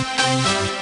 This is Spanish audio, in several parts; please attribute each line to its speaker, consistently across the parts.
Speaker 1: Música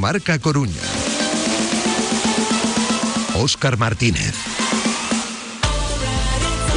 Speaker 1: Marca Coruña. Óscar Martínez.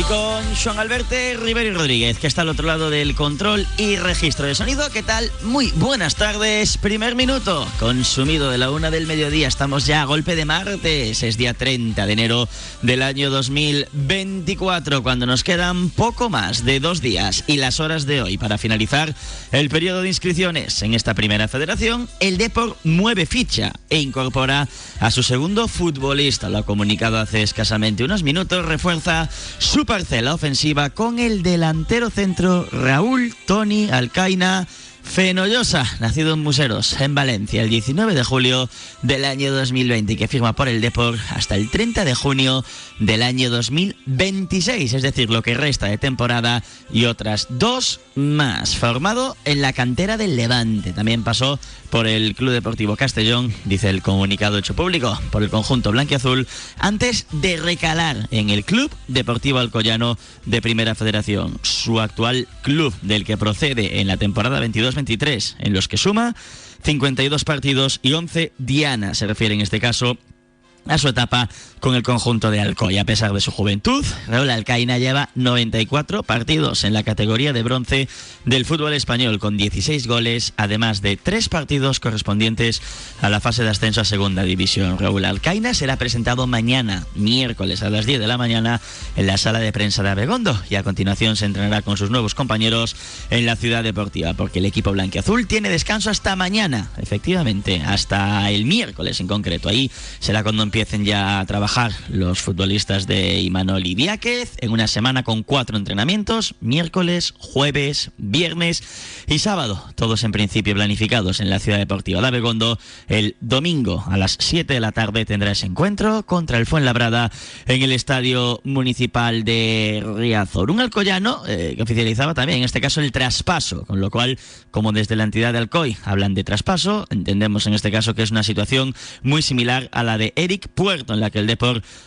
Speaker 2: Con Juan Alberto Rivero y Rodríguez, que está al otro lado del control y registro de sonido. ¿Qué tal? Muy buenas tardes. Primer minuto, consumido de la una del mediodía. Estamos ya a golpe de martes. Es día 30 de enero del año 2024, cuando nos quedan poco más de dos días y las horas de hoy para finalizar el periodo de inscripciones en esta primera federación. El Depor mueve ficha e incorpora a su segundo futbolista. Lo ha comunicado hace escasamente unos minutos. Refuerza su parcela ofensiva con el delantero centro Raúl Tony Alcaina Fenollosa, nacido en Museros, en Valencia, el 19 de julio del año 2020 y que firma por el Depor hasta el 30 de junio del año 2026, es decir, lo que resta de temporada y otras dos más. Formado en la cantera del Levante, también pasó por el Club Deportivo Castellón, dice el comunicado hecho público por el conjunto blanquiazul, antes de recalar en el Club Deportivo Alcoyano de Primera Federación, su actual club del que procede en la temporada 22-23, en los que suma 52 partidos y 11 dianas, se refiere en este caso a su etapa con el conjunto de Alcoy. A pesar de su juventud, Raúl Alcaina lleva 94 partidos en la categoría de bronce del fútbol español, con 16 goles, además de tres partidos correspondientes a la fase de ascenso a Segunda División. Raúl Alcaina será presentado mañana, miércoles a las 10 de la mañana, en la sala de prensa de Abegondo y a continuación se entrenará con sus nuevos compañeros en la ciudad deportiva, porque el equipo blanquiazul tiene descanso hasta mañana, efectivamente, hasta el miércoles en concreto. Ahí será cuando empiecen ya a trabajar los futbolistas de Imanol Idiáquez en una semana con cuatro entrenamientos, miércoles, jueves, viernes y sábado, todos en principio planificados en la ciudad deportiva de Abegondo. El domingo a las 7 de la tarde tendrá ese encuentro contra el Fuenlabrada en el estadio municipal de Riazor. Un alcoyano eh, que oficializaba también, en este caso, el traspaso, con lo cual, como desde la entidad de Alcoy hablan de traspaso, entendemos en este caso que es una situación muy similar a la de Eric Puerto, en la que el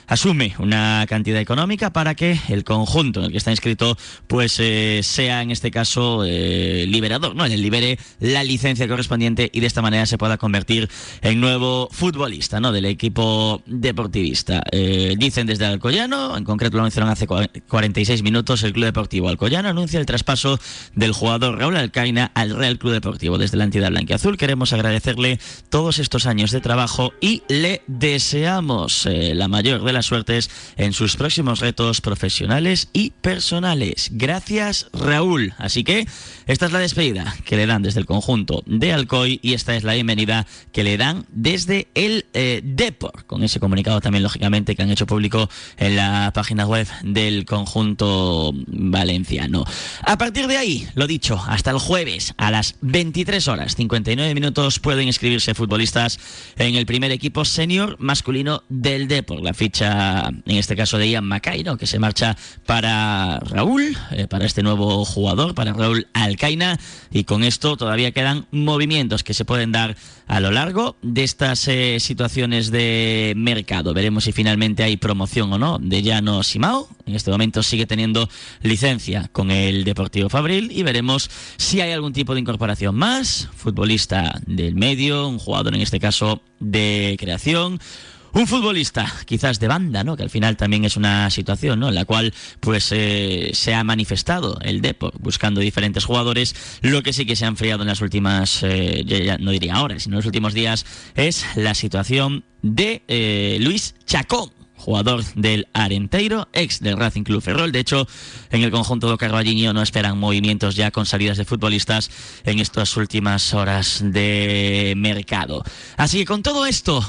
Speaker 2: asume una cantidad económica para que el conjunto en el que está inscrito pues eh, sea en este caso eh, liberador, ¿no? Le libere la licencia correspondiente y de esta manera se pueda convertir en nuevo futbolista, ¿no? Del equipo deportivista. Eh, dicen desde Alcoyano, en concreto lo anunciaron hace 46 minutos, el Club Deportivo Alcoyano anuncia el traspaso del jugador Raúl Alcaina al Real Club Deportivo. Desde la entidad blanquiazul queremos agradecerle todos estos años de trabajo y le deseamos la mayor de las suertes en sus próximos retos profesionales y personales. Gracias, Raúl. Así que esta es la despedida que le dan desde el conjunto de Alcoy y esta es la bienvenida que le dan desde el eh, Depor, con ese comunicado también, lógicamente, que han hecho público en la página web del conjunto valenciano. A partir de ahí, lo dicho, hasta el jueves a las 23 horas 59 minutos pueden inscribirse futbolistas en el primer equipo senior masculino del Depor. La ficha, en este caso de Ian Macairo, que se marcha para Raúl, eh, para este nuevo jugador, para Raúl Alcaina, y con esto todavía quedan movimientos que se pueden dar a lo largo de estas eh, situaciones de mercado. Veremos si finalmente hay promoción o no de Llano Simao. En este momento sigue teniendo licencia con el Deportivo Fabril y veremos si hay algún tipo de incorporación más. Futbolista del medio, un jugador en este caso de creación un futbolista, quizás de banda, ¿no? Que al final también es una situación, ¿no? En la cual, pues, eh, se ha manifestado el Depor buscando diferentes jugadores. Lo que sí que se ha enfriado en las últimas, eh, ya no diría ahora, sino en los últimos días, es la situación de eh, Luis Chacón jugador del Arenteiro, ex del Racing Club Ferrol. De hecho, en el conjunto de Carballiño no esperan movimientos ya con salidas de futbolistas en estas últimas horas de mercado. Así que con todo esto,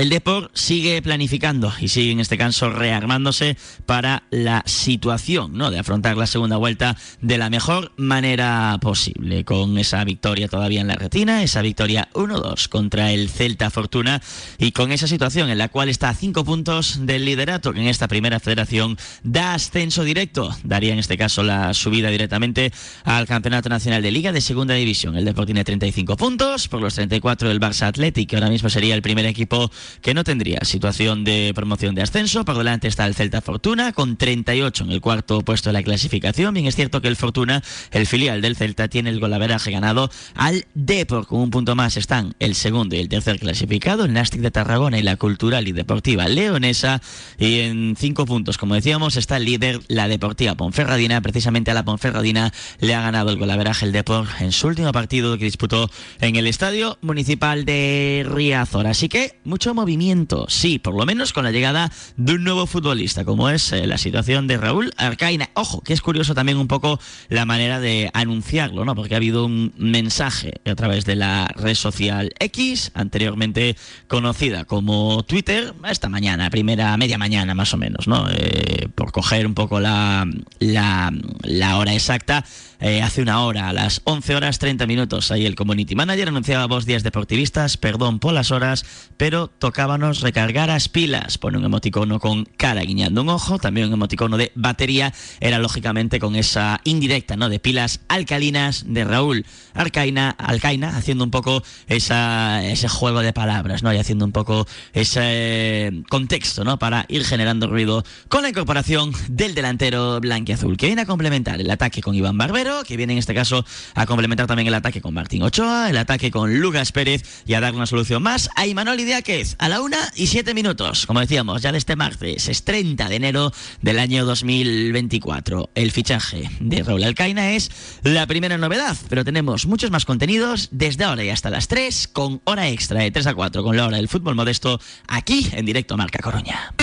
Speaker 2: el Depor sigue planificando y sigue en este caso rearmándose para la situación, ¿no? De afrontar la segunda vuelta de la mejor manera posible, con esa victoria todavía en la retina, esa victoria 1-2 contra el Celta Fortuna y con esa situación en la cual está a cinco puntos del liderato, que en esta primera federación da ascenso directo, daría en este caso la subida directamente al Campeonato Nacional de Liga de Segunda División. El Depor tiene 35 puntos por los 34 del Barça Athletic, que ahora mismo sería el primer equipo que no tendría situación de promoción de ascenso. Por delante está el Celta Fortuna con 38 en el cuarto puesto de la clasificación. Bien es cierto que el Fortuna, el filial del Celta, tiene el golaveraje ganado al Depor. Con un punto más están el segundo y el tercer clasificado, el Nastic de Tarragona y la Cultural y Deportiva Leonesa. Y en cinco puntos, como decíamos, está el líder, la Deportiva Ponferradina. Precisamente a la Ponferradina le ha ganado el golaveraje el Depor en su último partido que disputó en el Estadio Municipal de Riazor. Así que mucho movimiento, sí, por lo menos con la llegada de un nuevo futbolista, como es eh, la situación de Raúl Arcaina. Ojo, que es curioso también un poco la manera de anunciarlo, ¿no? Porque ha habido un mensaje a través de la red social X, anteriormente conocida como Twitter, esta mañana, primera media mañana más o menos, ¿no? Eh, por coger un poco la, la, la hora exacta. Eh, hace una hora, a las 11 horas 30 minutos. Ahí el community manager anunciaba vos días deportivistas, perdón por las horas, pero tocábamos recargar las pilas. Pone un emoticono con cara guiñando un ojo, también un emoticono de batería, era lógicamente con esa indirecta, ¿no? De pilas alcalinas de Raúl Arcaina, Alcaina, haciendo un poco esa, ese juego de palabras, ¿no? Y haciendo un poco ese contexto, ¿no? Para ir generando ruido con la incorporación del delantero blanquiazul, que viene a complementar el ataque con Iván Barbero que viene en este caso a complementar también el ataque con Martín Ochoa, el ataque con Lucas Pérez y a darle una solución más a Imanol Idiáquez a la una y siete minutos. Como decíamos, ya de este martes, es 30 de enero del año 2024. El fichaje de Raúl Alcaina es la primera novedad, pero tenemos muchos más contenidos desde ahora y hasta las 3 con hora extra de 3 a 4 con la hora del fútbol modesto aquí en directo Marca Coruña.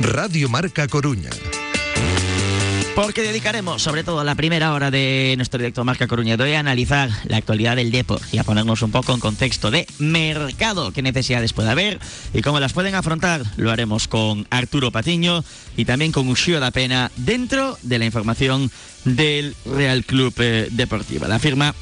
Speaker 1: Radio Marca Coruña.
Speaker 2: Porque dedicaremos sobre todo la primera hora de nuestro directo Marca Coruña hoy a analizar la actualidad del Depor y a ponernos un poco en contexto de mercado, qué necesidades puede haber y cómo las pueden afrontar. Lo haremos con Arturo Patiño y también con Ushio da Pena dentro de la información del Real Club eh, Deportiva. La firma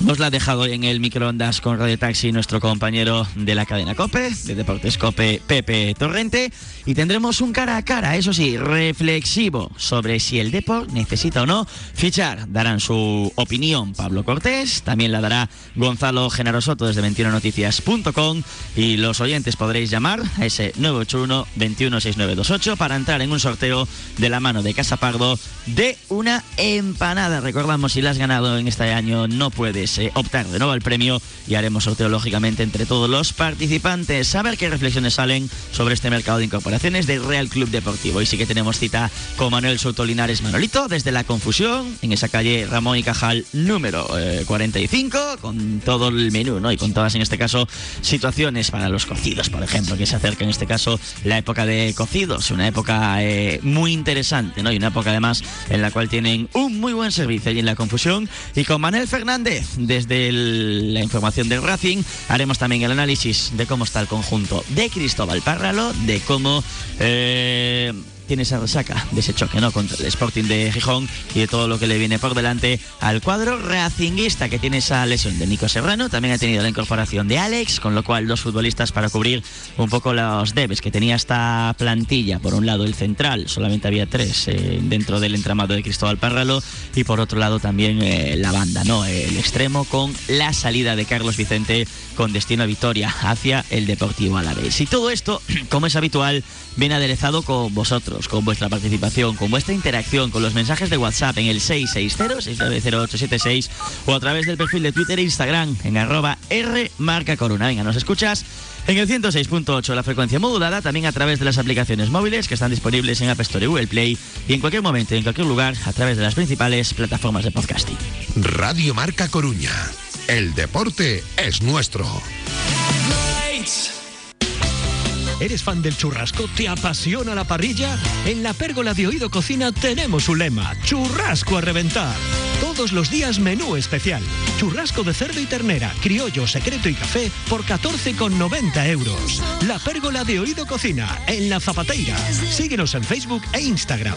Speaker 2: nos la ha dejado en el microondas con Radio Taxi nuestro compañero de la cadena Cope, de Deportes Cope, Pepe Torrente, y tendremos un cara a cara, eso sí, reflexivo sobre si el Deport necesita o no fichar. Darán su opinión Pablo Cortés, también la dará Gonzalo Genaro Soto desde 21noticias.com y los oyentes podréis llamar a ese 981 216928 para entrar en un sorteo de la mano de Casa Pardo de una empanada. Recordamos, si la has ganado en este año, no puedes optar de nuevo al premio y haremos sorteo lógicamente entre todos los participantes. A ver qué reflexiones salen sobre este mercado de incorporaciones del Real Club Deportivo. Y sí que tenemos cita con Manuel Soto Linares Manolito desde La Confusión, en esa calle Ramón y Cajal número 45, eh, con todo el menú, ¿no? Y con todas, en este caso, situaciones para los cocidos, por ejemplo, que se acerca en este caso la época de cocidos, una época eh, muy interesante, ¿no? Y una época además en la cual tienen un muy buen servicio allí en La Confusión. Y con Manuel Fernández desde la información del Racing. Haremos también el análisis de cómo está el conjunto de Cristóbal Párralo, de cómo... Eh, tiene esa resaca de ese choque ¿no? contra el Sporting de Gijón y de todo lo que le viene por delante al cuadro racinguista que tiene esa lesión de Nico Serrano. También ha tenido la incorporación de Alex, con lo cual dos futbolistas para cubrir un poco los debes que tenía esta plantilla. Por un lado el central, solamente había tres eh, dentro del entramado de Cristóbal Párralo y por otro lado también eh, la banda, ¿no? el extremo con la salida de Carlos Vicente con destino a Vitoria hacia el Deportivo Alavés. Y todo esto, como es habitual, viene aderezado con vosotros nosotros, con vuestra participación, con vuestra interacción, con los mensajes de WhatsApp en el 660-690876 o a través del perfil de Twitter e Instagram en arroba R Marca Corona. Venga, nos escuchas en el 106.8 la frecuencia modulada, también a través de las aplicaciones móviles que están disponibles en App Store y Google Play y en cualquier momento y en cualquier lugar a través de las principales plataformas de podcasting.
Speaker 1: Radio Marca Coruña. El deporte es nuestro.
Speaker 3: ¿Eres fan del churrasco? ¿Te apasiona la parrilla? En la pérgola de Oído Cocina tenemos un lema, churrasco a reventar. Todos los días menú especial. Churrasco de cerdo y ternera, criollo, secreto y café por 14,90 euros. La pérgola de Oído Cocina, en La Zapateira. Síguenos en Facebook e Instagram.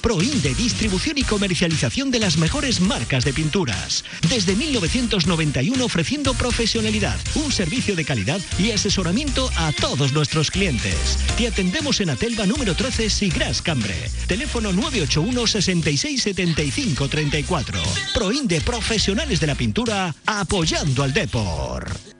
Speaker 3: Proinde, distribución y comercialización de las mejores marcas de pinturas. Desde 1991 ofreciendo profesionalidad, un servicio de calidad y asesoramiento a todos nuestros clientes. Te atendemos en Atelva número 13 Sigras Cambre. Teléfono 981 66 75 34. Proinde, profesionales de la pintura, apoyando al Depor.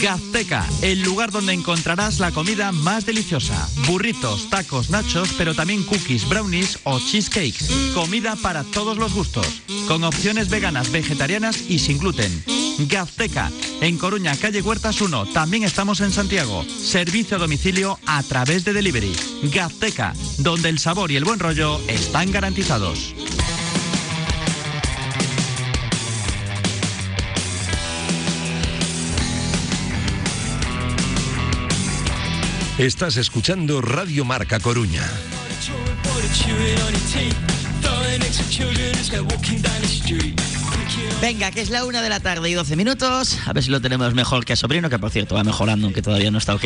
Speaker 4: Gazteca, el lugar donde encontrarás la comida más deliciosa. Burritos, tacos, nachos, pero también cookies, brownies o cheesecakes. Comida para todos los gustos, con opciones veganas, vegetarianas y sin gluten. Gazteca, en Coruña, calle Huertas 1. También estamos en Santiago. Servicio a domicilio a través de delivery. Gazteca, donde el sabor y el buen rollo están garantizados.
Speaker 1: Estás escuchando Radio Marca Coruña.
Speaker 2: Venga, que es la una de la tarde y 12 minutos. A ver si lo tenemos mejor que a sobrino, que por cierto va mejorando, aunque todavía no está ok.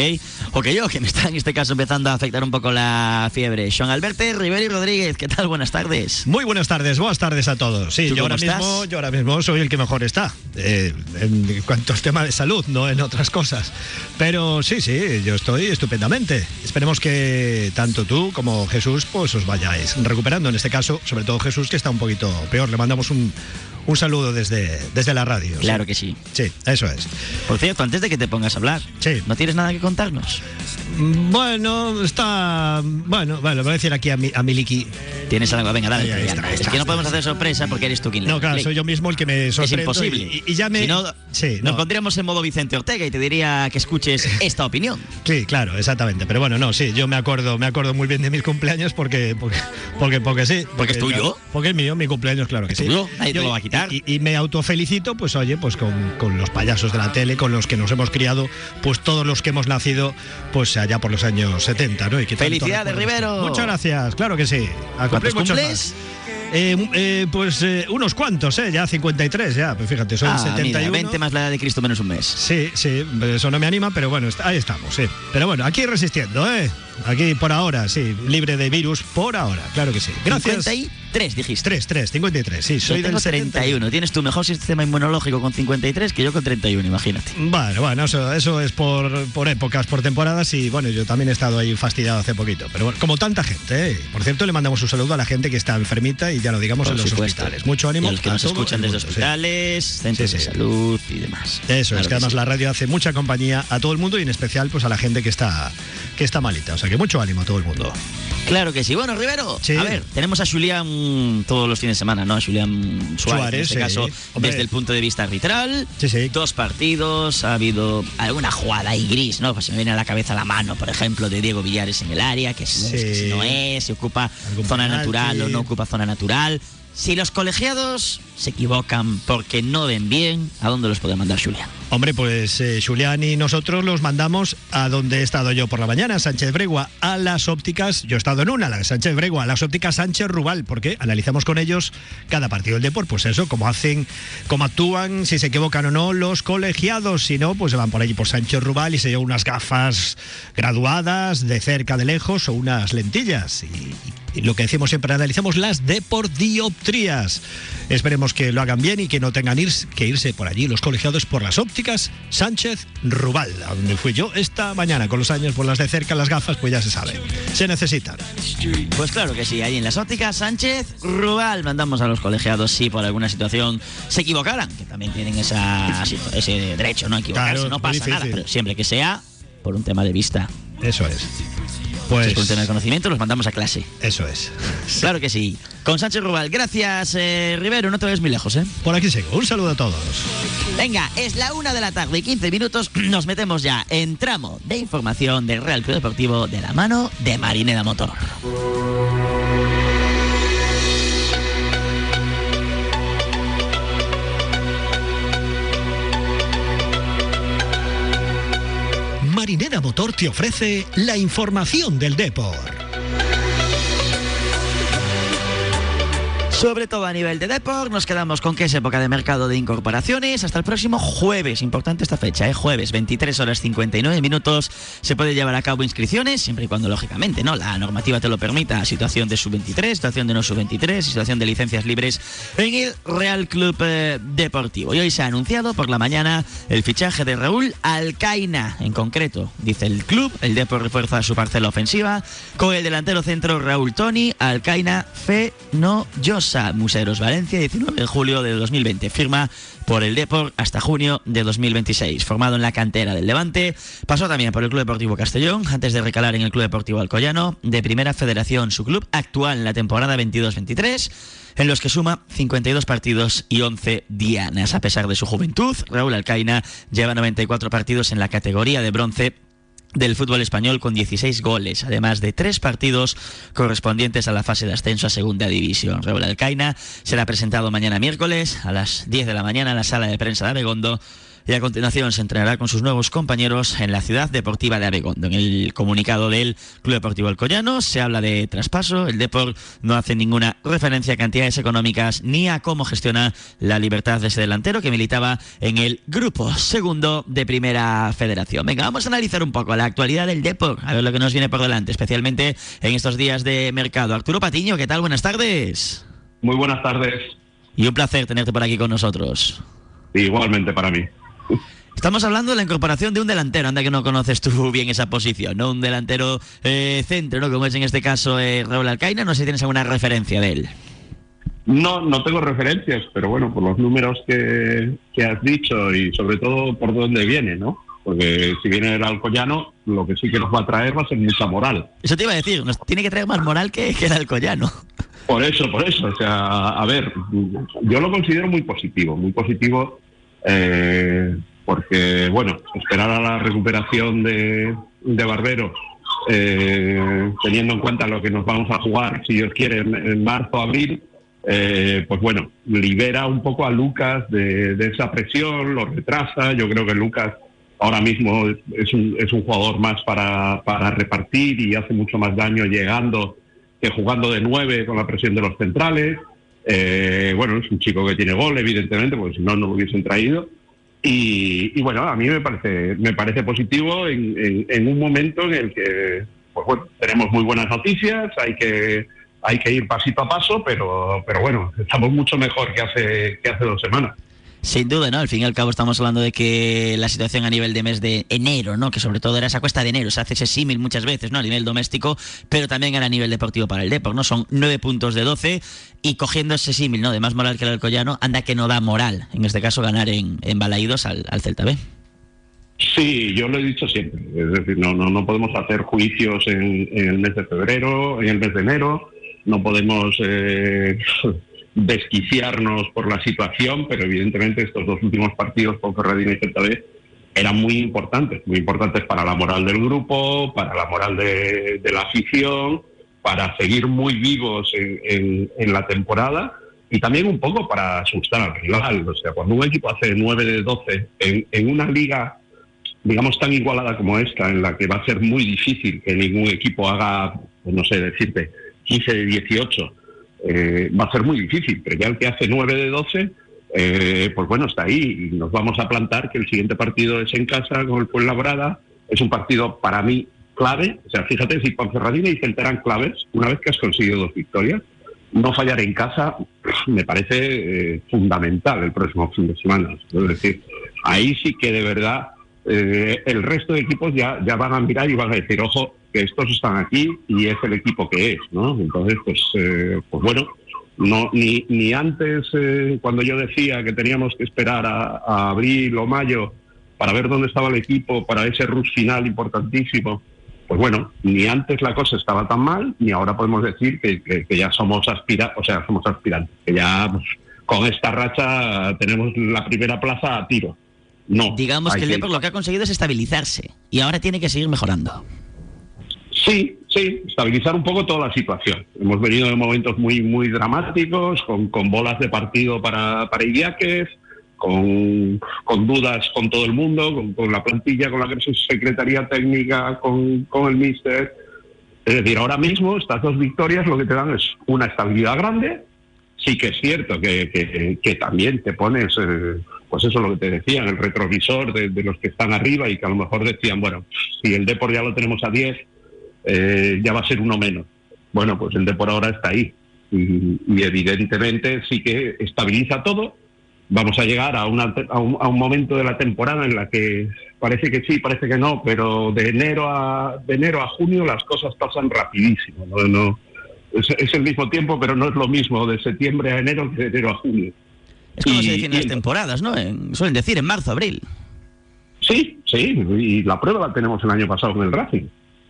Speaker 2: O que yo, que me está en este caso empezando a afectar un poco la fiebre. Sean Alberto, Riveri Rodríguez, ¿qué tal? Buenas tardes.
Speaker 3: Muy buenas tardes, buenas tardes a todos. Sí,
Speaker 2: ¿Tú
Speaker 3: yo ahora,
Speaker 2: estás?
Speaker 3: mismo, yo ahora mismo soy el que mejor está. eh, en cuanto a tema de salud, no en otras cosas. Pero sí, sí, yo estoy estupendamente. Esperemos que tanto tú como Jesús pues os vayáis recuperando. En este caso, sobre todo Jesús, que está un poquito peor. Le mandamos un, un saludo desde, desde la radio.
Speaker 2: Claro que sí.
Speaker 3: Sí, eso es.
Speaker 2: Por cierto, antes de que te pongas a hablar,
Speaker 3: Sí.
Speaker 2: ¿no tienes nada que contarnos?
Speaker 3: Bueno, está. Bueno, bueno, voy a decir aquí a, mi, a Miliki.
Speaker 2: ¿Tienes algo? Venga, dale.
Speaker 3: Ahí, ahí
Speaker 2: ya.
Speaker 3: está, ahí
Speaker 2: es que no podemos hacer sorpresa porque eres tú quien
Speaker 3: No, claro, soy yo mismo el que me
Speaker 2: Es
Speaker 3: sorprendo.
Speaker 2: imposible.
Speaker 3: Y, y ya me.
Speaker 2: Si no,
Speaker 3: sí,
Speaker 2: nos
Speaker 3: no.
Speaker 2: pondríamos en modo Vicente Ortega y te diría que escuches esta opinión.
Speaker 3: Sí, claro, exactamente. Pero bueno, no, sí, yo me acuerdo, me acuerdo muy bien de mis cumpleaños porque, porque, porque, porque sí.
Speaker 2: ¿Porque es tuyo?
Speaker 3: porque es mío, mi cumpleaños, claro que
Speaker 2: ¿Es
Speaker 3: sí.
Speaker 2: tuyo? Nadie te
Speaker 3: Yo-
Speaker 2: lo va a quitar.
Speaker 3: Y, y me autofelicito, pues oye, pues con, con los payasos de la tele, con los que nos hemos criado, pues todos los que hemos nacido, pues allá por los años 70, ¿no? Y que
Speaker 2: ¡Felicidades,
Speaker 3: recuerdos-
Speaker 2: Rivero!
Speaker 3: Muchas gracias, claro que sí. A cumplir
Speaker 2: ¿Cuántos
Speaker 3: muchos
Speaker 2: cumples?
Speaker 3: más. Eh, eh, pues eh, unos cuantos, ¿eh? Ya 53, ya. Pues fíjate, soy
Speaker 2: Ah,
Speaker 3: del 71.
Speaker 2: mira, 20 más la edad de Cristo menos un mes.
Speaker 3: Sí, sí, eso no me anima, pero bueno, ahí estamos, sí. Pero bueno, aquí resistiendo, ¿eh? Aquí por ahora, sí, libre de virus por ahora, claro que sí. Gracias.
Speaker 2: 53 dijiste.
Speaker 3: 3, 3, 53, sí, soy
Speaker 2: Yo tengo
Speaker 3: del 71.
Speaker 2: 31. Tienes tu mejor sistema inmunológico con 53 que yo con 31, imagínate.
Speaker 3: Bueno, bueno, eso, eso es por, por épocas, por temporadas y bueno, yo también he estado ahí fastidiado hace poquito. Pero bueno, como tanta gente, ¿eh? Por cierto, le mandamos un saludo a la gente que está enfermita y ya lo digamos
Speaker 2: Por
Speaker 3: en los
Speaker 2: supuesto.
Speaker 3: hospitales. Mucho ánimo.
Speaker 2: Y a los que
Speaker 3: a
Speaker 2: nos escuchan desde
Speaker 3: mundo, sí.
Speaker 2: hospitales, centros
Speaker 3: Sí, sí.
Speaker 2: de salud y demás.
Speaker 3: Eso
Speaker 2: Claro
Speaker 3: es que además
Speaker 2: sí.
Speaker 3: la radio hace mucha compañía a todo el mundo y en especial pues a la gente que está que está malita. O sea que mucho ánimo a todo el mundo.
Speaker 2: Claro que sí. Bueno, Rivero,
Speaker 3: Sí.
Speaker 2: a ver, tenemos a Julián todos los fines de semana, ¿no? A Julián Suárez,
Speaker 3: Suárez,
Speaker 2: en este
Speaker 3: sí.
Speaker 2: caso,
Speaker 3: Hombre.
Speaker 2: desde el punto de vista arbitral.
Speaker 3: Sí, sí.
Speaker 2: Dos partidos, ha habido alguna jugada ahí gris, ¿no? Pues se me viene a la cabeza la mano, por ejemplo, de Diego Villares en el área, que si,
Speaker 3: Sí.
Speaker 2: que si no es, si ocupa zona
Speaker 3: penalti.
Speaker 2: natural o no ocupa zona natural. Si los colegiados se equivocan porque no ven bien, ¿a dónde los puede mandar Julián?
Speaker 3: Hombre, pues eh, Julián y nosotros los mandamos a donde he estado yo por la mañana, Sánchez Bregua, a las ópticas, yo he estado en una, la de Sánchez Bregua, a las ópticas Sánchez Rubal, porque analizamos con ellos cada partido del deporte, pues eso, cómo hacen, cómo actúan, si se equivocan o no los colegiados, si no, pues se van por allí por Sánchez Rubal y se llevan unas gafas graduadas, de cerca, de lejos, o unas lentillas. Y, lo que decimos siempre, analizamos las depordioptrías. Esperemos que lo hagan bien y que no tengan que irse por allí los colegiados por las ópticas Sánchez Rubal, a donde fui yo esta mañana con los años por las de cerca, las gafas, pues ya se sabe. Se necesitan.
Speaker 2: Pues claro que sí, ahí en las ópticas Sánchez Rubal mandamos a los colegiados si por alguna situación se equivocaran, que también tienen esa, ese derecho, ¿no? Equivocarse, no pasa nada, pero siempre que sea por un tema de vista.
Speaker 3: Eso es.
Speaker 2: Pues con tener conocimiento los mandamos a clase.
Speaker 3: Eso es.
Speaker 2: Claro que sí. Con Sánchez Rubal. Gracias, eh, Rivero. No te ves muy lejos, ¿eh?
Speaker 3: Por aquí sigo. Un saludo a todos.
Speaker 2: Venga, es la una de la tarde y 15 minutos. Nos metemos ya en tramo de información del Real Club Deportivo de la mano de Marineda Motor.
Speaker 3: Motor te ofrece la información del deporte.
Speaker 2: Sobre todo a nivel de Deport, nos quedamos con que es época de mercado de incorporaciones. Hasta el próximo jueves, importante esta fecha, ¿eh? jueves, 23 horas 59 minutos, se puede llevar a cabo inscripciones, siempre y cuando, lógicamente, no la normativa te lo permita. Situación de sub-23, situación de no sub-23, situación de licencias libres en el Real Club eh, Deportivo. Y hoy se ha anunciado por la mañana el fichaje de Raúl Alcaina, en concreto, dice el club. El Deport refuerza su parcela ofensiva con el delantero centro Raúl Tony, Alcaina Fenoyosa. Museros Valencia, 19 de julio de 2020. Firma por el Deport hasta junio de 2026. Formado en la cantera del Levante, pasó también por el Club Deportivo Castellón, antes de recalar en el Club Deportivo Alcoyano, de Primera Federación, su club actual en la temporada 22-23 en los que suma 52 partidos y 11 dianas. A pesar de su juventud, Raúl Alcaina lleva 94 partidos en la categoría de bronce del fútbol español con 16 goles, además de tres partidos correspondientes a la fase de ascenso a Segunda División. Raúl Alcaina será presentado mañana miércoles a las 10 de la mañana en la sala de prensa de Abegondo y a continuación se entrenará con sus nuevos compañeros en la ciudad deportiva de Abegondo. En el comunicado del Club Deportivo Alcoyano se habla de traspaso. El Deport no hace ninguna referencia a cantidades económicas ni a cómo gestiona la libertad de ese delantero que militaba en el grupo segundo de Primera Federación. Venga, vamos a analizar un poco la actualidad del Deport, a ver lo que nos viene por delante, especialmente en estos días de mercado. Arturo Patiño, ¿qué tal? Buenas tardes.
Speaker 5: Muy buenas tardes.
Speaker 2: Y un placer tenerte por aquí con nosotros.
Speaker 5: Igualmente para mí.
Speaker 2: Estamos hablando de la incorporación de un delantero, anda que no conoces tú bien esa posición, ¿no? Un delantero eh, centro, ¿no? Como es en este caso eh, Raúl Alcaina, no sé si tienes alguna referencia de él.
Speaker 5: No, no tengo referencias, pero bueno, por los números que, has dicho y sobre todo por dónde viene, ¿no? Porque si viene el Alcoyano, lo que sí que nos va a traer va a ser mucha moral.
Speaker 2: Eso te iba a decir, nos tiene que traer más moral que, que el Alcoyano.
Speaker 5: Por eso, por eso. O sea, a ver, yo lo considero muy positivo, muy positivo eh, porque, bueno, esperar a la recuperación de, Barbero, eh, teniendo en cuenta lo que nos vamos a jugar, si Dios quiere, en, marzo, abril, eh, pues bueno, libera un poco a Lucas de, esa presión, lo retrasa. Yo creo que Lucas ahora mismo es un, es un jugador más para, para repartir y hace mucho más daño llegando que jugando de nueve con la presión de los centrales. Eh, bueno, es un chico que tiene gol, evidentemente, porque si no, no lo hubiesen traído. Y, bueno, a mí me parece, me parece positivo en, un momento en el que pues bueno, tenemos muy buenas noticias, hay que, hay que ir pasito a paso, pero, pero bueno, estamos mucho mejor que hace, que hace dos semanas.
Speaker 2: Sin duda, ¿no? Al fin y al cabo estamos hablando de que la situación a nivel de mes de enero, ¿no? Que sobre todo era esa cuesta de enero, se hace ese símil muchas veces, ¿no? A nivel doméstico, pero también era a nivel deportivo para el Depor, ¿no? Son nueve puntos de doce y cogiendo ese símil, ¿no? De más moral que el Alcoyano, anda que no da moral, en este caso ganar en, en Balaídos al, Celta B.
Speaker 5: Sí, yo lo he dicho siempre. Es decir, no, no, no podemos hacer juicios en, el mes de febrero, en el mes de enero. No podemos eh, desquiciarnos por la situación, pero evidentemente estos dos últimos partidos con Ferradina y Celta B eran muy importantes, muy importantes para la moral del grupo, para la moral de, la afición, para seguir muy vivos en, la temporada. y también un poco para asustar al rival. O sea, cuando un equipo hace 9 de 12 en, en una liga, digamos, tan igualada como esta, en la que va a ser muy difícil que ningún equipo haga, pues no sé decirte, 15 de 18, eh, va a ser muy difícil, pero ya el que hace 9 de 12, eh, pues bueno, está ahí y nos vamos a plantar que el siguiente partido es en casa con el Fuenlabrada. Es un partido para mí clave. O sea, fíjate, si Ponferradina y Celta eran claves, una vez que has conseguido dos victorias, no fallar en casa me parece eh, fundamental el próximo fin de semana. Es decir, ahí sí que de verdad eh, el resto de equipos ya, ya van a mirar y van a decir, ojo, que estos están aquí y es el equipo que es, ¿no? Entonces, pues, eh, pues bueno, no, ni, ni antes, cuando yo decía que teníamos que esperar a, abril o mayo para ver dónde estaba el equipo, para ese rush final importantísimo, pues bueno, ni antes la cosa estaba tan mal, ni ahora podemos decir que, ya somos aspirantes, o sea, somos aspirantes, que ya pues, con esta racha tenemos la primera plaza a tiro. No.
Speaker 2: Digamos que el Depor lo que ha conseguido es estabilizarse y ahora tiene que seguir mejorando.
Speaker 5: Sí, sí, estabilizar un poco toda la situación. Hemos venido de momentos muy, muy dramáticos, con, con bolas de partido para, para Idiáquez, con, dudas con todo el mundo, con, la plantilla, con la secretaría técnica, con, el míster. Es decir, ahora mismo estas dos victorias lo que te dan es una estabilidad grande. Sí que es cierto que, que, también te pones, eh, pues eso es lo que te decía, en el retrovisor de, los que están arriba y que a lo mejor decían, bueno, si el Depor ya lo tenemos a 10, eh, ya va a ser uno menos. Bueno, pues el Depor ahora está ahí. y evidentemente sí que estabiliza todo, vamos a llegar a, una, a, un, a, un, momento de la temporada en la que parece que sí, parece que no, pero de enero a, de enero a junio las cosas pasan rapidísimo. ¿no? no es, el mismo tiempo, pero no es lo mismo de septiembre a enero que de enero a junio.
Speaker 2: Es como se dicen las temporadas, ¿no? suelen decir en marzo, abril.
Speaker 5: Sí, sí, y la prueba la tenemos el año pasado con el Racing.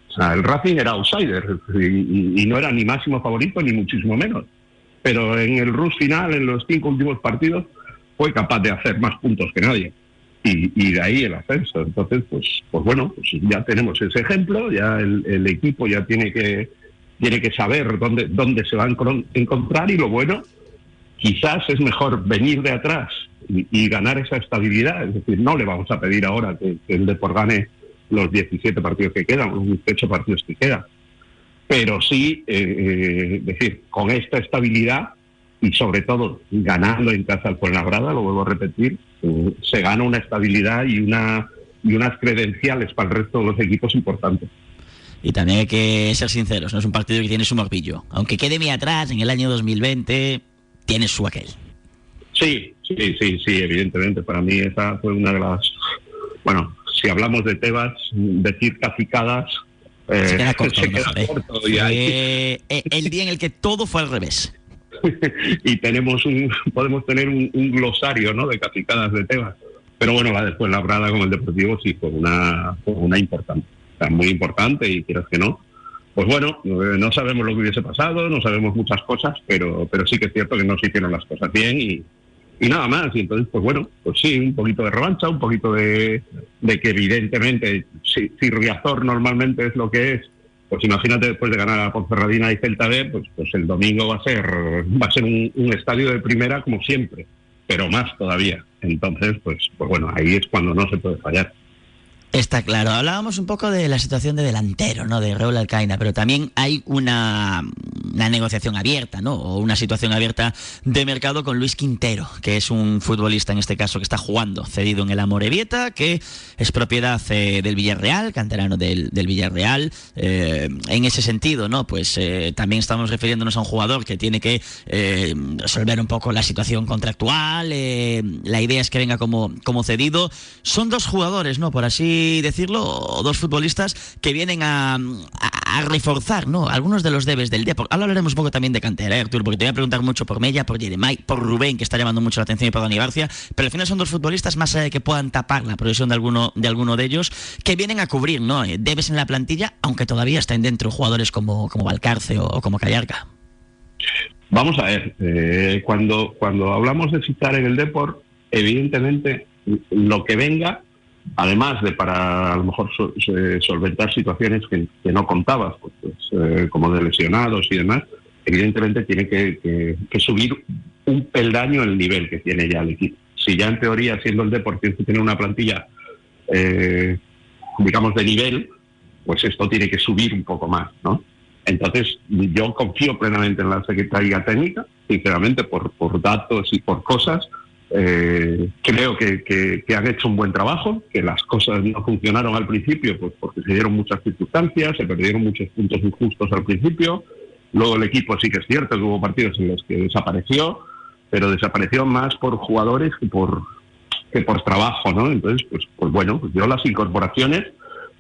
Speaker 5: O sea, el Racing era outsider y, y no era ni máximo favorito ni muchísimo menos. Pero en el rush final, en los cinco últimos partidos, fue capaz de hacer más puntos que nadie. Y, de ahí el ascenso. Entonces, pues, pues bueno, pues ya tenemos ese ejemplo, ya el, equipo ya tiene que, tiene que saber dónde, dónde se va a encontrar y lo bueno, quizás es mejor venir de atrás y, ganar esa estabilidad. Es decir, no le vamos a pedir ahora que, el Depor gane los 17 partidos que quedan, los 18 partidos que quedan. Pero sí, eh, eh, decir, con esta estabilidad y sobre todo ganando en casa al Fuenlabrada, lo vuelvo a repetir, eh, se gana una estabilidad y, una, y unas credenciales para el resto de los equipos importantes.
Speaker 2: Y también hay que ser sinceros, no es un partido que tiene su morbillo. Aunque quede muy atrás en el año 2020, tiene su aquel.
Speaker 5: Sí, sí, sí, sí, evidentemente. Para mí esa fue una de las... Bueno, si hablamos de Tebas, decir cacicadas...
Speaker 2: Eh, se queda corto. ¿eh? el día en el que todo fue al revés.
Speaker 5: y tenemos un, podemos tener un, glosario ¿no? de cacicadas de Tebas. Pero bueno, la después la brada con el Deportivo sí fue una, una importante, muy importante y quieras que no. Pues bueno, eh, no sabemos lo que hubiese pasado, no sabemos muchas cosas, pero, pero sí que es cierto que no se hicieron las cosas bien y, nada más. Y entonces, pues bueno, pues sí, un poquito de revancha, un poquito de, de que evidentemente, si, si Riazor normalmente es lo que es, pues imagínate después de ganar a Ponferradina y Celta B, pues, pues el domingo va a ser, va a ser un, estadio de primera como siempre, pero más todavía. Entonces, pues, pues bueno, ahí es cuando no se puede fallar.
Speaker 2: Está claro. Hablábamos un poco de la situación de delantero, ¿no? De Raúl Alcaina, pero también hay una, negociación abierta, ¿no? O una situación abierta de mercado con Luis Quintero, que es un futbolista en este caso que está jugando, cedido en el Amorebieta, que es propiedad eh, del Villarreal, canterano del, Villarreal. Eh, en ese sentido, ¿no? Pues eh, también estamos refiriéndonos a un jugador que tiene que resolver un poco la situación contractual. la idea es que venga como, como cedido. Son dos jugadores, ¿no? Por así decirlo, dos futbolistas que vienen a, reforzar ¿no? algunos de los debes del Depor. Ahora hablaremos un poco también de cantera, ¿eh, Arturo, porque te voy a preguntar mucho por Mella, por Jeremai, por Rubén, que está llamando mucho la atención, y por Dani García, pero al final son dos futbolistas, más allá de que puedan tapar la progresión de alguno de, alguno de ellos, que vienen a cubrir ¿no? Eh, debes en la plantilla, aunque todavía están dentro jugadores como, como Valcarce o, como Callarca.
Speaker 5: Vamos a ver, eh, cuando, cuando hablamos de citar en el Depor, evidentemente lo que venga además de para a lo mejor solventar situaciones que, no contabas, pues, pues eh, como de lesionados y demás, evidentemente tiene que, subir un peldaño el nivel que tiene ya el equipo. Si ya en teoría, siendo el Deportivo, tiene una plantilla, eh, digamos, de nivel, pues esto tiene que subir un poco más, ¿no? Entonces, yo confío plenamente en la Secretaría Técnica, sinceramente, por, por datos y por cosas. Eh, creo que, que, han hecho un buen trabajo, que las cosas no funcionaron al principio, pues porque se dieron muchas circunstancias, se perdieron muchos puntos injustos al principio. Luego el equipo sí que es cierto que hubo partidos en los que desapareció, pero desapareció más por jugadores que por que por trabajo, ¿no? Entonces, pues, pues bueno, pues yo las incorporaciones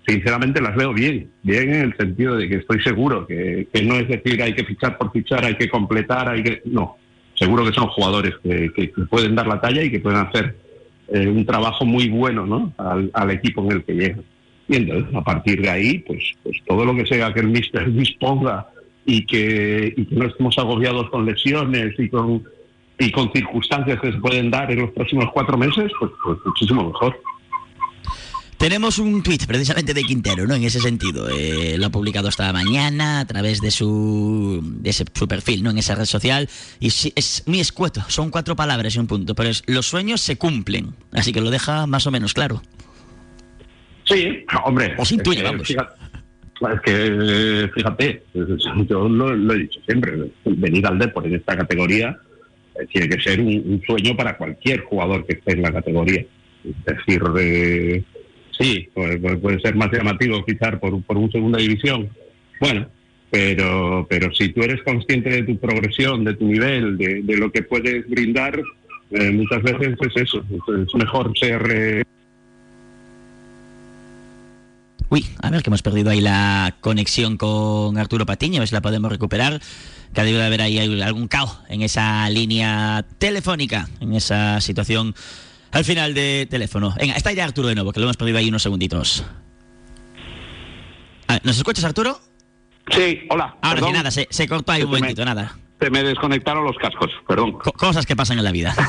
Speaker 5: sinceramente las veo bien, bien en el sentido de que estoy seguro que, no es decir hay que fichar por fichar, hay que completar, hay que no, seguro que son jugadores que, pueden dar la talla y que pueden hacer eh, un trabajo muy bueno ¿no? al, equipo en el que llegan. Y entonces, a partir de ahí, pues, pues todo lo que sea que el míster disponga y que, y que no estemos agobiados con lesiones y con, y con circunstancias que se pueden dar en los próximos cuatro meses, pues, pues muchísimo mejor.
Speaker 2: Tenemos un tweet precisamente de Quintero, ¿no? En ese sentido. Eh, lo ha publicado esta mañana a través de su, de su perfil, ¿no? En esa red social. Y es muy escueto, son cuatro palabras y un punto. Pero es, los sueños se cumplen. Así que lo deja más o menos claro.
Speaker 5: Sí, hombre.
Speaker 2: O se intuye, vamos.
Speaker 5: es que, fíjate, yo lo, he dicho siempre, venir al Depor en esta categoría eh, tiene que ser un, sueño para cualquier jugador que esté en la categoría. Es decir, de sí, puede, ser más llamativo fichar por, por un segunda división. Bueno, pero, pero si tú eres consciente de tu progresión, de tu nivel, de, lo que puedes brindar, eh, muchas veces es eso. Es mejor ser. Eh,
Speaker 2: Uy, a ver que hemos perdido ahí la conexión con Arturo Patiño, a ver si la podemos recuperar. Que ha debido haber ahí algún caos en esa línea telefónica, en esa situación al final de teléfono. Venga, está ya Arturo de nuevo, que lo hemos perdido ahí unos segunditos. ¿Nos escuchas, Arturo?
Speaker 5: Sí, hola.
Speaker 2: Ahora sí, nada, se, cortó ahí un momentito, nada.
Speaker 5: Se me desconectaron los cascos, perdón.
Speaker 2: cosas que pasan en la vida.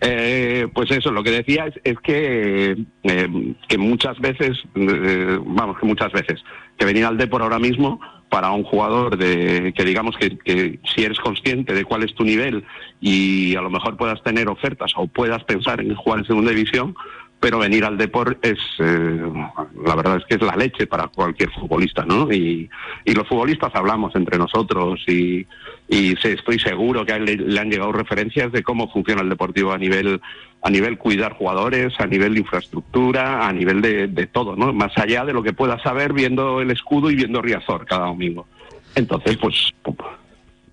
Speaker 5: Eh, pues eso, lo que decía es, que, eh, que muchas veces, eh, vamos, que muchas veces, que venir al Depor ahora mismo para un jugador de que digamos que, si eres consciente de cuál es tu nivel y a lo mejor puedas tener ofertas o puedas pensar en jugar en segunda división, pero venir al deporte es, eh, la verdad es que es la leche para cualquier futbolista, ¿no? Y, los futbolistas hablamos entre nosotros y, y estoy seguro que le, han llegado referencias de cómo funciona el deportivo a nivel a nivel cuidar jugadores, a nivel de infraestructura, a nivel de, de todo, ¿no? Más allá de lo que puedas saber viendo el escudo y viendo Riazor cada domingo. Entonces, pues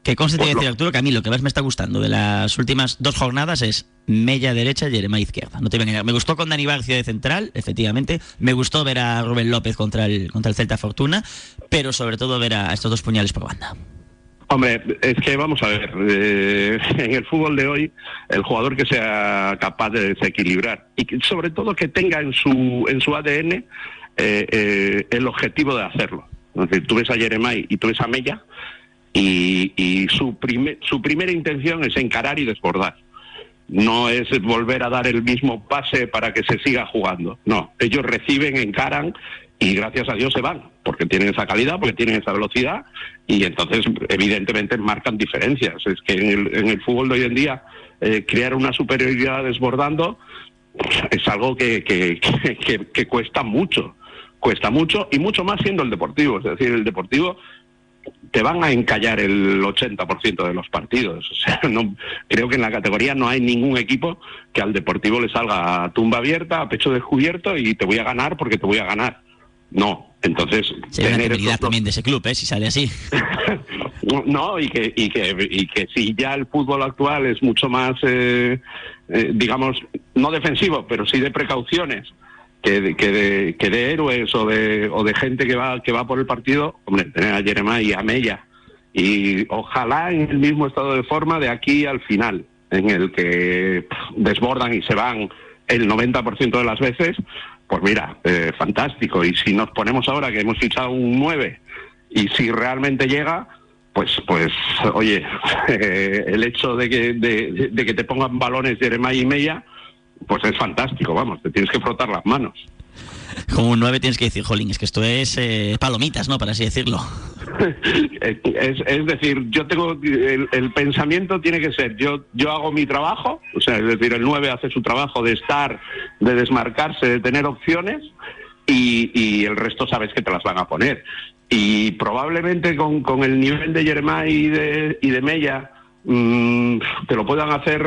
Speaker 2: que conste pues decir, Arturo, que a mí lo que más me está gustando de las últimas dos jornadas es Mella derecha y Jeremá izquierda. No te voy a Me gustó con Dani Barcia de central, efectivamente. Me gustó ver a Rubén López contra el, contra el Celta Fortuna, pero sobre todo ver a estos dos puñales por banda.
Speaker 5: Hombre, es que vamos a ver, eh, en el fútbol de hoy, el jugador que sea capaz de desequilibrar y sobre todo que tenga en su, en su ADN eh, eh, el objetivo de hacerlo. Es decir, tú ves a Jeremai y tú ves a Mella, y, su, su primera intención es encarar y desbordar. No es volver a dar el mismo pase para que se siga jugando. No, ellos reciben, encaran y gracias a Dios se van, porque tienen esa calidad, porque tienen esa velocidad y entonces evidentemente marcan diferencias. Es que en el, fútbol de hoy en día eh, crear una superioridad desbordando es algo que, que cuesta mucho, cuesta mucho y mucho más siendo el deportivo. Es decir, el deportivo te van a encallar el 80% de los partidos. O sea, no, creo que en la categoría no hay ningún equipo que al Deportivo le salga a tumba abierta, a pecho descubierto y te voy a ganar porque te voy a ganar. No, entonces...
Speaker 2: Sí, tener también de ese club, ¿eh? si sale así.
Speaker 5: no, y que, y, que, y que si ya el fútbol actual es mucho más, eh, eh, digamos, no defensivo, pero sí de precauciones que de, que de, héroes o de, o de gente que va, que va por el partido, hombre, tener a Jeremiah y a Mella. Y ojalá en el mismo estado de forma de aquí al final, en el que desbordan y se van el 90% de las veces, pues mira, eh, fantástico. Y si nos ponemos ahora que hemos fichado un 9 y si realmente llega, pues, pues, oye, el hecho de que, de, que te pongan balones Jeremiah y Mella, pues es fantástico, vamos, te tienes que frotar las manos.
Speaker 2: Como un 9 tienes que decir, jolín, es que esto es eh, palomitas, ¿no? Para así decirlo.
Speaker 5: es, decir, yo tengo el, pensamiento tiene que ser, yo, yo hago mi trabajo, o sea, es decir, el 9 hace su trabajo de estar, de desmarcarse, de tener opciones, y, el resto sabes que te las van a poner. Y probablemente con, el nivel de Jeremá y de, y de Mella, mm, te lo puedan hacer,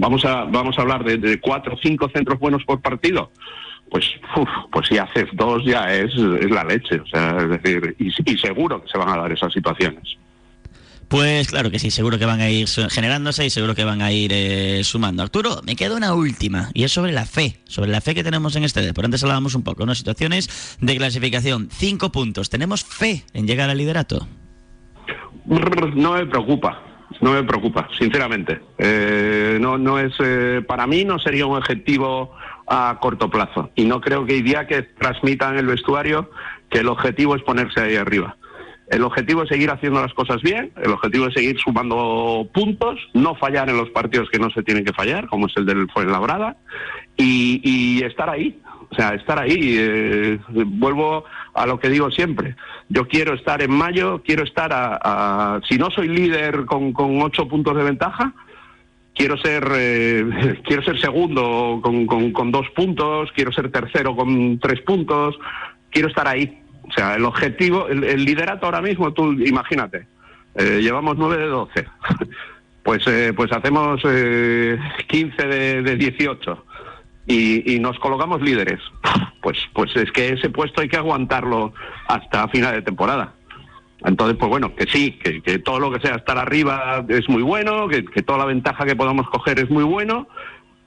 Speaker 5: vamos a, vamos a hablar de, de cuatro o cinco centros buenos por partido pues, pues si haces dos ya es, es la leche, o sea, es decir, y, seguro que se van a dar esas situaciones.
Speaker 2: Pues claro que sí, seguro que van a ir generándose y seguro que van a ir eh, sumando. Arturo, me queda una última y es sobre la fe, sobre la fe que tenemos en este deporte. Antes hablábamos un poco, ¿no? Situaciones de clasificación, cinco puntos. ¿Tenemos fe en llegar al liderato?
Speaker 5: No me preocupa, no me preocupa, sinceramente. Eh, no, no es, eh, para mí no sería un objetivo a corto plazo. Y no creo que hay día que transmitan el vestuario que el objetivo es ponerse ahí arriba. El objetivo es seguir haciendo las cosas bien, el objetivo es seguir sumando puntos, no fallar en los partidos que no se tienen que fallar, como es el del Fuenlabrada, y, y estar ahí. O sea, estar ahí. Eh, vuelvo a lo que digo siempre. Yo quiero estar en mayo, quiero estar a. si no soy líder con, con ocho puntos de ventaja, quiero ser eh, quiero ser segundo con, con, dos puntos, quiero ser tercero con tres puntos, quiero estar ahí. O sea, el objetivo, el, liderato ahora mismo, tú imagínate, eh, llevamos nueve de doce, pues eh, pues hacemos quince de, de 18 y, y, nos colocamos líderes. Pues pues es que ese puesto hay que aguantarlo hasta final de temporada. Entonces, pues bueno, que sí, que, todo lo que sea estar arriba es muy bueno, que, toda la ventaja que podamos coger es muy bueno,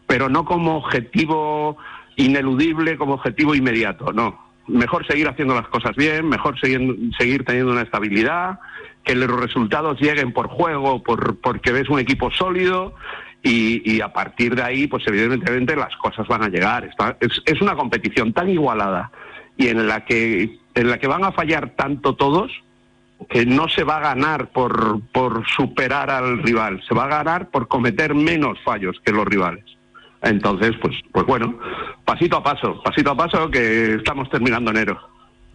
Speaker 5: pero no como objetivo ineludible, como objetivo inmediato, no. Mejor seguir haciendo las cosas bien, mejor seguir, seguir teniendo una estabilidad, que los resultados lleguen por juego, por, porque ves un equipo sólido y, a partir de ahí, pues evidentemente las cosas van a llegar. es, es, una competición tan igualada y en la que en la que van a fallar tanto todos que no se va a ganar por, por superar al rival, se va a ganar por cometer menos fallos que los rivales. Entonces, pues, pues bueno, pasito a paso, pasito a paso que estamos terminando enero.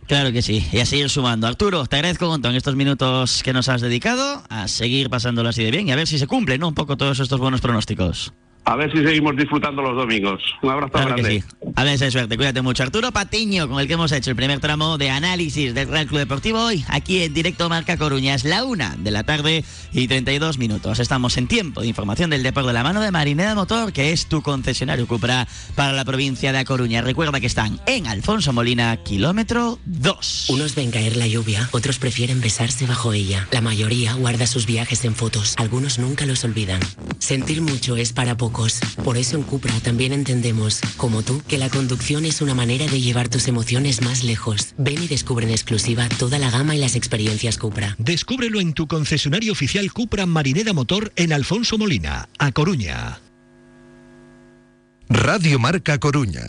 Speaker 2: Claro que sí, y a seguir sumando. Arturo, te agradezco un montón estos minutos que nos has dedicado a seguir pasándolo así de bien y a ver si se cumplen un poco todos estos buenos pronósticos.
Speaker 5: A ver si seguimos disfrutando los domingos. Un abrazo grande.
Speaker 2: A ver si suerte. Cuídate mucho. Arturo Patiño, con el que hemos hecho el primer tramo de análisis del Real Club Deportivo hoy, aquí en directo Marca Coruña. Es la una de la tarde y 32 minutos. Estamos en tiempo de información del deporte de la mano de Marineda Motor, que es tu concesionario Cupra para la provincia de A Coruña. Recuerda que están en Alfonso Molina, kilómetro 2.
Speaker 6: Unos ven caer la lluvia, otros prefieren besarse bajo ella. La mayoría guarda sus viajes en fotos. Algunos nunca los olvidan. Sentir mucho es para poco por eso en Cupra también entendemos, como tú, que la conducción es una manera de llevar tus emociones más lejos. Ven y descubre en exclusiva toda la gama y las experiencias Cupra.
Speaker 3: Descúbrelo en tu concesionario oficial Cupra Marineda Motor en Alfonso Molina, a Coruña.
Speaker 1: Radio Marca Coruña.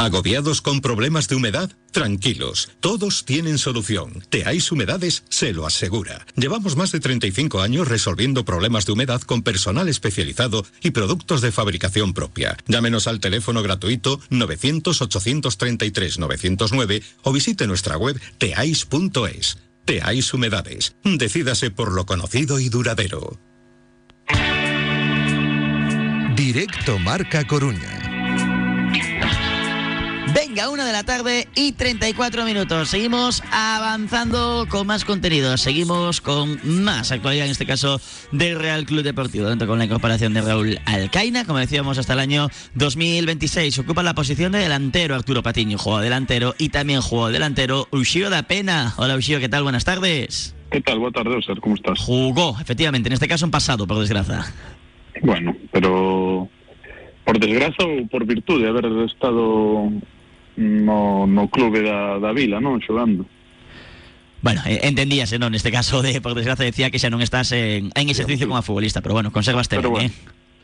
Speaker 7: ¿Agobiados con problemas de humedad? Tranquilos, todos tienen solución. Teais Humedades se lo asegura. Llevamos más de 35 años resolviendo problemas de humedad con personal especializado y productos de fabricación propia. Llámenos al teléfono gratuito 900-833-909 o visite nuestra web teais.es. Teais Humedades. Decídase por lo conocido y duradero.
Speaker 1: Directo Marca Coruña.
Speaker 2: Venga, una de la tarde y 34 minutos. Seguimos avanzando con más contenido. Seguimos con más actualidad, en este caso del Real Club Deportivo, dentro con la incorporación de Raúl Alcaina. Como decíamos, hasta el año 2026 ocupa la posición de delantero Arturo Patiño. Jugó delantero y también jugó delantero Ushio da Pena. Hola Ushio, ¿qué tal? Buenas tardes.
Speaker 8: ¿Qué tal? Buenas tardes, Oscar. ¿Cómo estás?
Speaker 2: Jugó, efectivamente, en este caso en pasado, por desgracia.
Speaker 8: Bueno, pero por desgracia ou por virtude de haber estado no, no clube da, da vila, non? Xogando.
Speaker 2: Bueno, eh, entendíase, non? Neste caso, de, por desgracia, decía que xa non estás en, en exercicio como futbolista, pero bueno, conservas
Speaker 8: ter,
Speaker 2: eh.
Speaker 8: bueno,
Speaker 2: eh?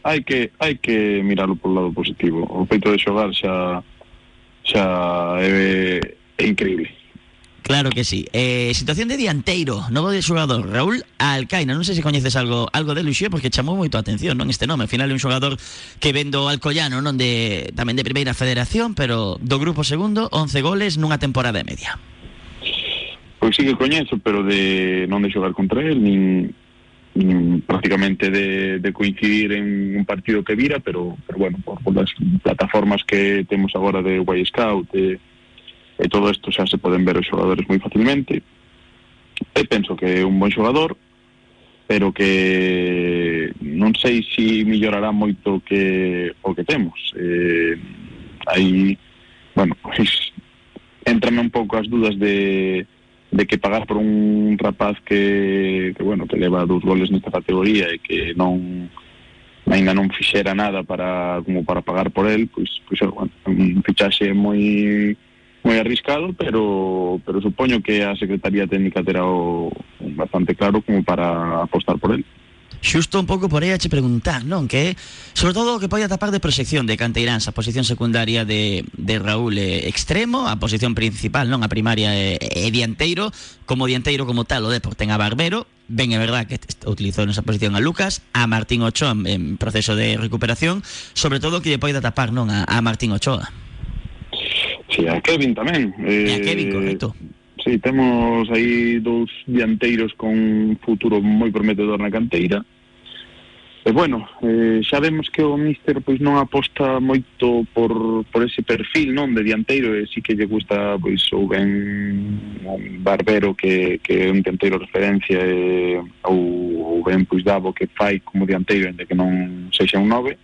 Speaker 8: Hai que, hai que miralo por lado positivo. O feito de xogar xa, xa é, é increíble.
Speaker 2: Claro que sí. Eh, situación de dianteiro, novo de xogador, Raúl Alcaina. Non sei se coñeces algo algo de Luxio porque chamou moito a atención, non este nome. Ao final un xogador que vendo Alcoyano, non de tamén de primeira federación, pero do grupo segundo, 11 goles nunha temporada e media.
Speaker 8: Pois sí que coñezo, pero de non de xogar contra el, nin, nin prácticamente de, coincidir en un partido que vira, pero, pero bueno, por, las plataformas que temos agora de Y Scout e, e todo isto xa se poden ver os xogadores moi facilmente. E penso que é un bon xogador, pero que non sei se millorará moito que o que temos. Eh, bueno, pois entrame un pouco as dudas de de que pagar por un rapaz que, que bueno, que leva dous goles nesta categoría e que non ainda non fixera nada para como para pagar por el, pois pois é, bueno, un fichaxe moi moi arriscado, pero pero supoño que a Secretaría Técnica terá o bastante claro como para apostar por el.
Speaker 2: Xusto un pouco por aí a che preguntar, non? Que sobre todo o que pode tapar de proxección de Canteiráns, a posición secundaria de, de Raúl é extremo, a posición principal, non? A primaria é, é dianteiro, como dianteiro como tal, o Depor ten a Barbero, ben é verdad que utilizou nesa posición a Lucas, a Martín Ochoa en proceso de recuperación, sobre todo que lle pode tapar, non? A, a Martín Ochoa.
Speaker 8: Si, a Kevin tamén.
Speaker 2: Eh, e a Kevin, correcto.
Speaker 8: Sí, temos aí dous dianteiros con futuro moi prometedor na canteira. E bueno, eh, xa vemos que o míster pois non aposta moito por, por ese perfil non de dianteiro e si que lle gusta pois ou ben un barbero que, que é un dianteiro referencia e, ou, ou ben pois davo que fai como dianteiro ende que non sexa un nove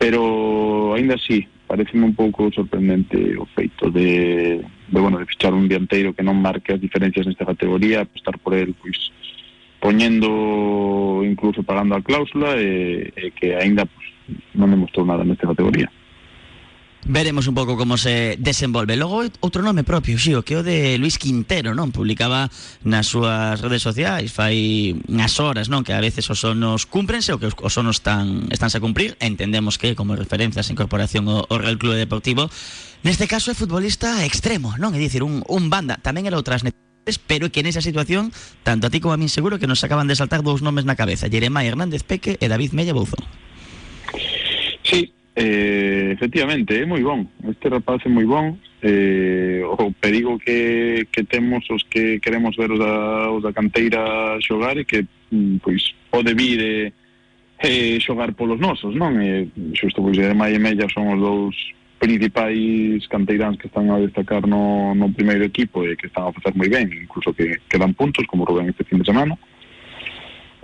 Speaker 8: pero aínda así pareceme un pouco sorprendente o feito de, de bueno, de fichar un dianteiro que non marque as diferencias nesta categoría, apostar por el pois poñendo incluso pagando a cláusula e, e que aínda pois, non demostrou nada nesta categoría.
Speaker 2: Veremos un pouco como se desenvolve. Logo, outro nome propio, xío, que o de Luis Quintero, non? Publicaba nas súas redes sociais fai unhas horas, non? Que a veces os sonos cúmprense ou que os os sonos están, estánse a cumprir. Entendemos que, como referencia, esa incorporación ao, Real Club Deportivo, neste caso é futbolista extremo, non? É dicir, un, un banda. Tamén era outras pero que nesa situación, tanto a ti como a min seguro que nos acaban de saltar dous nomes na cabeza, Jeremai Hernández Peque e David Mella Bouzón.
Speaker 8: Sí, eh, efectivamente, é moi bon. Este rapaz é moi bon. Eh, o perigo que, que temos os que queremos ver os da, os da canteira xogar e que mm, pois pode vir e, e xogar polos nosos, non? E, xusto pois de Mai e Mella son os dous principais canteiráns que están a destacar no, no primeiro equipo e que están a facer moi ben, incluso que, que dan puntos, como Rubén este fin de semana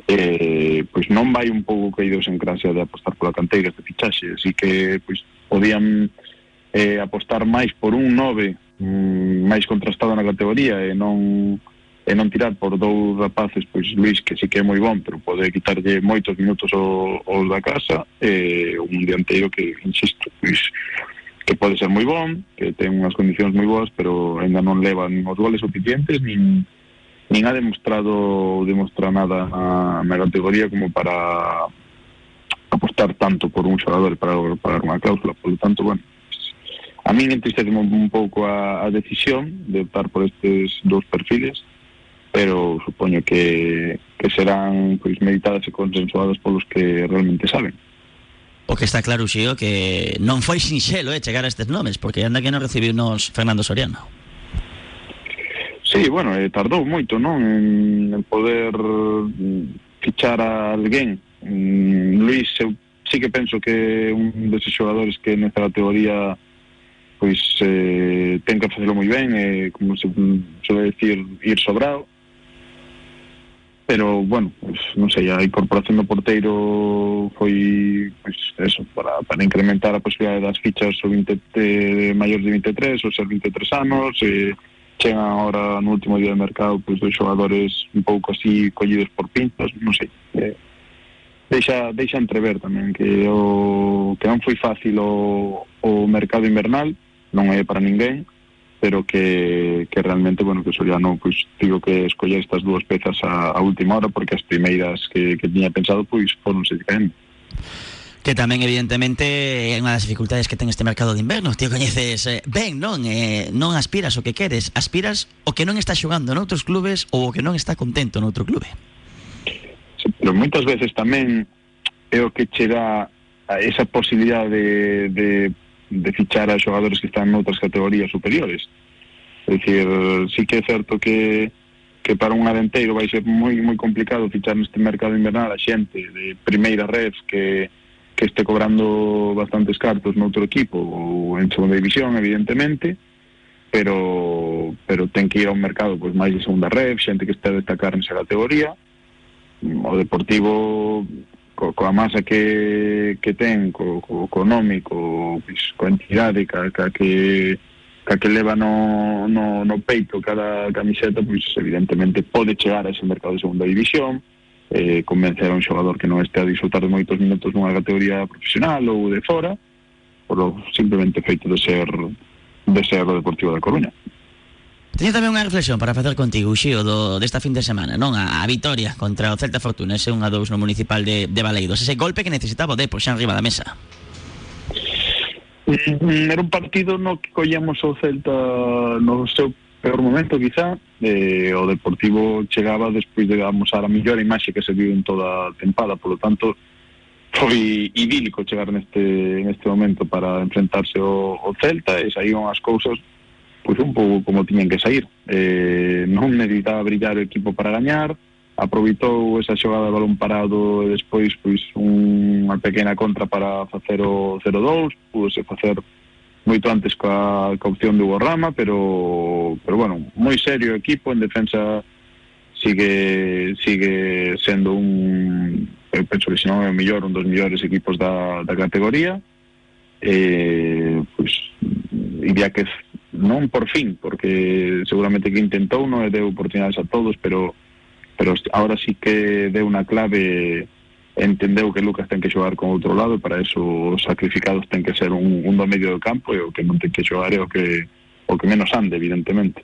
Speaker 8: eh, pois non vai un pouco caídos en gracia de apostar pola canteira de fichaxe, así que pois podían eh, apostar máis por un 9 mm, máis contrastado na categoría e non e non tirar por dous rapaces pois Luis que sí que é moi bon pero pode quitarlle moitos minutos ao, ao da casa e eh, un dianteiro que insisto pois que pode ser moi bon que ten unhas condicións moi boas pero ainda non leva nin os goles suficientes nin nin ha demostrado demostrar nada na, na categoría como para apostar tanto por un xogador para pagar unha cláusula. Por lo tanto, bueno, a min entristece un, pouco a, a decisión de optar por estes dous perfiles, pero supoño que, que serán pois meditadas e consensuadas polos que realmente saben.
Speaker 2: O que está claro, Xío, que non foi sinxelo eh, chegar a estes nomes, porque anda que non recibiu nos Fernando Soriano.
Speaker 8: Sí, bueno, eh, tardou moito, non, en, en poder mm, fichar a alguén. Mm, Luis, eu sí que penso que un deses xogadores que nesta categoría pois eh, ten que facelo moi ben, eh, como se mm, suele decir, ir sobrado. Pero, bueno, pues, non sei, a incorporación do porteiro foi, pois, eso, para, para incrementar a posibilidade das fichas o 20, eh, de maiores de 23, ou ser 23 anos, eh, chegan ahora no último día de mercado pois pues, dos xogadores un pouco así collidos por pintas, non sei. Eh, deixa, deixa entrever tamén que o que non foi fácil o, o mercado invernal, non é para ninguén, pero que, que realmente, bueno, que Soriano, pois, pues, digo que escolla estas dúas pezas a, a última hora, porque as primeiras que, que tiña pensado, pois, pues, foronse caindo.
Speaker 2: Que tamén, evidentemente, é unha das dificultades que ten este mercado de inverno. Ti coñeces eh, ben, non? Eh, non aspiras o que queres, aspiras o que non está xogando noutros clubes ou o que non está contento noutro clube.
Speaker 8: Sí, pero moitas veces tamén é o que che dá esa posibilidad de, de de fichar a xogadores que están noutras categorías superiores. É dicir, sí que é certo que que para un adenteiro vai ser moi moi complicado fichar neste mercado invernal a xente de primeira red que que este cobrando bastantes cartos noutro equipo ou en segunda división, evidentemente, pero pero ten que ir a un mercado pois máis de segunda red, xente que está a destacar nesa categoría. O Deportivo co, coa masa que, que ten, co, co económico, pois, coa entidade ca, que ca que leva no, no, no peito cada camiseta, pois evidentemente pode chegar a ese mercado de segunda división, eh, convencer a un xogador que non este a disfrutar de moitos minutos nunha categoría profesional ou de fora, por o simplemente feito de ser de ser o Deportivo da Coruña.
Speaker 2: Teño tamén unha reflexión para facer contigo, Xío, do, desta fin de semana, non? A, a vitoria contra o Celta Fortuna, ese 1-2 no municipal de, de Baleidos. Ese golpe que necesitaba o Depor xa arriba da mesa.
Speaker 8: Mm, era un partido no que collemos o Celta no seu peor momento quizá eh, o Deportivo chegaba despois de amosar a mellor imaxe que se viu en toda a tempada. Polo tanto foi idílico chegar neste, neste momento para enfrentarse ao, ao Celta e saíron as cousas pois un pouco como tiñen que sair eh, non necesitaba brillar o equipo para gañar aproveitou esa xogada de balón parado e despois pois unha pequena contra para facer o 0-2 pudose facer moito antes coa, coa opción de Hugo Rama, pero, pero bueno, moi serio equipo, en defensa sigue sigue sendo un eu penso que se non é o mellor, un dos mellores equipos da, da categoría. Eh, pois diría que non por fin, porque seguramente que intentou non deu oportunidades a todos, pero pero ahora sí que deu unha clave entendeu que Lucas ten que xogar con outro lado para eso os sacrificados ten que ser un, un do medio do campo e o que non ten que xogar é o que o que menos ande, evidentemente.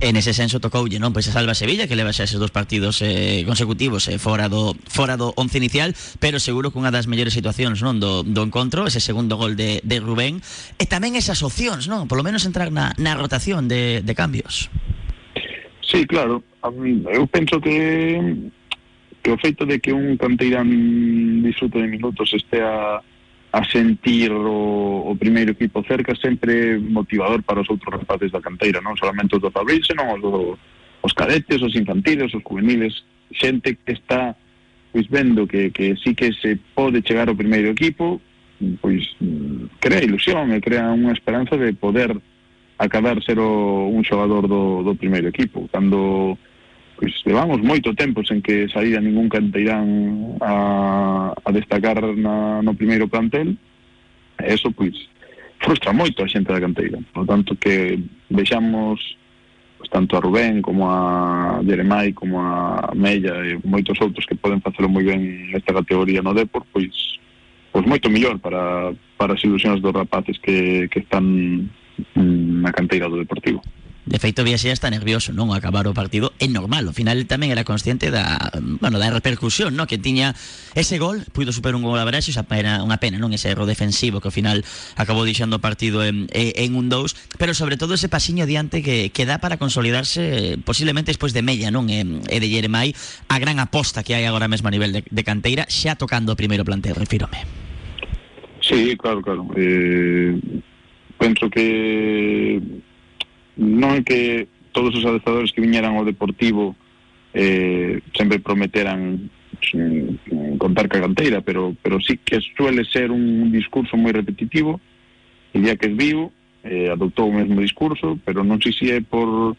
Speaker 2: En ese senso tocoulle, non? Pois a Salva Sevilla que leva xa eses dos partidos eh, consecutivos eh, fora do fora do 11 inicial, pero seguro que unha das mellores situacións, non, do, do encontro, ese segundo gol de, de Rubén, e tamén esas opcións, non? Polo menos entrar na, na rotación de, de cambios.
Speaker 8: Sí, claro. Eu penso que que o feito de que un canteirán disfrute de minutos estea a sentir o, o primeiro equipo cerca sempre motivador para os outros rapaces da canteira, non solamente os do Fabril, senón os, do, os cadetes, os infantiles, os juveniles, xente que está pois vendo que, que sí que se pode chegar ao primeiro equipo, pois crea ilusión e crea unha esperanza de poder acabar ser o, un xogador do, do primeiro equipo. Cando Pois levamos moito tempo sen que saíra ningún canteirán a, a destacar na, no primeiro plantel, e eso, pois, frustra moito a xente da canteira. Por tanto, que vexamos pois, tanto a Rubén como a Jeremai, como a Mella e moitos outros que poden facelo moi ben nesta categoría no Depor, pois, pois moito mellor para, para as ilusións dos rapaces que, que están mm, na canteira do Deportivo.
Speaker 2: De feito, Viaxea está nervioso, non? Acabar o partido é normal. Ao final tamén era consciente da, bueno, da repercusión, non? Que tiña ese gol, puido superar un gol a Braxe, xa era unha pena, non? Ese erro defensivo que ao final acabou deixando partido en, en un 2, pero sobre todo ese pasiño diante que, que dá para consolidarse posiblemente despois de Mella, non? E, e de Yeremai, a gran aposta que hai agora mesmo a nivel de, de canteira, xa tocando o primeiro plantel, refírome.
Speaker 8: Sí, claro, claro. Eh, que non é que todos os adestradores que viñeran ao Deportivo eh, sempre prometeran contar ca canteira, pero, pero sí que suele ser un discurso moi repetitivo. Día que es vivo, eh, adoptou o mesmo discurso, pero non sei se é por,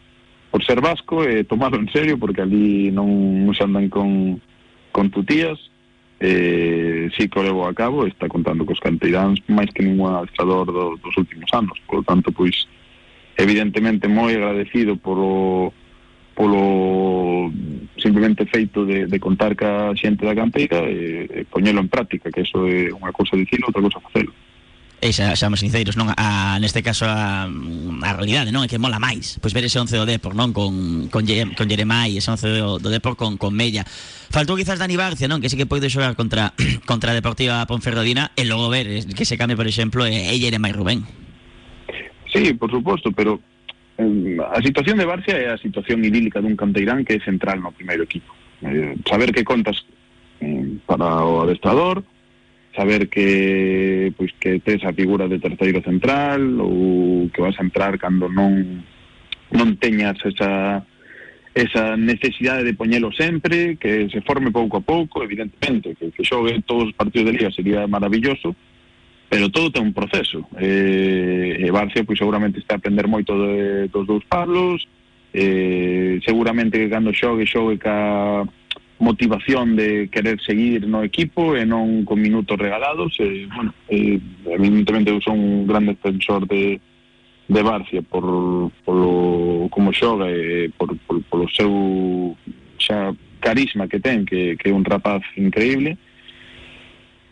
Speaker 8: por ser vasco e eh, tomalo en serio, porque ali non, non se andan con, con tutías, eh, sí que o levo a cabo, está contando cos canteiráns máis que ningún adestrador do, dos últimos anos, por lo tanto, pois, evidentemente moi agradecido polo polo simplemente feito de, de contar ca xente da canteira e, e poñelo en práctica, que eso é unha cousa dicilo, outra cousa facelo.
Speaker 2: E xa, xamos sinceros, non? A, neste caso a, a realidade, non? É que mola máis Pois ver ese 11 do Depor, non? Con, con, con Jeremai, ese 11 do, do Depor con, con Mella Faltou quizás Dani Barcia, non? Que sí que pode xogar contra, contra Deportiva Ponferradina E logo ver que se cambie, por exemplo, é, é Jeremai Rubén
Speaker 8: Sí, por suposto, pero eh, a situación de Barcia é a situación idílica dun canteirán que é central no primeiro equipo. Eh, saber que contas eh, para o adestrador, saber que pois que tes a figura de terceiro central ou que vas a entrar cando non non teñas esa esa necesidade de poñelo sempre, que se forme pouco a pouco, evidentemente, que, que xogue todos os partidos de liga sería maravilloso, pero todo ten un proceso. Eh, Barcia pois seguramente está a aprender moito de, dos dous Pablos. Eh, seguramente que cando xogue xogue ca motivación de querer seguir no equipo e non con minutos regalados. E, bueno, eh, evidentemente eu son un gran defensor de, de Barcia por, polo como xoga e por, por, polo seu xa carisma que ten que, que é un rapaz increíble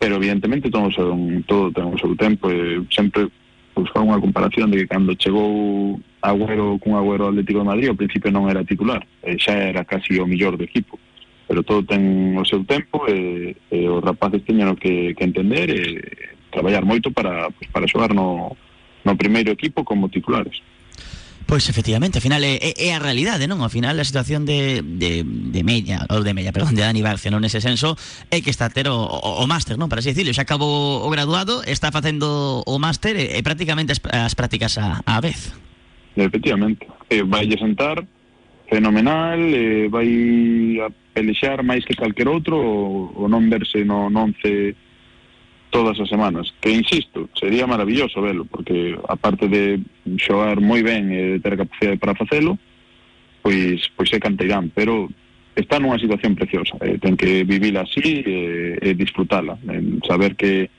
Speaker 8: pero evidentemente todo, son, todo ten o seu tempo e sempre buscar unha comparación de que cando chegou Agüero cun Agüero Atlético de Madrid ao principio non era titular e xa era casi o millor do equipo. Pero todo ten o seu tempo e, e os rapaces teñen que, que entender e traballar moito para, pues, para xogar no, no primeiro equipo como titulares.
Speaker 2: Pois efectivamente, ao final é, é a realidade, non? Ao final a situación de, de, de Mella, ou de Mella, perdón, de Dani Barcia, non nese senso, é que está a o, o, máster, non? Para así decirlo, xa acabou o graduado, está facendo o máster e, e prácticamente as, as prácticas a, a vez.
Speaker 8: Efectivamente, eh, vai sentar fenomenal, eh, a pelexar máis que calquer outro o, o non verse no, no once todas as semanas. Que, insisto, sería maravilloso velo, porque aparte de xogar moi ben e de ter para facelo, pois, pois é canteirán, pero está nunha situación preciosa, eh, ten que vivila así e, e en saber que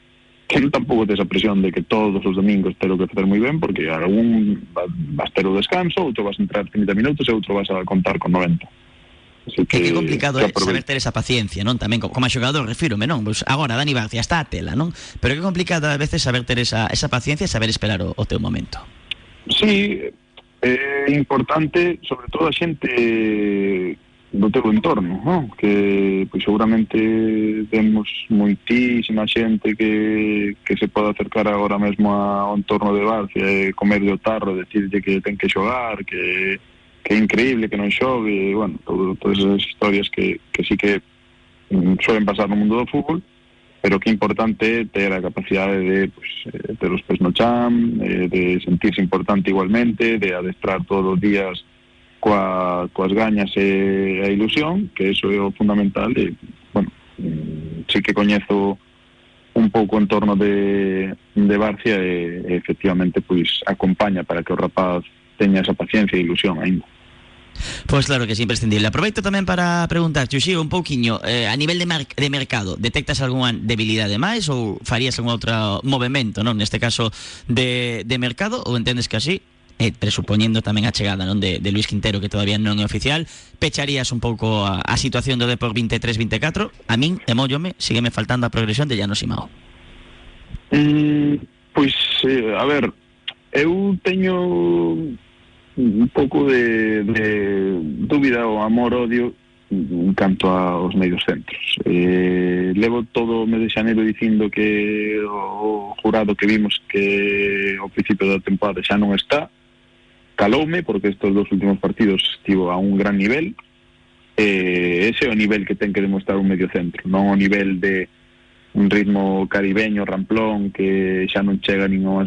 Speaker 8: que non tampouco tes a presión de que todos os domingos tero que facer moi ben, porque algún vas ter o descanso, outro vas a entrar 30 minutos e outro vas a contar con 90.
Speaker 2: Así que, que, complicado é eh, saber ter esa paciencia, non? Tamén como, como xogador, refírome, non? Pues agora Dani Barcia está a tela, non? Pero que complicado a veces saber ter esa, esa paciencia e saber esperar o, o teu momento.
Speaker 8: Sí, é importante, sobre todo a xente do teu entorno, non? que pois, seguramente vemos moitísima xente que, que se pode acercar agora mesmo ao entorno de Barcia e comer de otarro, decirlle que ten que xogar, que que increíble que non xogue, e, bueno, todas esas historias que, que sí que mm, suelen pasar no mundo do fútbol, pero que importante ter a capacidade de pues, eh, ter os pés no cham, eh, de sentirse importante igualmente, de adestrar todos os días coa, coas gañas e a ilusión, que eso é o fundamental, e, bueno, mm, sí que coñezo un pouco en torno de, de Barcia e, e efectivamente pois acompaña para que o rapaz teña esa paciencia e ilusión aínda.
Speaker 2: Pois claro que é imprescindible. Aproveito tamén para preguntar, Xuxi, un pouquiño, eh, a nivel de, de mercado, detectas algunha debilidade máis ou farías algún outro movimento, non? Neste caso de, de mercado, ou entendes que así, e eh, presupoñendo tamén a chegada non de, de Luis Quintero que todavía non é oficial pecharías un pouco a, a situación do Depor 23-24 a min, e mollome, sígueme faltando a progresión de Llanos Simao
Speaker 8: mm, Pois, eh, a ver Eu teño un pouco de, de dúbida ou amor-odio en canto aos medios centros. Eh, levo todo o mes de xaneiro dicindo que o jurado que vimos que ao principio da temporada xa non está, caloume porque estes dos últimos partidos estivo a un gran nivel, eh, ese é o nivel que ten que demostrar un medio centro, non o nivel de un ritmo caribeño, ramplón, que xa non chega nin ao,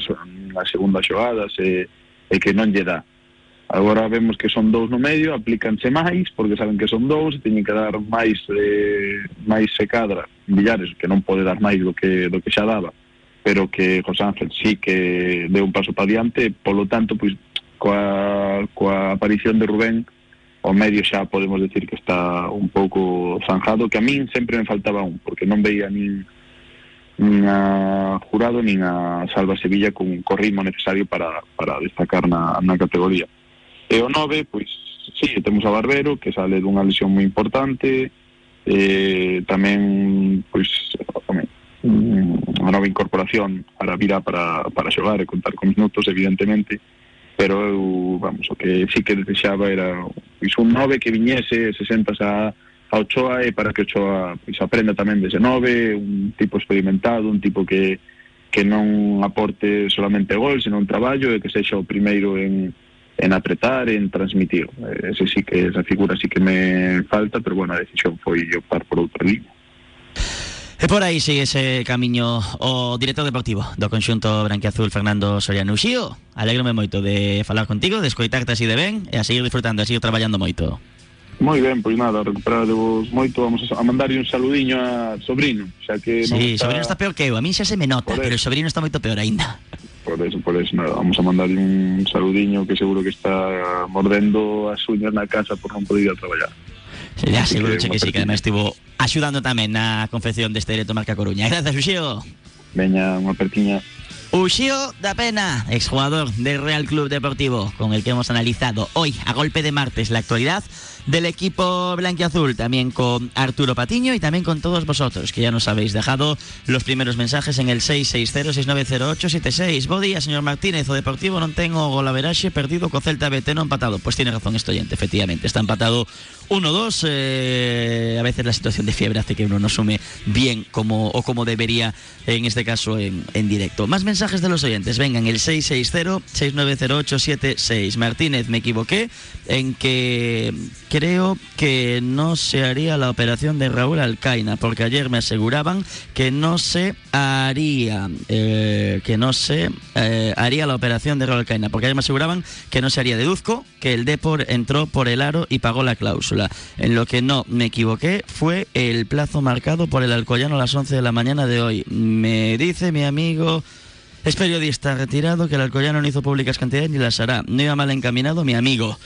Speaker 8: a segunda xogadas e, e que non lle dá. Agora vemos que son dous no medio, aplícanse máis, porque saben que son dous, e teñen que dar máis eh, máis se cadra Villares, que non pode dar máis do que, do que xa daba, pero que José Ángel sí que deu un paso para diante, polo tanto, pois, coa, coa aparición de Rubén, o medio xa podemos decir que está un pouco zanjado, que a min sempre me faltaba un, porque non veía nin nin a Jurado nin a Salva Sevilla con co ritmo necesario para, para destacar na, na categoría. E o 9, pois, sí, temos a Barbero, que sale dunha lesión moi importante, eh, tamén, pois, tamén, unha nova incorporación para vir para, para xogar e contar con minutos, evidentemente, pero eu, vamos, o que sí que desexaba era pois, un nove que viñese, se sentas a, a Ochoa e para que Ochoa pois, aprenda tamén de Xenove, un tipo experimentado, un tipo que, que non aporte solamente gol, senón un traballo e que sexa o primeiro en, en apretar, en transmitir. Ese sí que esa figura sí que me falta, pero bueno, a decisión foi optar por outra línea.
Speaker 2: E por aí sigue ese camiño o director deportivo do conxunto Branquiazul Fernando Soriano Uxío. Alegrome moito de falar contigo, de escoitarte así de ben e a seguir disfrutando, a seguir traballando moito.
Speaker 8: Moi ben, pois nada, recuperadevos moito, vamos a mandarlle un saludiño a Sobrino, xa que
Speaker 2: non Sí, está... Sobrino está peor que eu, a mí xa se me nota, pero o Sobrino está moito peor aínda.
Speaker 8: Por eso, por eso, nada, vamos a mandarlle un saludiño que seguro que está mordendo as uñas na casa por non poder ir a traballar.
Speaker 2: Sí, seguro que, que sí, que además estivo axudando tamén na confección deste directo Marca Coruña. Gracias, Uxío.
Speaker 8: Veña, unha pertiña.
Speaker 2: Uxío da Pena, exjugador del Real Club Deportivo, con el que hemos analizado hoy, a golpe de martes, la actualidad del equipo blanquiazul, también con Arturo Patiño y también con todos vosotros, que ya nos habéis dejado los primeros mensajes en el 660-690876. Bodía, señor Martínez, o Deportivo non tengo golaveraxe perdido co Celta BT no empatado. Pues tiene razón esto oyente, efectivamente, está empatado 1-2. Eh, a veces la situación de fiebre hace que uno no sume bien como, o como debería, en este caso, en, en directo. Más mensajes de los oyentes, vengan, el 660-690876. Martínez, me equivoqué en que creo que no se haría la operación de Raúl Alcaina, porque ayer me aseguraban que no se haría, eh, que no se eh, haría la operación de Raúl Alcaina, porque ayer me aseguraban que no se haría. Deduzco que el Depor entró por el aro y pagó la cláusula. En lo que no me equivoqué fue el plazo marcado por el Alcoyano a las 11 de la mañana de hoy. Me dice mi amigo... Es periodista retirado que el Alcoyano no hizo públicas cantidades ni las hará. No iba mal encaminado mi amigo.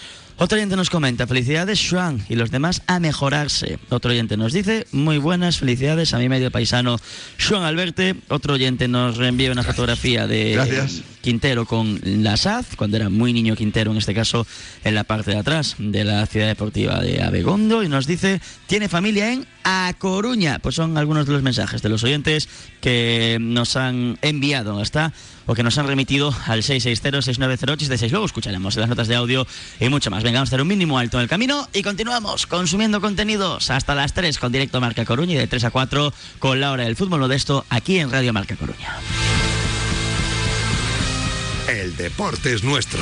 Speaker 2: Otro oyente nos comenta, felicidades Xuan y los demás a mejorarse. Otro oyente nos dice, muy buenas, felicidades a mi medio paisano Xuan Alberte. Otro oyente nos reenvía una fotografía de
Speaker 9: Gracias.
Speaker 2: Quintero con la SAZ, cuando era muy niño Quintero en este caso, en la parte de atrás de la ciudad deportiva de Abegondo y nos dice, tiene familia en A Coruña. Pues son algunos de los mensajes de los oyentes que nos han enviado hasta que nos han remitido al 660-6908-76. Luego escucharemos las notas de audio y mucho más. Venga, vamos a hacer un mínimo alto en el camino y continuamos consumiendo contenidos hasta las 3 con Directo Marca Coruña y de 3 a 4 con la hora del fútbol modesto aquí en Radio Marca Coruña.
Speaker 1: El deporte es nuestro.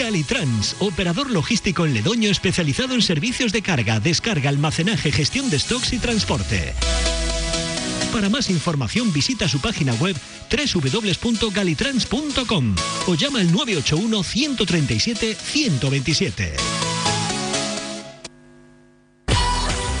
Speaker 3: Galitrans, operador logístico en Ledoño especializado en servicios de carga, descarga, almacenaje, gestión de stocks y transporte. Para más información visita su página web www.galitrans.com o llama al 981 137 127.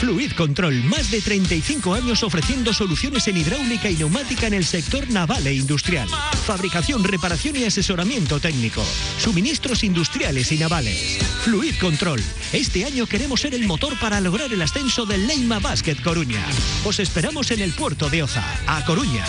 Speaker 3: Fluid Control, más de 35 años ofreciendo soluciones en hidráulica y neumática en el sector naval e industrial. Fabricación, reparación y asesoramiento técnico. Suministros industriales y navales. Fluid Control. Este año queremos ser el motor para lograr el ascenso del Leima Basket Coruña. Os esperamos en el puerto de Oza, a Coruña.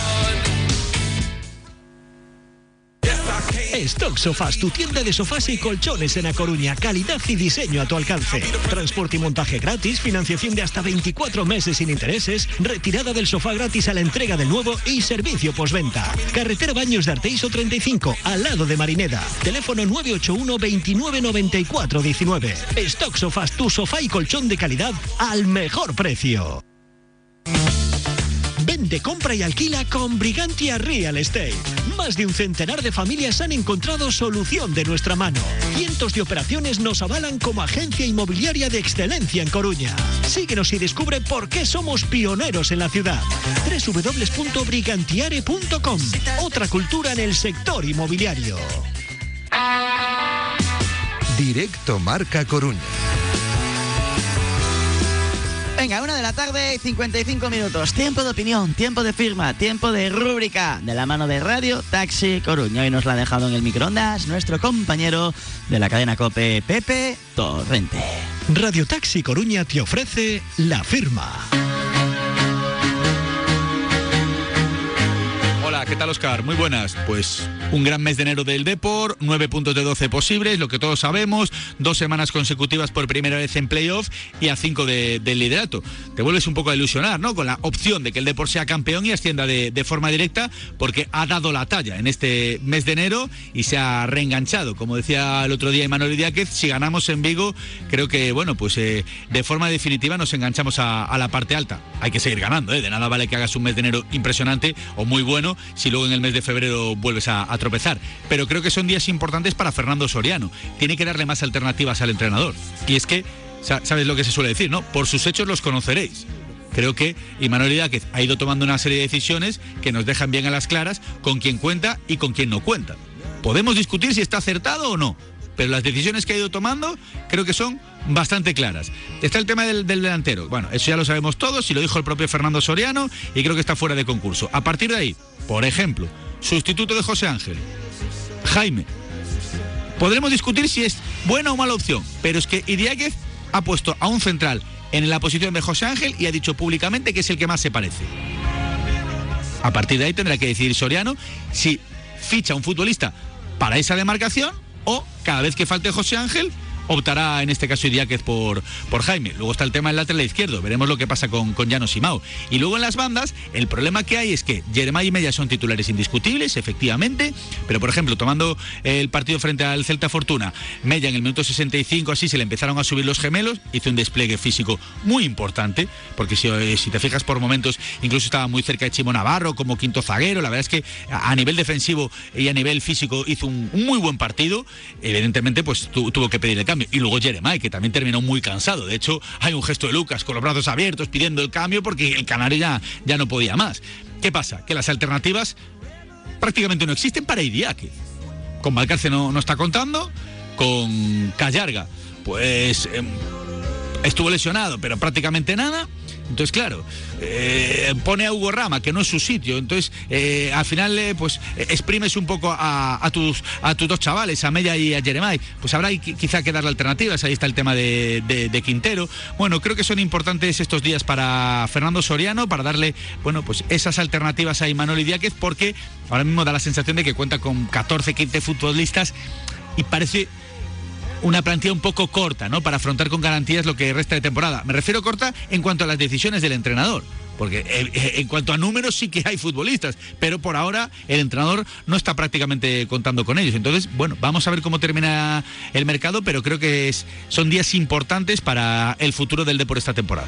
Speaker 3: Stock Sofás, tu tienda de sofás y colchones en A Coruña. Calidad y diseño a tu alcance. Transporte y montaje gratis, financiación de hasta 24 meses sin intereses, retirada del sofá gratis a la entrega del nuevo y servicio postventa. Carretera Baños de Arteiso 35, al lado de Marineda. Teléfono 981 29 94 19. Stock Sofás, tu sofá y colchón de calidad al mejor precio. Vende, compra y alquila con Brigantia Real Estate. Más de un centenar de familias han encontrado solución de nuestra mano. Cientos de operaciones nos avalan como agencia inmobiliaria de excelencia en Coruña. Síguenos y descubre por qué somos pioneros en la ciudad. www.brigantiare.com. Otra cultura en el sector inmobiliario.
Speaker 1: Directo Marca Coruña.
Speaker 2: Venga, una de la tarde, 55 minutos. Tiempo de opinión, tiempo de firma, tiempo de rúbrica de la mano de Radio Taxi Coruña. Hoy nos la ha dejado en el microondas nuestro compañero de la cadena Cope, Pepe Torrente.
Speaker 3: Radio Taxi Coruña te ofrece la firma.
Speaker 9: ¿Qué tal Oscar? Muy buenas. Pues un gran mes de enero del Depor, 9 puntos de 12 posibles, lo que todos sabemos, dos semanas consecutivas por primera vez en playoff y a 5 de, del liderato. Te vuelves un poco a ilusionar, ¿no? Con la opción de que el Depor sea campeón y ascienda de, forma directa, porque ha dado la talla en este mes de enero y se ha reenganchado. Como decía el otro día Emanuel Díaz, si ganamos en Vigo, creo que, bueno, pues eh, de forma definitiva nos enganchamos a, a la parte alta. Hay que seguir ganando, ¿eh? De nada vale que hagas un mes de enero impresionante o muy bueno si luego en el mes de febrero vuelves a, tropezar. Pero creo que son días importantes para Fernando Soriano. Tiene que darle más alternativas al entrenador. Y es que, sa- ¿sabes lo que se suele decir, no? Por sus hechos los conoceréis. Creo que Imanol Idáquez ha ido tomando una serie de decisiones que nos dejan bien a las claras con quién cuenta y con quién no cuenta. Podemos discutir si está acertado o no, pero las decisiones que ha ido tomando creo que son bastante claras. Está el tema del, del delantero. Bueno, eso ya lo sabemos todos y lo dijo el propio Fernando Soriano y creo que está fuera de concurso. A partir de ahí, por ejemplo, sustituto de José Ángel, Jaime. Podremos discutir si es buena o mala opción, pero es que Idiáquez ha puesto a un central en la posición de José Ángel y ha dicho públicamente que es el que más se parece. A partir de ahí tendrá que decidir Soriano si ficha un futbolista para esa demarcación o cada vez que falte José Ángel optará en este caso Idiáquez por, por Jaime. Luego está el tema del lateral izquierdo, veremos lo que pasa con, con Llanos y. Y luego en las bandas, el problema que hay es que Jeremai y Mella son titulares indiscutibles, efectivamente, pero por ejemplo, tomando el partido frente al Celta Fortuna, Mella en el minuto 65 así se le empezaron a subir los gemelos, hizo un despliegue físico muy importante, porque si, eh, si te fijas por momentos, incluso estaba muy cerca de Chimo Navarro como quinto zaguero, la verdad es que a nivel defensivo y a nivel físico hizo un, muy buen partido, evidentemente pues tu- tuvo que pedir el Y luego Jeremai, que también terminó muy cansado. De hecho, hay un gesto de Lucas con los brazos abiertos pidiendo el cambio porque el Canario ya, ya no podía más. ¿Qué pasa? Que las alternativas prácticamente no existen para Idiáquez. Con Valcarce no, no está contando, con Callarga, pues em, estuvo lesionado, pero prácticamente nada. Entonces, claro, eh, pone a Hugo Rama, que no es su sitio. Entonces, eh, al final, eh, pues exprimes un poco a, tus, a tus dos chavales, a Mella y a Jeremai. Pues habrá qui- quizá que darle alternativas. Ahí está el tema de, de- Quintero. Bueno, creo que son importantes estos días para Fernando Soriano, para darle, bueno, pues esas alternativas a Imanol Idiáquez, porque ahora mismo da la sensación de que cuenta con 14, 15 futbolistas y parece una plantilla un poco corta, ¿no? Para afrontar con garantías lo que resta de temporada. Me refiero corta en cuanto a las decisiones del entrenador. Porque eh, eh, en cuanto a números sí que hay futbolistas, pero por ahora el entrenador no está prácticamente contando con ellos. Entonces, bueno, vamos a ver cómo termina el mercado, pero creo que son días importantes para el futuro del Depor esta temporada.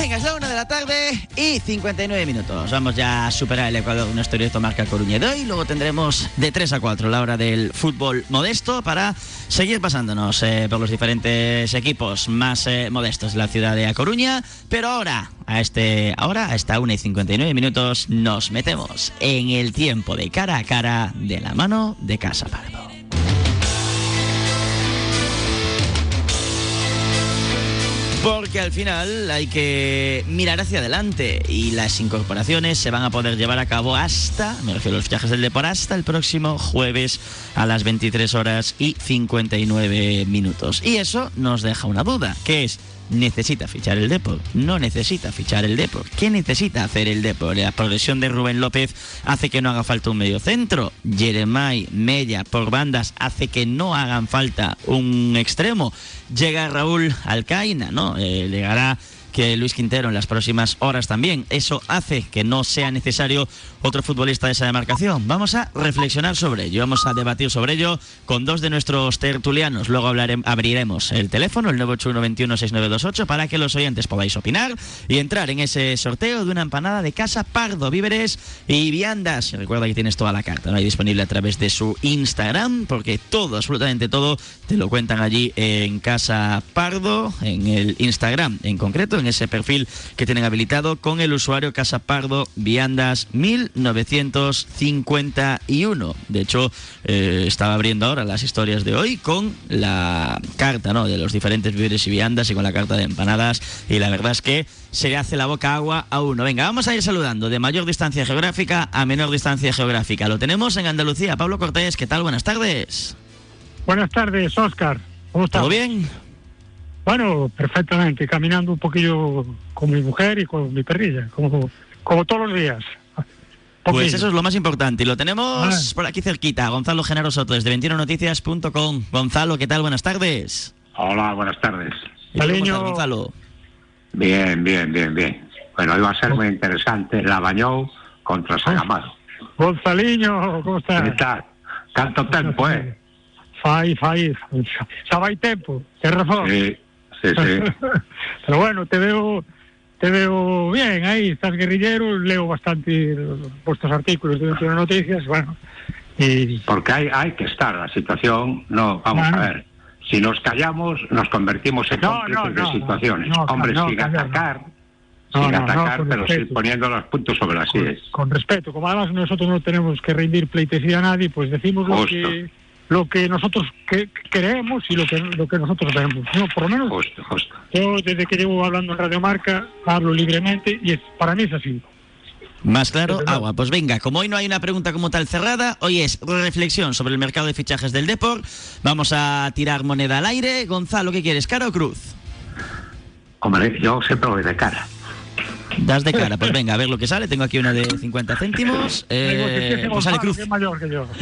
Speaker 2: Venga, es la una de la tarde y 59 minutos. Vamos ya a superar el Ecuador de nuestro directo Marca Coruña de hoy. Luego tendremos de 3 a 4 la hora del fútbol modesto para seguir pasándonos eh, por los diferentes equipos más eh, modestos de la ciudad de A Coruña. Pero ahora, a este, ahora, a esta 1 y 59 minutos, nos metemos en el tiempo de cara a cara de la mano de Casa Pardo. Porque al final hay que mirar hacia adelante y las incorporaciones se van a poder llevar a cabo hasta, me refiero a los fichajes del Depor, hasta el próximo jueves a las 23 horas y 59 minutos. Y eso nos deja una duda, que es, ¿necesita fichar el Depor? No necesita fichar el Depor. ¿Qué necesita hacer el Depor? La progresión de Rubén López hace que no haga falta un medio centro. Jeremai, Mella, por bandas hace que no hagan falta un extremo llega Raúl Alcaina, ¿no? Eh, llegará que Luis Quintero en las próximas horas también. Eso hace que no sea necesario otro futbolista de esa demarcación. Vamos a reflexionar sobre ello, vamos a debatir sobre ello con dos de nuestros tertulianos. Luego hablaremos, abriremos el teléfono, el 981-216928, para que los oyentes podáis opinar y entrar en ese sorteo de una empanada de casa Pardo, víveres y viandas. Recuerda que tienes toda la carta, ¿no? Hay disponible a través de su Instagram, porque todo, absolutamente todo, te lo cuentan allí en Casa Pardo, en el Instagram en concreto, en ese perfil que tienen habilitado con el usuario Casa Pardo Viandas 1951. De hecho, eh, estaba abriendo ahora las historias de hoy con la carta ¿no? de los diferentes víveres y viandas y con la carta de empanadas. Y la verdad es que se le hace la boca agua a uno. Venga, vamos a ir saludando de mayor distancia geográfica a menor distancia geográfica. Lo tenemos en Andalucía. Pablo Cortés, ¿qué tal? Buenas tardes.
Speaker 10: Buenas tardes, Oscar. ¿Cómo estás?
Speaker 2: ¿Todo bien?
Speaker 10: Bueno, perfectamente, caminando un poquillo con mi mujer y con mi perrilla, como, como todos los días.
Speaker 2: Pues eso es lo más importante. Y lo tenemos por aquí cerquita. Gonzalo Genaro Soto, desde 21noticias.com. Gonzalo, ¿qué tal? Buenas tardes.
Speaker 11: Hola, buenas tardes.
Speaker 2: Cariño. Gonzalo?
Speaker 11: Bien, bien, bien, bien. Bueno, hoy va a ser muy interesante la Bañou contra Sagamaro.
Speaker 10: Gonzaliño, ¿cómo estás?
Speaker 11: ¿Qué tal? Tanto tiempo, eh?
Speaker 10: Fai, fai, xa vai tempo, te razón.
Speaker 11: Sí, sí, sí.
Speaker 10: Pero bueno, te veo te veo bien ahí, estás guerrillero, leo bastante vuestros artículos de 21 Noticias, bueno. Y...
Speaker 11: Porque hay, hay que estar, la situación, no, vamos a ver, si nos callamos nos convertimos en
Speaker 10: No,
Speaker 11: de
Speaker 10: no,
Speaker 11: situaciones. Hombre, sin atacar, sin atacar, pero sí poniendo los puntos sobre las
Speaker 10: con,
Speaker 11: sillas.
Speaker 10: con respeto, como además nosotros no tenemos que rendir pleitesía a nadie, pues decimos lo que lo que nosotros que, creemos y lo que lo que nosotros vemos. No, por lo menos
Speaker 11: Justo, justo.
Speaker 10: yo desde que llevo hablando en Radio Marca hablo libremente y es, para mí es así.
Speaker 2: Más claro, agua. Pues venga, como hoy no hay una pregunta como tal cerrada, hoy es reflexión sobre el mercado de fichajes del Depor. Vamos a tirar moneda al aire. Gonzalo, ¿qué quieres, cara o cruz?
Speaker 11: Hombre, yo siempre voy de cara.
Speaker 2: Das de cara, pues venga, a ver lo que sale. Tengo aquí una de 50 céntimos. Eh, pues sale cruz.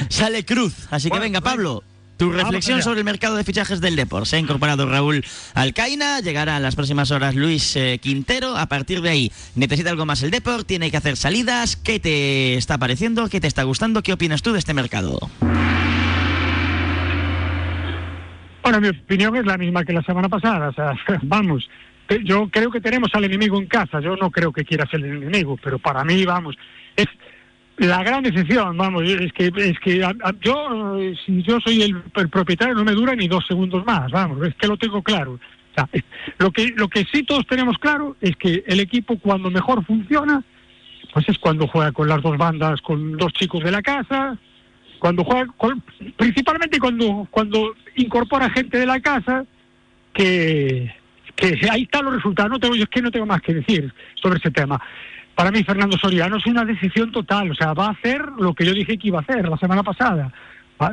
Speaker 2: Sale cruz. Así que venga. Pablo. Tu reflexión sobre el mercado de fichajes del Depor. Se ha incorporado Raúl Alcaina, llegará en las próximas horas Luis eh, Quintero. A partir de ahí, necesita algo más el Depor, tiene que hacer salidas. ¿Qué te está pareciendo? ¿Qué te está gustando? ¿Qué opinas tú de este mercado?
Speaker 10: Bueno, mi opinión es la misma que la semana pasada. O sea, vamos, yo creo que tenemos al enemigo en casa. Yo no creo que quiera ser el enemigo, pero para mí, vamos, es la gran excepción. Vamos, es que es que yo, eh, si yo soy el, propietario, no me dura ni dos segundos más. Vamos, es que lo tengo claro. O sea, lo que lo que sí todos tenemos claro es que el equipo cuando mejor funciona, pues es cuando juega con las dos bandas, con dos chicos de la casa, cuando juega, con- principalmente cuando cuando incorpora gente de la casa que, que ahí están los resultados. No tengo, yo es que no tengo más que decir sobre ese tema. Para mí Fernando Soriano es una decisión total, o sea, va a hacer lo que yo dije que iba a hacer la semana pasada,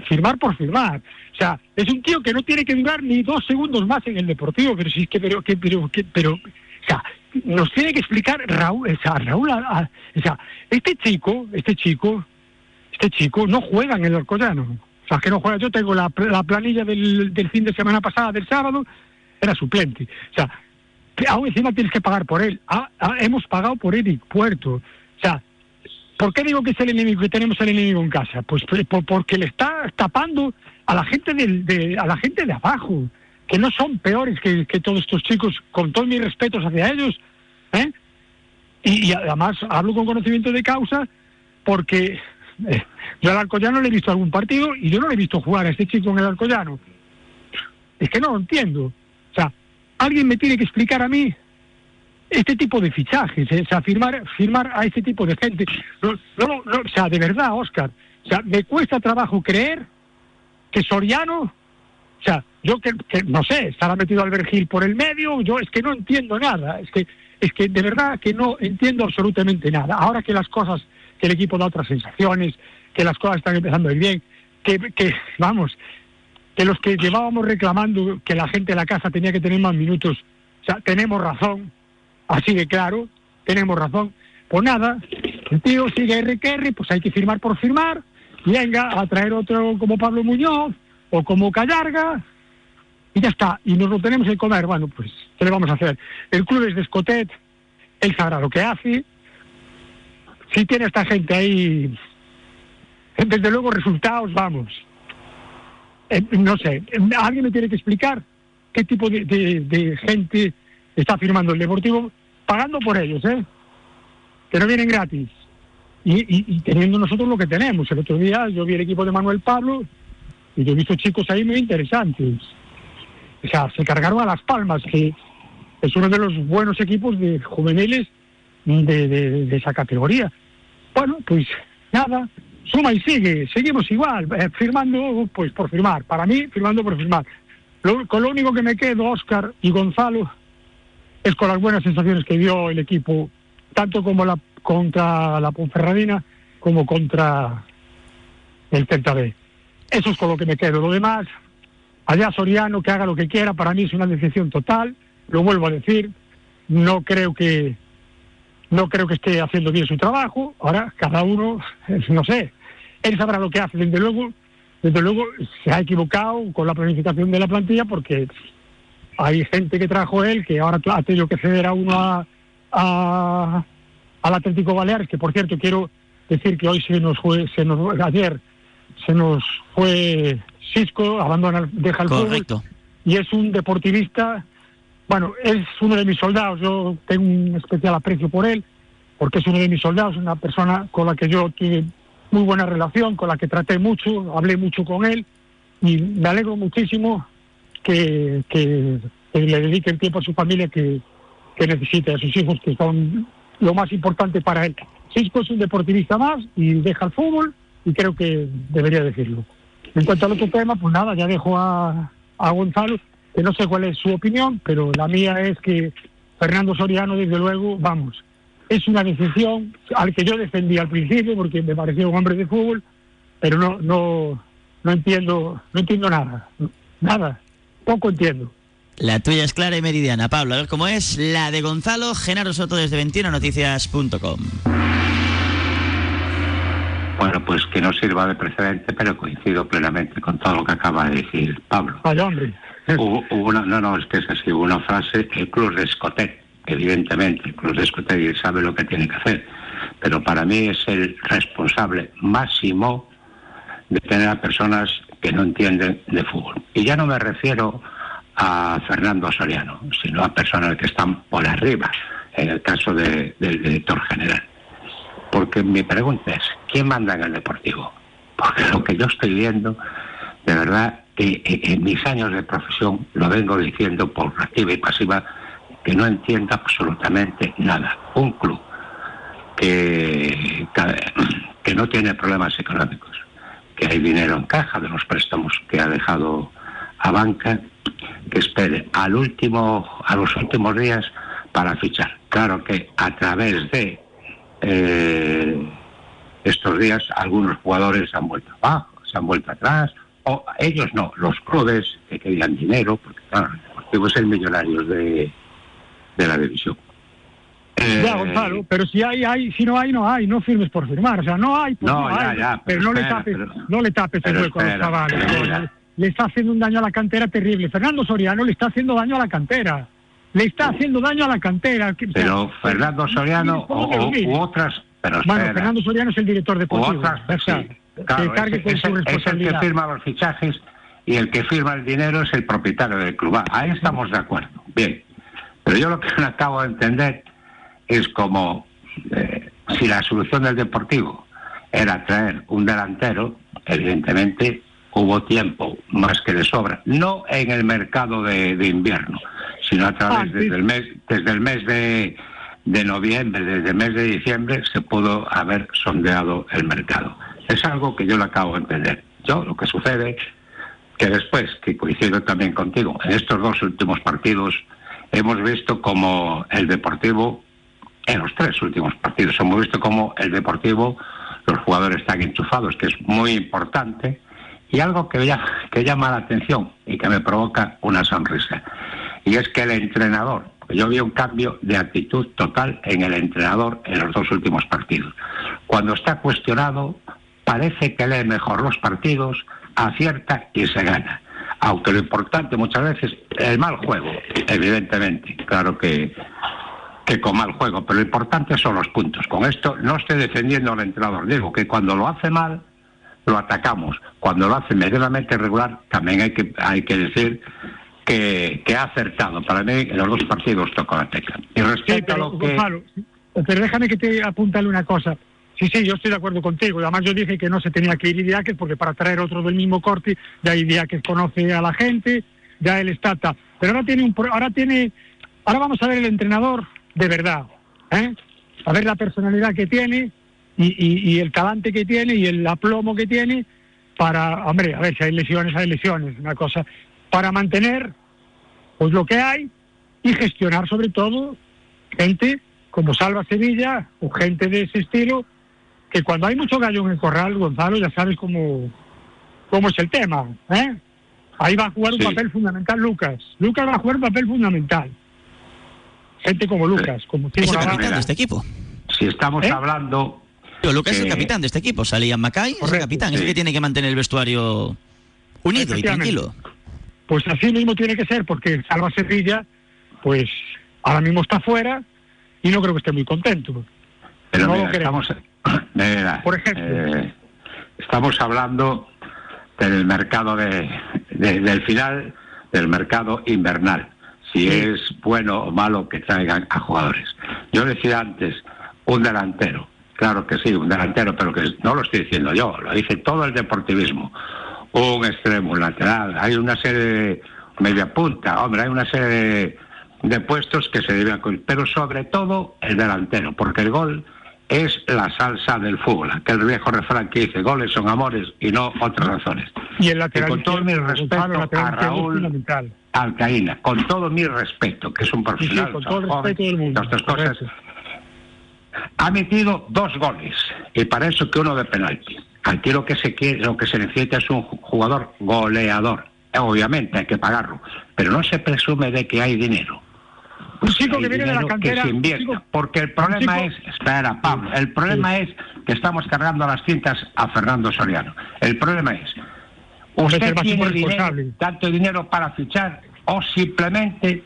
Speaker 10: firmar por firmar. O sea, es un tío que no tiene que durar ni dos segundos más en el Deportivo, pero si es que, pero, que, pero, que, pero, o sea, nos tiene que explicar Raúl, o sea, Raúl, a- o sea, este chico, este chico, este chico no juega en el Alcoyano. O sea, que no juega. Yo tengo la, la planilla del, del fin de semana pasada, del sábado, era suplente. O sea, aún encima tienes que pagar por él. Ah, ah, hemos pagado por Eric Puerto. O sea, ¿por qué digo que es el enemigo, que tenemos el enemigo en casa? Pues por- porque le está tapando a la gente del, de, a la gente de abajo, que no son peores que, todos estos chicos, con todos mis respetos hacia ellos, ¿eh? Y, y además hablo con conocimiento de causa porque eh, yo al Alcoyano le he visto algún partido y yo no le he visto jugar a este chico en el Alcoyano. Es que no lo entiendo. Alguien me tiene que explicar a mí este tipo de fichajes, ¿eh? o sea, firmar, firmar a este tipo de gente. No, no, no, o sea, de verdad, Oscar, o sea, me cuesta trabajo creer que Soriano, o sea, yo que, que no sé, estará metido Albert Gil por el medio, yo es que no entiendo nada, es que, es que de verdad que no entiendo absolutamente nada. Ahora que las cosas, que el equipo da otras sensaciones, que las cosas están empezando a ir bien, que, que vamos, que los que llevábamos reclamando que la gente de la casa tenía que tener más minutos, o sea, tenemos razón, así de claro, tenemos razón. Pues nada, el tío sigue RQR, pues hay que firmar por firmar, y venga a traer otro como Pablo Muñoz o como Callarga, y ya está, y nos lo tenemos que comer. Bueno, pues, ¿qué le vamos a hacer? El club es de Escotet, él sabrá lo que hace. Si tiene esta gente ahí, desde luego resultados, vamos. Eh, no sé, alguien me tiene que explicar qué tipo de, gente está firmando el Deportivo, pagando por ellos, ¿eh? Que no vienen gratis. Y, teniendo nosotros lo que tenemos. El otro día yo vi el equipo de Manuel Pablo y yo he visto chicos ahí muy interesantes. O sea, se cargaron a Las Palmas, que es uno de los buenos equipos de juveniles de- de esa categoría. Bueno, pues nada, suma y sigue, seguimos igual, eh, firmando pues por firmar, para mí firmando por firmar. Con lo único que me quedo, Oscar y Gonzalo, es con las buenas sensaciones que dio el equipo, tanto como la contra la Ponferradina como contra el Celta B. Eso es con lo que me quedo. Lo demás, allá Soriano, que haga lo que quiera, para mí es una decisión total, lo vuelvo a decir, no creo que no creo que esté haciendo bien su trabajo, ahora cada uno, no sé, él sabrá lo que hace, desde luego, desde luego se ha equivocado con la planificación de la plantilla porque hay gente que trajo él que ahora ha tenido que ceder a uno a, a- al Atlético Baleares, que por cierto quiero decir que hoy se nos fue, se nos ayer se nos fue Cisco, abandona, deja el fútbol
Speaker 2: Correcto.
Speaker 10: y es un deportivista, bueno, es uno de mis soldados, yo tengo un especial aprecio por él, porque es uno de mis soldados, una persona con la que yo tuve muy buena relación, con la que traté mucho, hablé mucho con él, y me alegro muchísimo que, que- le dedique el tiempo a su familia que, que necesite, a sus hijos, que son lo más importante para él. Cisco es un deportivista más y deja el fútbol, y creo que debería decirlo. En cuanto al otro tema, pues nada, ya dejo a, a Gonzalo, que no sé cuál es su opinión, pero la mía es que Fernando Soriano, desde luego, vamos, es una decisión al que yo defendí al principio porque me parecía un hombre de fútbol, pero no, no, no entiendo, no entiendo nada, nada, poco entiendo.
Speaker 2: La tuya es clara y meridiana, Pablo. A ver cómo es la de Gonzalo, Genaro Soto desde 21noticias.com.
Speaker 11: Bueno, pues que no sirva de precedente, pero coincido plenamente con todo lo que acaba de decir Pablo.
Speaker 10: Vaya hombre.
Speaker 11: Hubo, hubo una, no, no, es que es así, hubo una frase, el club de Escotet, evidentemente, club de sabe lo que tiene que hacer, pero para mí es el responsable máximo de tener a personas que no entienden de fútbol. Y ya no me refiero a Fernando Soriano, sino a personas que están por arriba, en el caso de- del director general. Porque mi pregunta es, ¿quién manda en el Deportivo? Porque lo que yo estoy viendo, de verdad, que en mis años de profesión lo vengo diciendo por activa y pasiva, que no entiendo absolutamente nada. Un club que, que no tiene problemas económicos, que hay dinero en caja de los préstamos que ha dejado a banca, que espere al último, a los últimos días para fichar. Claro que a través de eh, estos días algunos jugadores se han vuelto abajo, se han vuelto atrás, o ellos no, los clubes que querían dinero, porque claro, el Deportivo es el millonario de, de la división. Eh,
Speaker 10: Ya, Gonzalo, pero si hay, hay, si no hay, no hay, no firmes por firmar, o sea, no hay, pues
Speaker 11: No,
Speaker 10: no,
Speaker 11: ya,
Speaker 10: hay,
Speaker 11: ya,
Speaker 10: pero,
Speaker 11: pero
Speaker 10: no le
Speaker 11: espera,
Speaker 10: tapes,
Speaker 11: pero-
Speaker 10: no le tapes el hueco a los
Speaker 11: espera,
Speaker 10: chavales, le, le está haciendo un daño a la cantera terrible, Fernando Soriano le está haciendo daño a la cantera, le está haciendo daño a la cantera. que- o sea,
Speaker 11: Pero Fernando Soriano
Speaker 10: ¿cómo
Speaker 11: o,
Speaker 10: que
Speaker 11: o- u otras, pero
Speaker 10: Bueno,
Speaker 11: espera,
Speaker 10: Fernando Soriano es el director deportivo,
Speaker 11: otras,
Speaker 10: o sea,
Speaker 11: sí,
Speaker 10: que
Speaker 11: claro,
Speaker 10: cargue
Speaker 11: ese-
Speaker 10: con su
Speaker 11: es el que
Speaker 10: responsabilidad.
Speaker 11: firma los fichajes y el que firma el dinero es el propietario del club. Ah, Ahí estamos de acuerdo. Bien. Pero yo lo que no acabo de entender es como eh, si la solución del Deportivo era traer un delantero, evidentemente hubo tiempo más que de sobra, no en el mercado de, de invierno, sino a través
Speaker 10: Ah, sí.
Speaker 11: desde el mes, desde el mes de, de noviembre, desde el mes de diciembre, se pudo haber sondeado el mercado. Es algo que yo lo acabo de entender. Yo lo que sucede que después, que coincido también contigo, en estos dos últimos partidos hemos visto como el Deportivo, en los tres últimos partidos, hemos visto como el Deportivo, los jugadores están enchufados, que es muy importante, y algo que, que llama la atención y que me provoca una sonrisa, y es que el entrenador, yo vi un cambio de actitud total en el entrenador en los dos últimos partidos. Cuando está cuestionado, parece que lee mejor los partidos, acierta y se gana. Aunque lo importante muchas veces, el mal juego, evidentemente, claro que, que con mal juego, pero lo importante son los puntos. Con esto no estoy defendiendo al entrenador, digo que cuando lo hace mal, lo atacamos. Cuando lo hace medianamente regular, también hay que, hay que decir que, que ha acertado. Para mí, en los dos partidos tocó la tecla. Y
Speaker 10: Sí,
Speaker 11: respecto a lo que...
Speaker 10: Gonzalo, pero déjame que te apuntale una cosa. Sí, sí, yo estoy de acuerdo contigo. Además, yo dije que no se tenía que ir Idiáquez porque para traer otro del mismo corte, ya Idiáquez conoce a la gente, ya él está. Pero ahora tiene un, ahora tiene, ahora vamos a ver el entrenador de verdad, ¿eh? A ver la personalidad que tiene y, y- y el talante que tiene y el aplomo que tiene para, hombre, a ver si hay lesiones, hay lesiones, una cosa, para mantener pues lo que hay y gestionar sobre todo gente como Salva Sevilla o gente de ese estilo, que cuando hay mucho gallo en el corral, Gonzalo, ya sabes cómo, cómo es el tema. ¿eh? Ahí va a jugar un
Speaker 11: Sí.
Speaker 10: papel fundamental Lucas. Lucas va a jugar un papel fundamental. Gente como Lucas, como
Speaker 2: Es
Speaker 10: Timo
Speaker 2: el
Speaker 10: Navarro.
Speaker 2: capitán de este equipo.
Speaker 11: Si estamos
Speaker 10: ¿Eh?
Speaker 11: hablando...
Speaker 2: Lucas es el capitán de este equipo. Salía Macay, es el capitán, es el que tiene que mantener el vestuario unido y tranquilo.
Speaker 10: Pues así mismo tiene que ser, porque Salva Sevilla, pues ahora mismo está fuera y no creo que esté muy contento.
Speaker 11: Pero
Speaker 10: No lo
Speaker 11: mira,
Speaker 10: queremos.
Speaker 11: estamos, mira,
Speaker 10: Por ejemplo.
Speaker 11: eh, estamos hablando del mercado de, de- del final del mercado invernal. Si
Speaker 10: Sí.
Speaker 11: es bueno o malo que traigan a jugadores. Yo decía antes, un delantero. Claro que sí, un delantero, pero que no lo estoy diciendo yo, lo dice todo el deportivismo. Un extremo, un lateral, hay una serie de media punta, hombre, hay una serie de, de puestos que se deben pero sobre todo el delantero, porque el gol es la salsa del fútbol, aquel viejo refrán que dice goles son amores y no otras razones.
Speaker 10: Y el lateral
Speaker 11: Y con todo mi respeto a Raúl. Alcaína, con todo mi respeto, que es un
Speaker 10: Sí, sí,
Speaker 11: profesional,
Speaker 10: con todo el
Speaker 11: joven,
Speaker 10: respeto del mundo.
Speaker 11: estas cosas, ha metido dos goles y para eso que uno de penalti. Aquí lo que se quiere, lo que se necesita es un jugador goleador. Obviamente hay que pagarlo, pero no se presume de que hay dinero.
Speaker 10: Un chico que viene de la cantera.
Speaker 11: que se invierta, porque el problema
Speaker 10: chico-
Speaker 11: es, espera Pablo, el problema es que estamos cargando las cintas a Fernando Soriano. El problema es, usted tiene dinero, tanto dinero para fichar o simplemente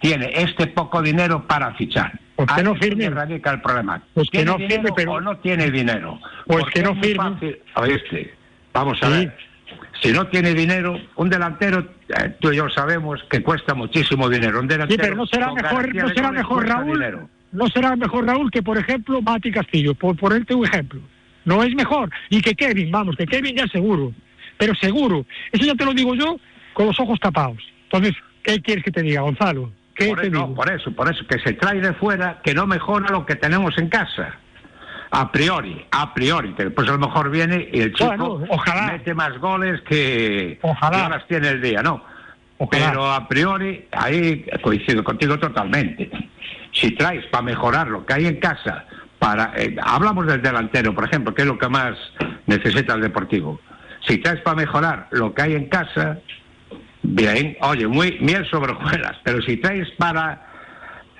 Speaker 11: tiene este poco dinero para fichar.
Speaker 10: Pues que no firme.
Speaker 11: radica el problema.
Speaker 10: Pues que
Speaker 11: ¿Tiene
Speaker 10: no firme, pero-
Speaker 11: o no tiene dinero?
Speaker 10: Pues
Speaker 11: Porque
Speaker 10: que no firme.
Speaker 11: fácil. Oíste, vamos a
Speaker 10: Sí.
Speaker 11: ver. Si no tiene dinero, un delantero, eh, tú y yo sabemos que cuesta muchísimo dinero. Un
Speaker 10: Sí,
Speaker 11: delantero
Speaker 10: pero no será mejor, no será mejor Raúl,
Speaker 11: dinero.
Speaker 10: no será mejor Raúl que por ejemplo Mati Castillo, por ponerte un ejemplo. No es mejor. Y que Kevin, vamos, que Kevin ya seguro. Pero seguro. Eso ya te lo digo yo con los ojos tapados. Entonces, ¿qué quieres que te diga, Gonzalo? ¿Qué
Speaker 11: Por
Speaker 10: te
Speaker 11: eso,
Speaker 10: digo?
Speaker 11: por eso, por eso, que se trae de fuera, que no mejora lo que tenemos en casa. A priori, a priori, que después a lo mejor viene y el chico
Speaker 10: Bueno, ojalá.
Speaker 11: mete más goles que,
Speaker 10: Ojalá.
Speaker 11: horas tiene el día, ¿no?
Speaker 10: Ojalá.
Speaker 11: Pero a priori, ahí coincido contigo totalmente. Si traes para mejorar lo que hay en casa, para eh, hablamos del delantero, por ejemplo, que es lo que más necesita el deportivo. Si traes para mejorar lo que hay en casa, bien, oye, muy miel sobre hojuelas, pero si traes para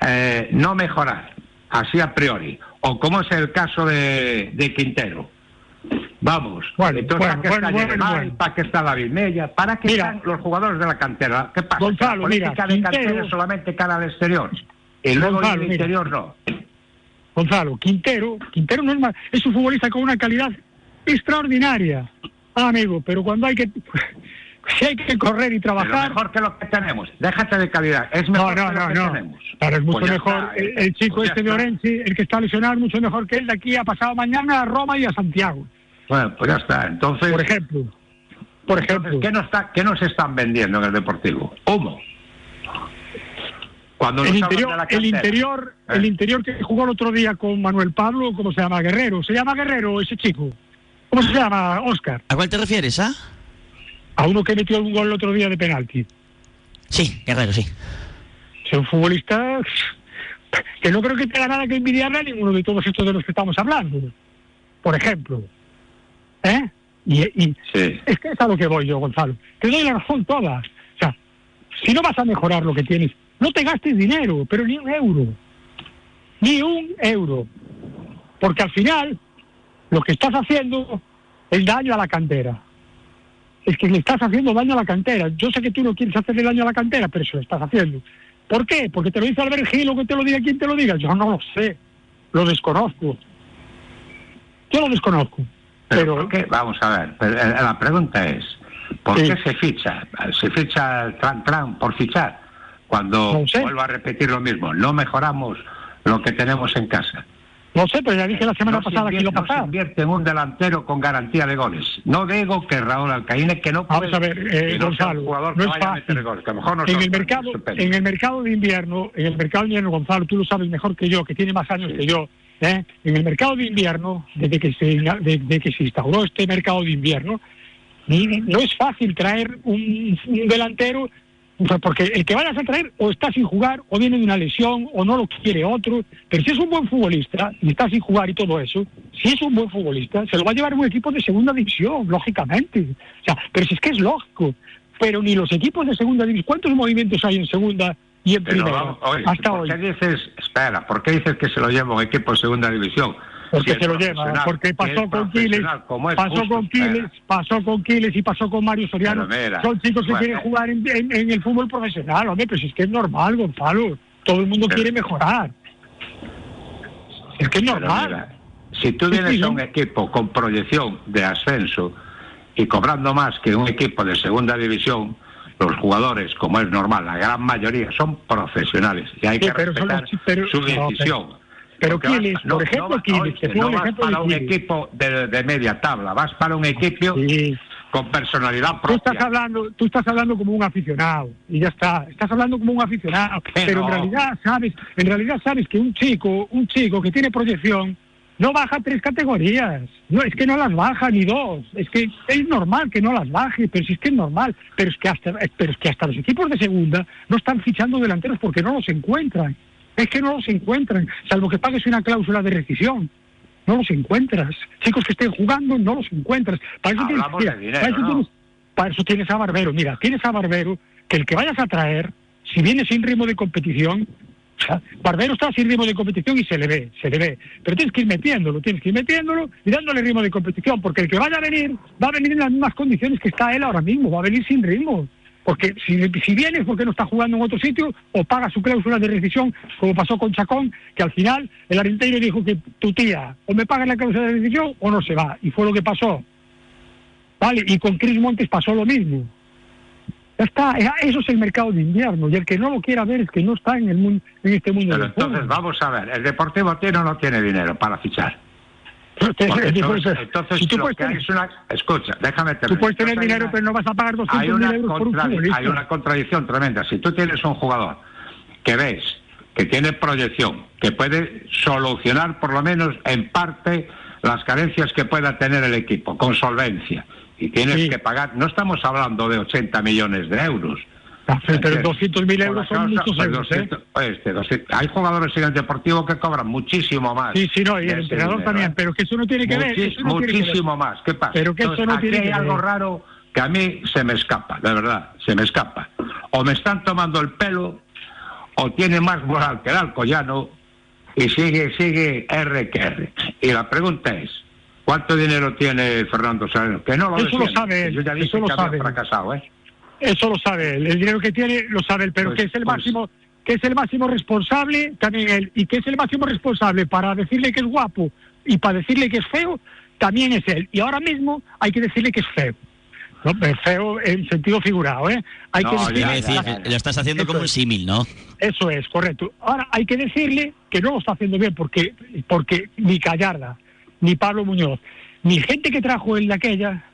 Speaker 11: eh, no mejorar, así a priori, o como es el caso de, de Quintero, vamos,
Speaker 10: Bueno,
Speaker 11: entonces
Speaker 10: bueno,
Speaker 11: ¿para
Speaker 10: bueno.
Speaker 11: ¿Para qué está David Mella? ¿Para qué
Speaker 10: Mira.
Speaker 11: están los jugadores de la cantera? ¿Qué pasa?
Speaker 10: Gonzalo,
Speaker 11: la política
Speaker 10: mira,
Speaker 11: de cantera
Speaker 10: Quintero-
Speaker 11: es solamente cara al exterior, y luego
Speaker 10: Gonzalo, mira.
Speaker 11: interior no.
Speaker 10: Gonzalo, Quintero, Quintero no es más, es un futbolista con una calidad extraordinaria. Ah, amigo, pero cuando hay que si hay que correr y trabajar.
Speaker 11: mejor que lo que tenemos. Déjate de calidad. Es mejor
Speaker 10: no, no,
Speaker 11: que lo
Speaker 10: no,
Speaker 11: que
Speaker 10: no.
Speaker 11: tenemos.
Speaker 10: Pero es mucho
Speaker 11: Pues
Speaker 10: mejor.
Speaker 11: está,
Speaker 10: el,
Speaker 11: eh.
Speaker 10: el chico
Speaker 11: Pues
Speaker 10: este de. Orense, el que está lesionado, es mucho mejor que él de aquí a pasado mañana a Roma y a Santiago.
Speaker 11: Bueno, pues ya está. Entonces,
Speaker 10: Por ejemplo. Por ejemplo.
Speaker 11: ¿qué nos, está, ¿qué nos están vendiendo en el Deportivo? Humo. Cuando
Speaker 10: El interior,
Speaker 11: de la
Speaker 10: el interior,
Speaker 11: Eh.
Speaker 10: el interior que jugó el otro día con Manuel Pablo, ¿cómo se llama? Guerrero. ¿Se llama Guerrero ese chico? ¿Cómo se llama, Oscar?
Speaker 2: ¿A cuál te refieres, ah?
Speaker 10: A uno que metió un gol el otro día de penalti.
Speaker 2: Sí, Guerrero, sí.
Speaker 10: Es un futbolista que no creo que tenga nada que envidiarle a ninguno de todos estos de los que estamos hablando. Por ejemplo. ¿Eh? Y, y
Speaker 11: Sí.
Speaker 10: es que es a lo que voy yo, Gonzalo. Te doy la razón toda. O sea, si no vas a mejorar lo que tienes, no te gastes dinero, pero ni un euro. Ni un euro. Porque al final, lo que estás haciendo es daño a la cantera. Es que le estás haciendo daño a la cantera. Yo sé que tú no quieres hacerle daño a la cantera, pero eso lo estás haciendo. ¿Por qué? Porque te lo dice Albert Gil o que te lo diga quien te lo diga. Yo no lo sé. Lo desconozco. Yo lo desconozco.
Speaker 11: Pero,
Speaker 10: Pero,
Speaker 11: ¿por qué? Vamos a ver, pero, eh, la pregunta es, ¿por
Speaker 10: Sí.
Speaker 11: qué se ficha? Se ficha tran, tran por fichar. Cuando
Speaker 10: No sé.
Speaker 11: vuelvo a repetir lo mismo, no mejoramos lo que tenemos en casa.
Speaker 10: No sé, pero ya dije la semana
Speaker 11: no se
Speaker 10: pasada que lo
Speaker 11: no se
Speaker 10: pasaba.
Speaker 11: invierte en un delantero con garantía de goles. No digo que Raúl Alcaíne, que no
Speaker 10: Vamos
Speaker 11: puede,
Speaker 10: a ver, eh,
Speaker 11: no
Speaker 10: Gonzalo,
Speaker 11: jugador
Speaker 10: no
Speaker 11: que
Speaker 10: es fácil.
Speaker 11: goles, que a lo mejor no
Speaker 10: en el mercado en el mercado de invierno en el mercado de invierno Gonzalo tú lo sabes mejor que yo que tiene más años
Speaker 11: Sí.
Speaker 10: que yo ¿eh? en el mercado de invierno desde que se desde que se instauró este mercado de invierno no es fácil traer un, un delantero o sea, porque el que vayas a traer o está sin jugar o viene de una lesión o no lo quiere otro. Pero si es un buen futbolista y está sin jugar y todo eso si es un buen futbolista se lo va a llevar un equipo de segunda división lógicamente. O sea pero si es que es lógico. Pero ni los equipos de segunda división cuántos movimientos hay en segunda y en
Speaker 11: Pero
Speaker 10: primera
Speaker 11: vamos, oye,
Speaker 10: hasta
Speaker 11: ¿por
Speaker 10: hoy.
Speaker 11: qué dices, espera, ¿por qué dices que se lo lleva un equipo de segunda división?
Speaker 10: Porque
Speaker 11: Si
Speaker 10: se lo lleva porque pasó con Quiles pasó
Speaker 11: justo,
Speaker 10: con Quiles pasó con Quiles y pasó con Mario Soriano.
Speaker 11: Mira,
Speaker 10: son chicos que
Speaker 11: bueno.
Speaker 10: quieren jugar en, en- en el fútbol profesional hombre pero si es que es normal Gonzalo. Todo el mundo
Speaker 11: Pero-
Speaker 10: quiere mejorar. Es que es normal.
Speaker 11: mira, si tú vienes
Speaker 10: sí,
Speaker 11: a un equipo con proyección de ascenso y cobrando más que un equipo de segunda división, los jugadores, como es normal, la gran mayoría son profesionales y hay
Speaker 10: Sí,
Speaker 11: que
Speaker 10: son
Speaker 11: respetar
Speaker 10: los chi- pero-
Speaker 11: su
Speaker 10: no,
Speaker 11: decisión.
Speaker 10: Pero
Speaker 11: Porque vas-
Speaker 10: Quiles, por ejemplo,
Speaker 11: oye,
Speaker 10: te pongo
Speaker 11: no vas
Speaker 10: ejemplo
Speaker 11: para un equipo de, de media tabla, vas para un equipo
Speaker 10: Sí.
Speaker 11: con personalidad
Speaker 10: Tú estás
Speaker 11: propia.
Speaker 10: hablando, tú estás hablando como un aficionado y ya está. Estás hablando como un aficionado, pero
Speaker 11: no.
Speaker 10: en realidad sabes, en realidad sabes que un chico, un chico que tiene proyección no baja tres categorías. No es que no las baja ni dos. Es que es normal que no las baje, pero si es que es normal. Pero es que hasta, pero es que hasta los equipos de segunda no están fichando delanteros porque no los encuentran. Es que no los encuentran, salvo que pagues una cláusula de rescisión. No los encuentras. Chicos que estén jugando, no los encuentras. Para eso, tienes, mira,
Speaker 11: de dinero,
Speaker 10: para eso
Speaker 11: ¿no?
Speaker 10: tienes- para eso tienes a Barbero. Mira, tienes a Barbero que el que vayas a traer, si viene sin ritmo de competición, o sea, Barbero está sin ritmo de competición y se le ve, se le ve. Pero tienes que ir metiéndolo, tienes que ir metiéndolo y dándole ritmo de competición, porque el que vaya a venir, va a venir en las mismas condiciones que está él ahora mismo, va a venir sin ritmo. Porque si, si viene es porque no está jugando en otro sitio o paga su cláusula de rescisión, como pasó con Chacón, que al final el Arenteiro dijo que tu tía o me paga la cláusula de rescisión o no se va. Y fue lo que pasó. Vale, y con Chris Montes pasó lo mismo. Ya está, eso es el mercado de invierno. Y el que no lo quiera ver es que no está en el mundo, en este mundo
Speaker 11: Pero entonces vamos a ver, ¿el Deportivo tiene o no tiene dinero para fichar?
Speaker 10: Entonces, entonces, si tú
Speaker 11: lo que hay es una... Escucha, déjame
Speaker 10: Tú
Speaker 11: terminar.
Speaker 10: puedes tener
Speaker 11: Entonces
Speaker 10: dinero,
Speaker 11: una-
Speaker 10: pero no vas a pagar
Speaker 11: hay
Speaker 10: 200
Speaker 11: una,
Speaker 10: mil euros por un futbolista.
Speaker 11: hay una contradicción tremenda. Si tú tienes un jugador que ves que tiene proyección, que puede solucionar por lo menos en parte las carencias que pueda tener el equipo, con solvencia, y tienes
Speaker 10: Sí.
Speaker 11: que pagar, no estamos hablando de 80 millones de euros.
Speaker 10: Pero
Speaker 11: ¿entiendes?
Speaker 10: 200 mil
Speaker 11: Por
Speaker 10: euros
Speaker 11: la
Speaker 10: son muchos
Speaker 11: pues
Speaker 10: euros, ¿eh?
Speaker 11: 200 este, 200 hay jugadores en el Deportivo que cobran muchísimo más.
Speaker 10: Sí, sí, no, y el entrenador
Speaker 11: dinero,
Speaker 10: también,
Speaker 11: ¿eh?
Speaker 10: pero que eso no tiene que ver. Eso no tiene que ver.
Speaker 11: muchísimo más. ¿Qué pasa?
Speaker 10: Pero que eso no
Speaker 11: aquí
Speaker 10: tiene
Speaker 11: hay
Speaker 10: que
Speaker 11: algo
Speaker 10: ver.
Speaker 11: raro que a mí se me escapa, de verdad, se me escapa. O me están tomando el pelo, o tiene más moral que el Alcoyano, y sigue, sigue R que R. Y la pregunta es, ¿cuánto dinero tiene Fernando Sereno? Que no lo
Speaker 10: Eso lo sabe él,
Speaker 11: Yo ya dije
Speaker 10: eso lo sabe.
Speaker 11: fracasado, ¿eh?
Speaker 10: Eso lo sabe él. El dinero que tiene lo sabe él, pero
Speaker 11: Pues-
Speaker 10: que es el
Speaker 11: pues-
Speaker 10: máximo, que es el máximo responsable también él, y que es el máximo responsable para decirle que es guapo y para decirle que es feo, también es él. Y ahora mismo hay que decirle que es feo. No, pero feo en sentido figurado, ¿eh? Hay que decirle-
Speaker 2: decir, lo estás haciendo como un símil, ¿no?
Speaker 10: Eso es, correcto. Ahora, hay que decirle que no lo está haciendo bien porque, porque ni Callarda, ni Pablo Muñoz, ni gente que trajo el de aquella,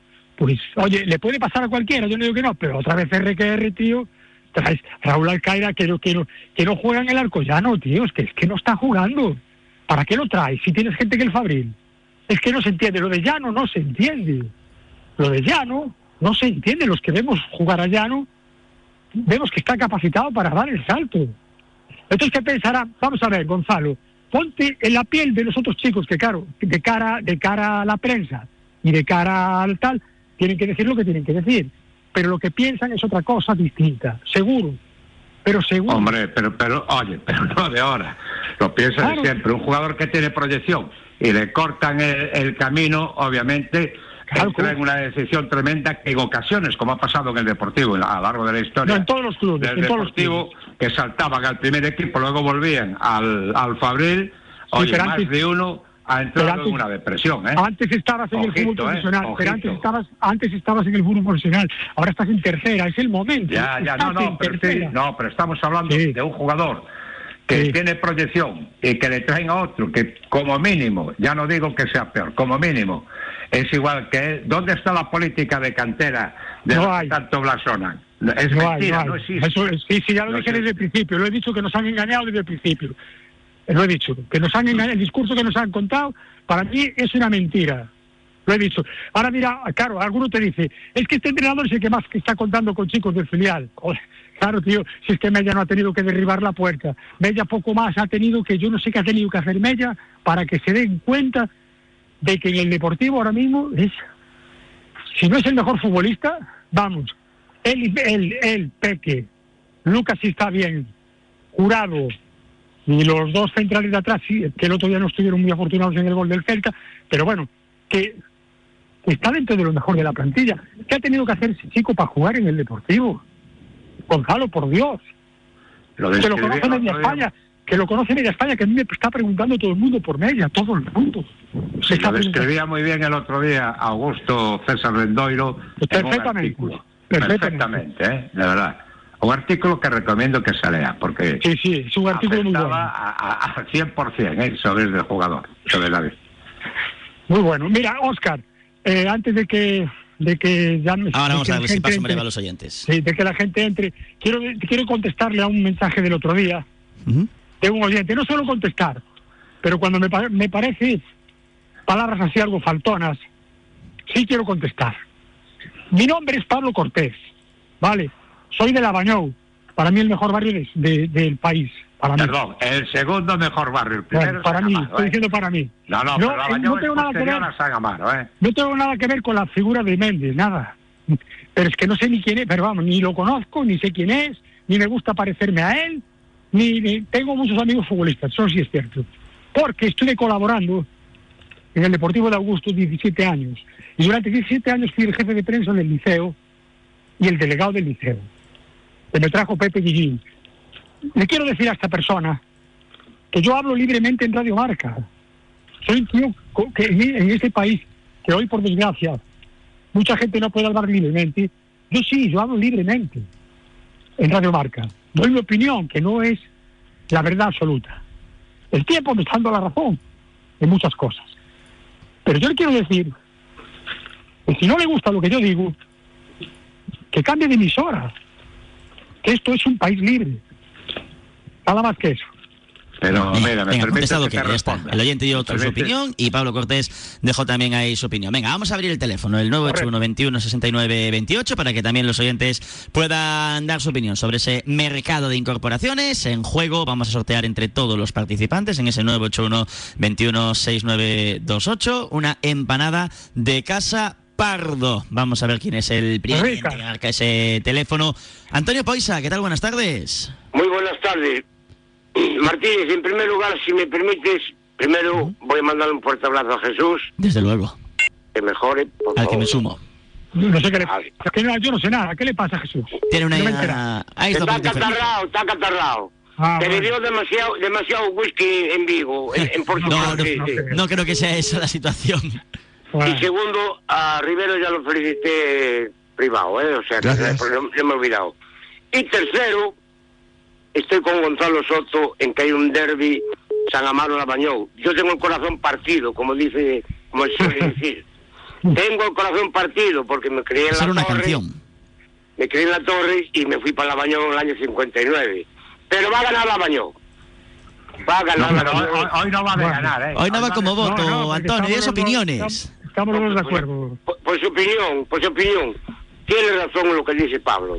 Speaker 10: pues, oye, le puede pasar a cualquiera, yo no digo que no, pero otra vez RQR, tío, traes Raúl Alcaira que no, que no, juega en el arco ya, no, tío, es que, es que no está jugando. ¿Para qué lo traes si tienes gente que el Fabril? Es que no se entiende, lo de Llano no se entiende. Lo de Llano no se entiende, los que vemos jugar a Llano vemos que está capacitado para dar el salto. Entonces, ¿qué pensará? Vamos a ver, Gonzalo, ponte en la piel de los otros chicos que, claro, de cara, de cara a la prensa y de cara al tal, tienen que decir lo que tienen que decir. Pero lo que piensan es otra cosa distinta, seguro. Pero seguro.
Speaker 11: Hombre, pero, pero, oye, pero no de ahora. Lo piensa de
Speaker 10: Claro.
Speaker 11: siempre. Un jugador que tiene proyección y le cortan el, el camino, obviamente, entra en una decisión tremenda que en ocasiones, como ha pasado en el Deportivo a lo largo de la historia.
Speaker 10: No, en todos los clubes,
Speaker 11: Del
Speaker 10: en todos los
Speaker 11: Deportivo, que saltaban al primer equipo, luego volvían al, al Fabril. Oye,
Speaker 10: pero
Speaker 11: más
Speaker 10: antes-
Speaker 11: de uno ha entrado
Speaker 10: pero antes-
Speaker 11: en una depresión, ¿eh?
Speaker 10: Antes estabas en el fútbol
Speaker 11: eh,
Speaker 10: profesional, pero antes estabas, antes estabas en el fútbol profesional, ahora estás en tercera, es el momento.
Speaker 11: Ya, ya, no, no, pero, sí, no, pero estamos hablando de un jugador que tiene proyección y que le traen a otro que como mínimo, ya no digo que sea peor, como mínimo, es igual que él. ¿Dónde está la política de cantera de
Speaker 10: No hay.
Speaker 11: tanto blasonan? Es
Speaker 10: No
Speaker 11: mentira,
Speaker 10: no
Speaker 11: no,
Speaker 10: hay.
Speaker 11: existe.
Speaker 10: Eso es- sí, sí, ya lo
Speaker 11: No
Speaker 10: dije
Speaker 11: existe.
Speaker 10: desde el principio, lo he dicho que nos han engañado desde el principio. Lo he dicho, que nos han engañado, el discurso que nos han contado, para mí es una mentira. Lo he dicho. Ahora mira, claro, alguno te dice, es que este entrenador es el que más está contando con chicos del filial. Claro, tío, si es que Mella no ha tenido que derribar la puerta. Mella poco más ha tenido que, yo no sé qué ha tenido que hacer Mella para que se den cuenta de que en el Deportivo ahora mismo es, si no es el mejor futbolista, vamos, él, él, él, Peque, Lucas sí está bien, Jurado, y los dos centrales de atrás, sí, que el otro día no estuvieron muy afortunados en el gol del Celta, pero bueno, que está dentro de lo mejor de la plantilla. ¿Qué ha tenido que hacer ese chico para jugar en el Deportivo? Gonzalo, por Dios.
Speaker 11: Lo
Speaker 10: que lo conoce media. España, que lo conoce media España, que a mí me está preguntando todo el mundo por media, todo el mundo. Se
Speaker 11: Sí, lo describía muy bien el otro día Augusto César Rendoiro
Speaker 10: Perfectamente. Perfectamente.
Speaker 11: Perfectamente, ¿eh? de verdad. Un artículo que recomiendo que se lea, porque
Speaker 10: Sí, sí, es un artículo muy bueno.
Speaker 11: a- a- al 100% ¿eh? sobre el jugador, sobre David.
Speaker 10: Muy bueno. Mira, Oscar, eh, antes de que de que ya me-
Speaker 2: Ahora vamos a
Speaker 10: la
Speaker 2: ver si paso
Speaker 10: entre-
Speaker 2: breve a los oyentes.
Speaker 10: Sí, de que la gente entre. Quiero, quiero contestarle a un mensaje del otro día de un oyente. No solo contestar, pero cuando me, me parece palabras así algo faltonas, sí quiero contestar. Mi nombre es Pablo Cortés, ¿vale? Soy de Labañou, para mí el mejor barrio de- de- del país. Para mí.
Speaker 11: Perdón, el segundo mejor barrio, el primero
Speaker 10: Bueno,
Speaker 11: es
Speaker 10: para mí, estoy
Speaker 11: ¿eh?
Speaker 10: diciendo para mí.
Speaker 11: No, no, pero
Speaker 10: eh, no
Speaker 11: es
Speaker 10: tengo nada que ver.
Speaker 11: ¿eh?
Speaker 10: No tengo nada que ver con la figura de Méndez, nada. Pero es que no sé ni quién es, pero vamos, ni lo conozco, ni sé quién es, ni me gusta parecerme a él, ni, ni- tengo muchos amigos futbolistas, eso sí es cierto. Porque estuve colaborando en el Deportivo de Augusto 17 años. Y durante 17 años fui el jefe de prensa del liceo y el delegado del liceo. Que me trajo Pepe Guillín. Le quiero decir a esta persona que yo hablo libremente en Radio Marca. Soy tío que en este país, que hoy por desgracia mucha gente no puede hablar libremente, yo sí, yo hablo libremente en Radio Marca. Doy mi opinión, que no es la verdad absoluta. El tiempo me está dando la razón en muchas cosas. Pero yo le quiero decir que si no le gusta lo que yo digo, que cambie de emisora. Que esto es un país libre. Nada más que eso.
Speaker 11: Pero
Speaker 2: Venga,
Speaker 11: mira, me
Speaker 2: venga,
Speaker 11: permite
Speaker 2: contestado
Speaker 11: que
Speaker 2: que
Speaker 11: te
Speaker 2: ya está.
Speaker 11: responda.
Speaker 2: El oyente dio
Speaker 11: ¿Me
Speaker 2: su opinión y Pablo Cortés dejó también ahí su opinión. Venga, vamos a abrir el teléfono, el 981 21 69 28, para que también los oyentes puedan dar su opinión sobre ese mercado de incorporaciones. En juego vamos a sortear entre todos los participantes en ese 981 21 6928 una empanada de casa Pardo. Vamos a ver quién es el primer en marca ese teléfono. Antonio Poisa, ¿qué tal? Buenas tardes.
Speaker 12: Muy buenas tardes. Martínez, en primer lugar, si me permites, primero voy a mandar un fuerte abrazo a Jesús,
Speaker 2: Desde luego.
Speaker 12: que mejore. Por
Speaker 2: Al que me
Speaker 12: favor.
Speaker 2: sumo.
Speaker 10: No sé qué le que no, Yo no sé nada. ¿Qué le pasa a Jesús?
Speaker 2: Tiene una...
Speaker 10: No.
Speaker 2: Ahí está
Speaker 12: Está catarrado, está catarrado.
Speaker 10: Ah,
Speaker 12: Te
Speaker 10: bueno.
Speaker 12: bebió demasiado, demasiado whisky en Vigo, en, en Portugal.
Speaker 2: No, no,
Speaker 12: sí, sí.
Speaker 2: no creo que sea esa la situación.
Speaker 12: Y segundo, a Rivero ya lo felicité privado, ¿eh? O sea, que no, no me he olvidado. Y tercero, estoy con Gonzalo Soto en que hay un derby San Amaro Lavañón. Yo tengo el corazón partido, como dice, como se suele decir. tengo el corazón partido porque me crié en la
Speaker 2: una
Speaker 12: torre,
Speaker 2: canción.
Speaker 12: me crié en la torre y me fui para Lavañón en el año 59. Pero va a ganar Lavañón. Va a ganar
Speaker 10: No, pero
Speaker 12: Lavañón.
Speaker 10: hoy- hoy no va a ganar, ¿eh?
Speaker 2: Hoy no va como voto,
Speaker 10: No, no, porque
Speaker 2: Antonio,
Speaker 10: estamos
Speaker 2: es opiniones.
Speaker 10: Estamos de acuerdo.
Speaker 12: Por, por su opinión, por su opinión, tiene razón en lo que dice Pablo.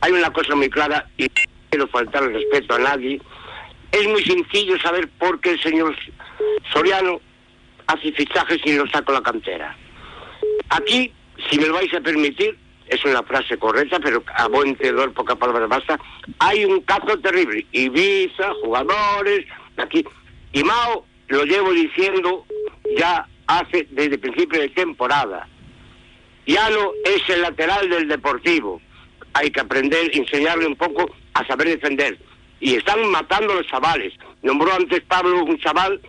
Speaker 12: Hay una cosa muy clara y no quiero faltar el respeto a nadie. Es muy sencillo saber por qué el señor Soriano hace fichajes y los saca a la cantera. Aquí, si me lo vais a permitir, es una frase correcta, pero a buen entendedor, poca palabra basta, hay un caso terrible. Ibiza, jugadores, aquí. Y Mao lo llevo diciendo ya hace desde el principio de temporada. Yano es el lateral del Deportivo. Hay que aprender, enseñarle un poco a saber defender. Y están matando los chavales. Nombró antes Pablo un chaval,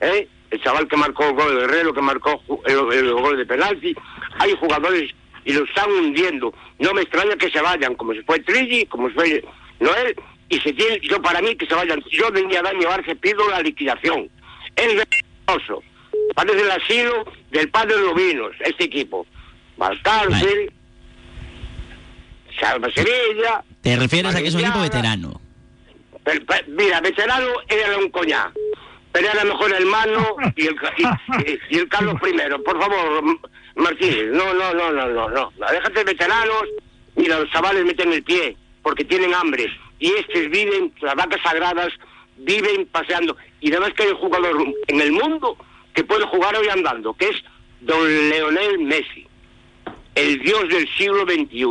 Speaker 12: ¿eh? el chaval que marcó el gol de Guerrero, que marcó el, gol de penalti. Hay jugadores y lo están hundiendo. No me extraña que se vayan, como se fue Trilli, como se fue Noel, y se tiene, yo para mí que se vayan. Yo venía a Barce pido la liquidación. Es vergonzoso. Parece el asilo del padre de los vinos, este equipo. Va al cárcel, salva Sevilla.
Speaker 2: Te refieres a que es un equipo veterano.
Speaker 12: Pero, pero, mira, veterano era un coñac. Pero era mejor el Mano y el, y, y- y el Carlos I. Por favor, Martínez, no, no, no, no, no, no. Déjate veteranos. Mira, los chavales meten el pie porque tienen hambre. Y estos viven, las vacas sagradas, viven paseando. Y además que hay un jugador en el mundo que puede jugar hoy andando, que es don Leonel Messi, el dios del siglo XXI.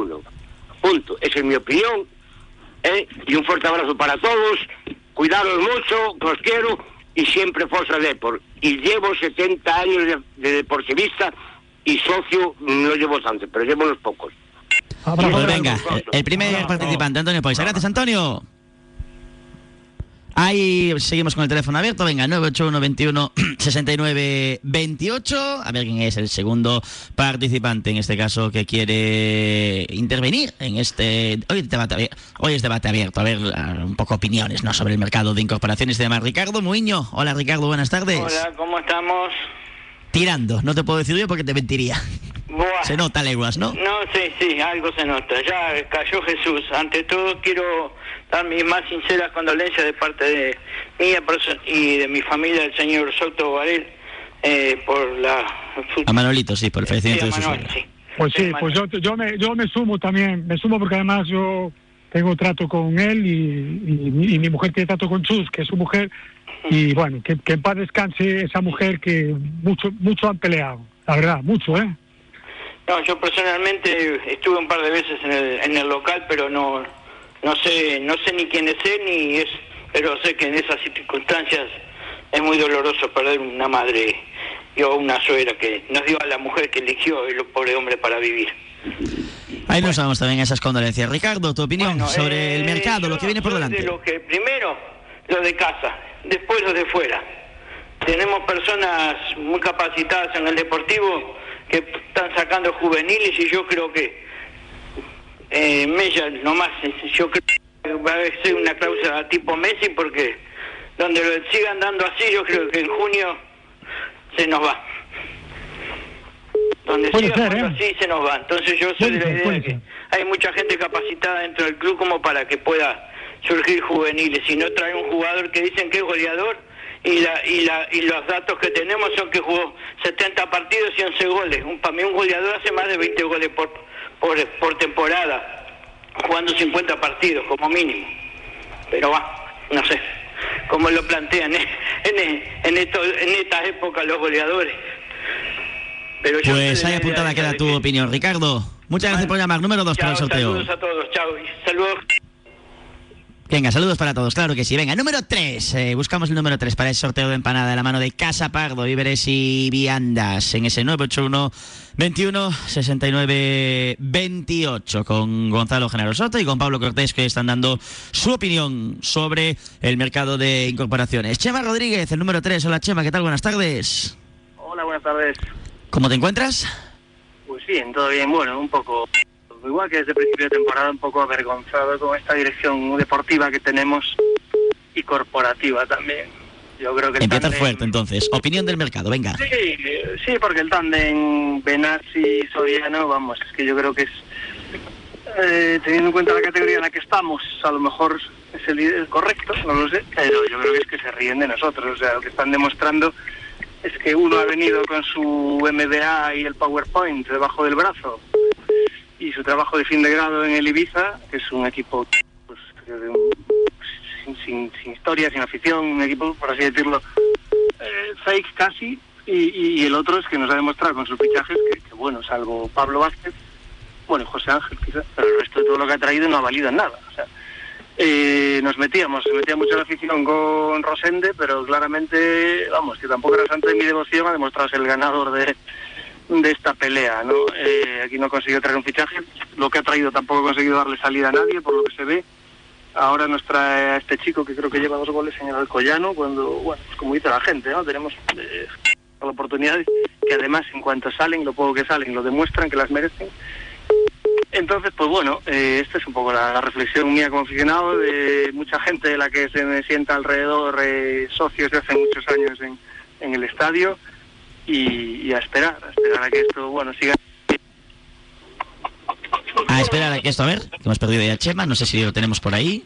Speaker 12: Punto. Esa es mi opinión. ¿eh? Y un fuerte abrazo para todos. Cuidaros mucho, que os quiero. Y siempre Forza Deport. Y llevo 70 años de, de deportivista y socio no llevo tanto, pero llevo unos pocos.
Speaker 2: Pues venga, el- primer participante, Antonio Poisa. Gracias, Antonio. Ahí seguimos con el teléfono abierto. Venga, 981 21 69 28. A ver quién es el segundo participante, en este caso, que quiere intervenir en este. Hoy, debate, abier- hoy es debate abierto. A ver, un poco opiniones ¿no? sobre el mercado de incorporaciones y demás. Ricardo Muiño. Hola, Ricardo, buenas tardes.
Speaker 13: Hola, ¿cómo estamos?
Speaker 2: Tirando, no te puedo decir yo porque te mentiría.
Speaker 13: Buah.
Speaker 2: Se nota leguas, ¿no?
Speaker 13: No, sí, sí, algo se nota. Ya cayó Jesús. Ante todo quiero dar mis más sinceras condolencias de parte de mía y de mi familia, el señor Soto Varel, eh, por la...
Speaker 2: A Manolito, sí, por el fallecimiento
Speaker 13: Sí,
Speaker 2: de su
Speaker 13: Manuel,
Speaker 2: suegra.
Speaker 10: Pues sí, pues yo, yo, me, yo me sumo también, me sumo porque además yo tengo trato con él y, y mi- y mi mujer tiene trato con Chus, que es su mujer, y bueno, que, que en paz descanse esa mujer que mucho mucho han peleado, la verdad, mucho, ¿eh?
Speaker 13: No, yo personalmente estuve un par de veces en el, en el local, pero no no sé no sé ni quién es él ni es, pero sé que en esas circunstancias es muy doloroso perder una madre y o una suegra que nos dio a la mujer que eligió el pobre hombre para vivir.
Speaker 2: Ahí nos vamos también a esas condolencias. Ricardo, tu opinión sobre el
Speaker 13: Eh,
Speaker 2: mercado,
Speaker 13: yo
Speaker 2: lo que viene por delante.
Speaker 13: De lo que primero lo de casa, después lo de fuera. Tenemos personas muy capacitadas en el deportivo que están sacando juveniles y yo creo que eh, Mella nomás, yo creo que va a ser una cláusula tipo Messi porque donde lo sigan dando así, yo creo que en junio se nos va. Donde
Speaker 10: Puede
Speaker 13: siga
Speaker 10: ser, ¿eh?
Speaker 13: así se nos va. Entonces yo soy de la idea de que hay mucha gente capacitada dentro del club como para que pueda surgir juveniles. Si no trae un jugador que dicen que es goleador y la, y la, y los datos que tenemos son que jugó 70 partidos y 11 goles. Un, para mí un goleador hace más de 20 goles por, por, por temporada, jugando 50 partidos como mínimo. Pero va, no sé cómo lo plantean ¿eh? en, en, esto, en estas épocas los goleadores. Pero yo
Speaker 2: Pues ahí apuntada queda tu opinión. Ricardo, muchas gracias por llamar. Número 2 para el sorteo.
Speaker 13: saludos a todos, chao. y Saludos.
Speaker 2: Venga, saludos para todos, claro que sí. Venga, número 3. buscamos el número 3 para el sorteo de empanada de la mano de Casa Pardo, Víveres y Viandas en ese 981 21 69 28 con Gonzalo Genaro Soto y con Pablo Cortés que están dando su opinión sobre el mercado de incorporaciones. Chema Rodríguez, el número 3. Hola Chema, ¿qué tal? Buenas tardes.
Speaker 14: Hola, buenas tardes.
Speaker 2: ¿Cómo te encuentras?
Speaker 14: Pues bien, todo bien. Bueno, un poco igual que desde principio de temporada, un poco avergonzado con esta dirección deportiva que tenemos y corporativa también. Yo creo que el
Speaker 2: Empieza
Speaker 14: tándem-
Speaker 2: fuerte entonces. Opinión del mercado, venga.
Speaker 14: Sí, sí, porque el tándem Benassi Soriano, vamos, es que yo creo que es, eh, teniendo en cuenta la categoría en la que estamos, a lo mejor es el, el correcto, no lo sé, pero yo creo que es que se ríen de nosotros. O sea, lo que están demostrando es que uno ha venido con su MBA y el PowerPoint debajo del brazo y su trabajo de fin de grado en el Ibiza, que es un equipo pues, sin, sin- sin historia, sin afición, un equipo, por así decirlo, eh, fake casi, y, y- el otro es que nos ha demostrado con sus fichajes que, bueno, salvo Pablo Vázquez, bueno, José Ángel quizás, pero el resto de todo lo que ha traído no ha valido en nada. O sea, eh, nos metíamos, se metía mucho la afición con Rosende, pero claramente, vamos, que tampoco era santo de mi devoción, ha demostrado ser el ganador de, de esta pelea, ¿no? Eh, aquí no consiguió traer un fichaje, lo que ha traído tampoco ha conseguido darle salida a nadie, por lo que se ve. Ahora nos trae a este chico que creo que lleva dos goles en el Alcoyano, cuando, bueno, pues como dice la gente, ¿no? Tenemos eh, oportunidades que además en cuanto salen, lo poco que salen, lo demuestran que las merecen. Entonces, pues bueno, eh, esta es un poco la, la reflexión mía como aficionado de mucha gente de la que se me sienta alrededor, eh, socios de hace muchos años en, en el estadio y, a esperar, a esperar a que esto, bueno, siga.
Speaker 2: A esperar a que esto, a ver, que hemos perdido ya Chema, no sé si lo tenemos por ahí.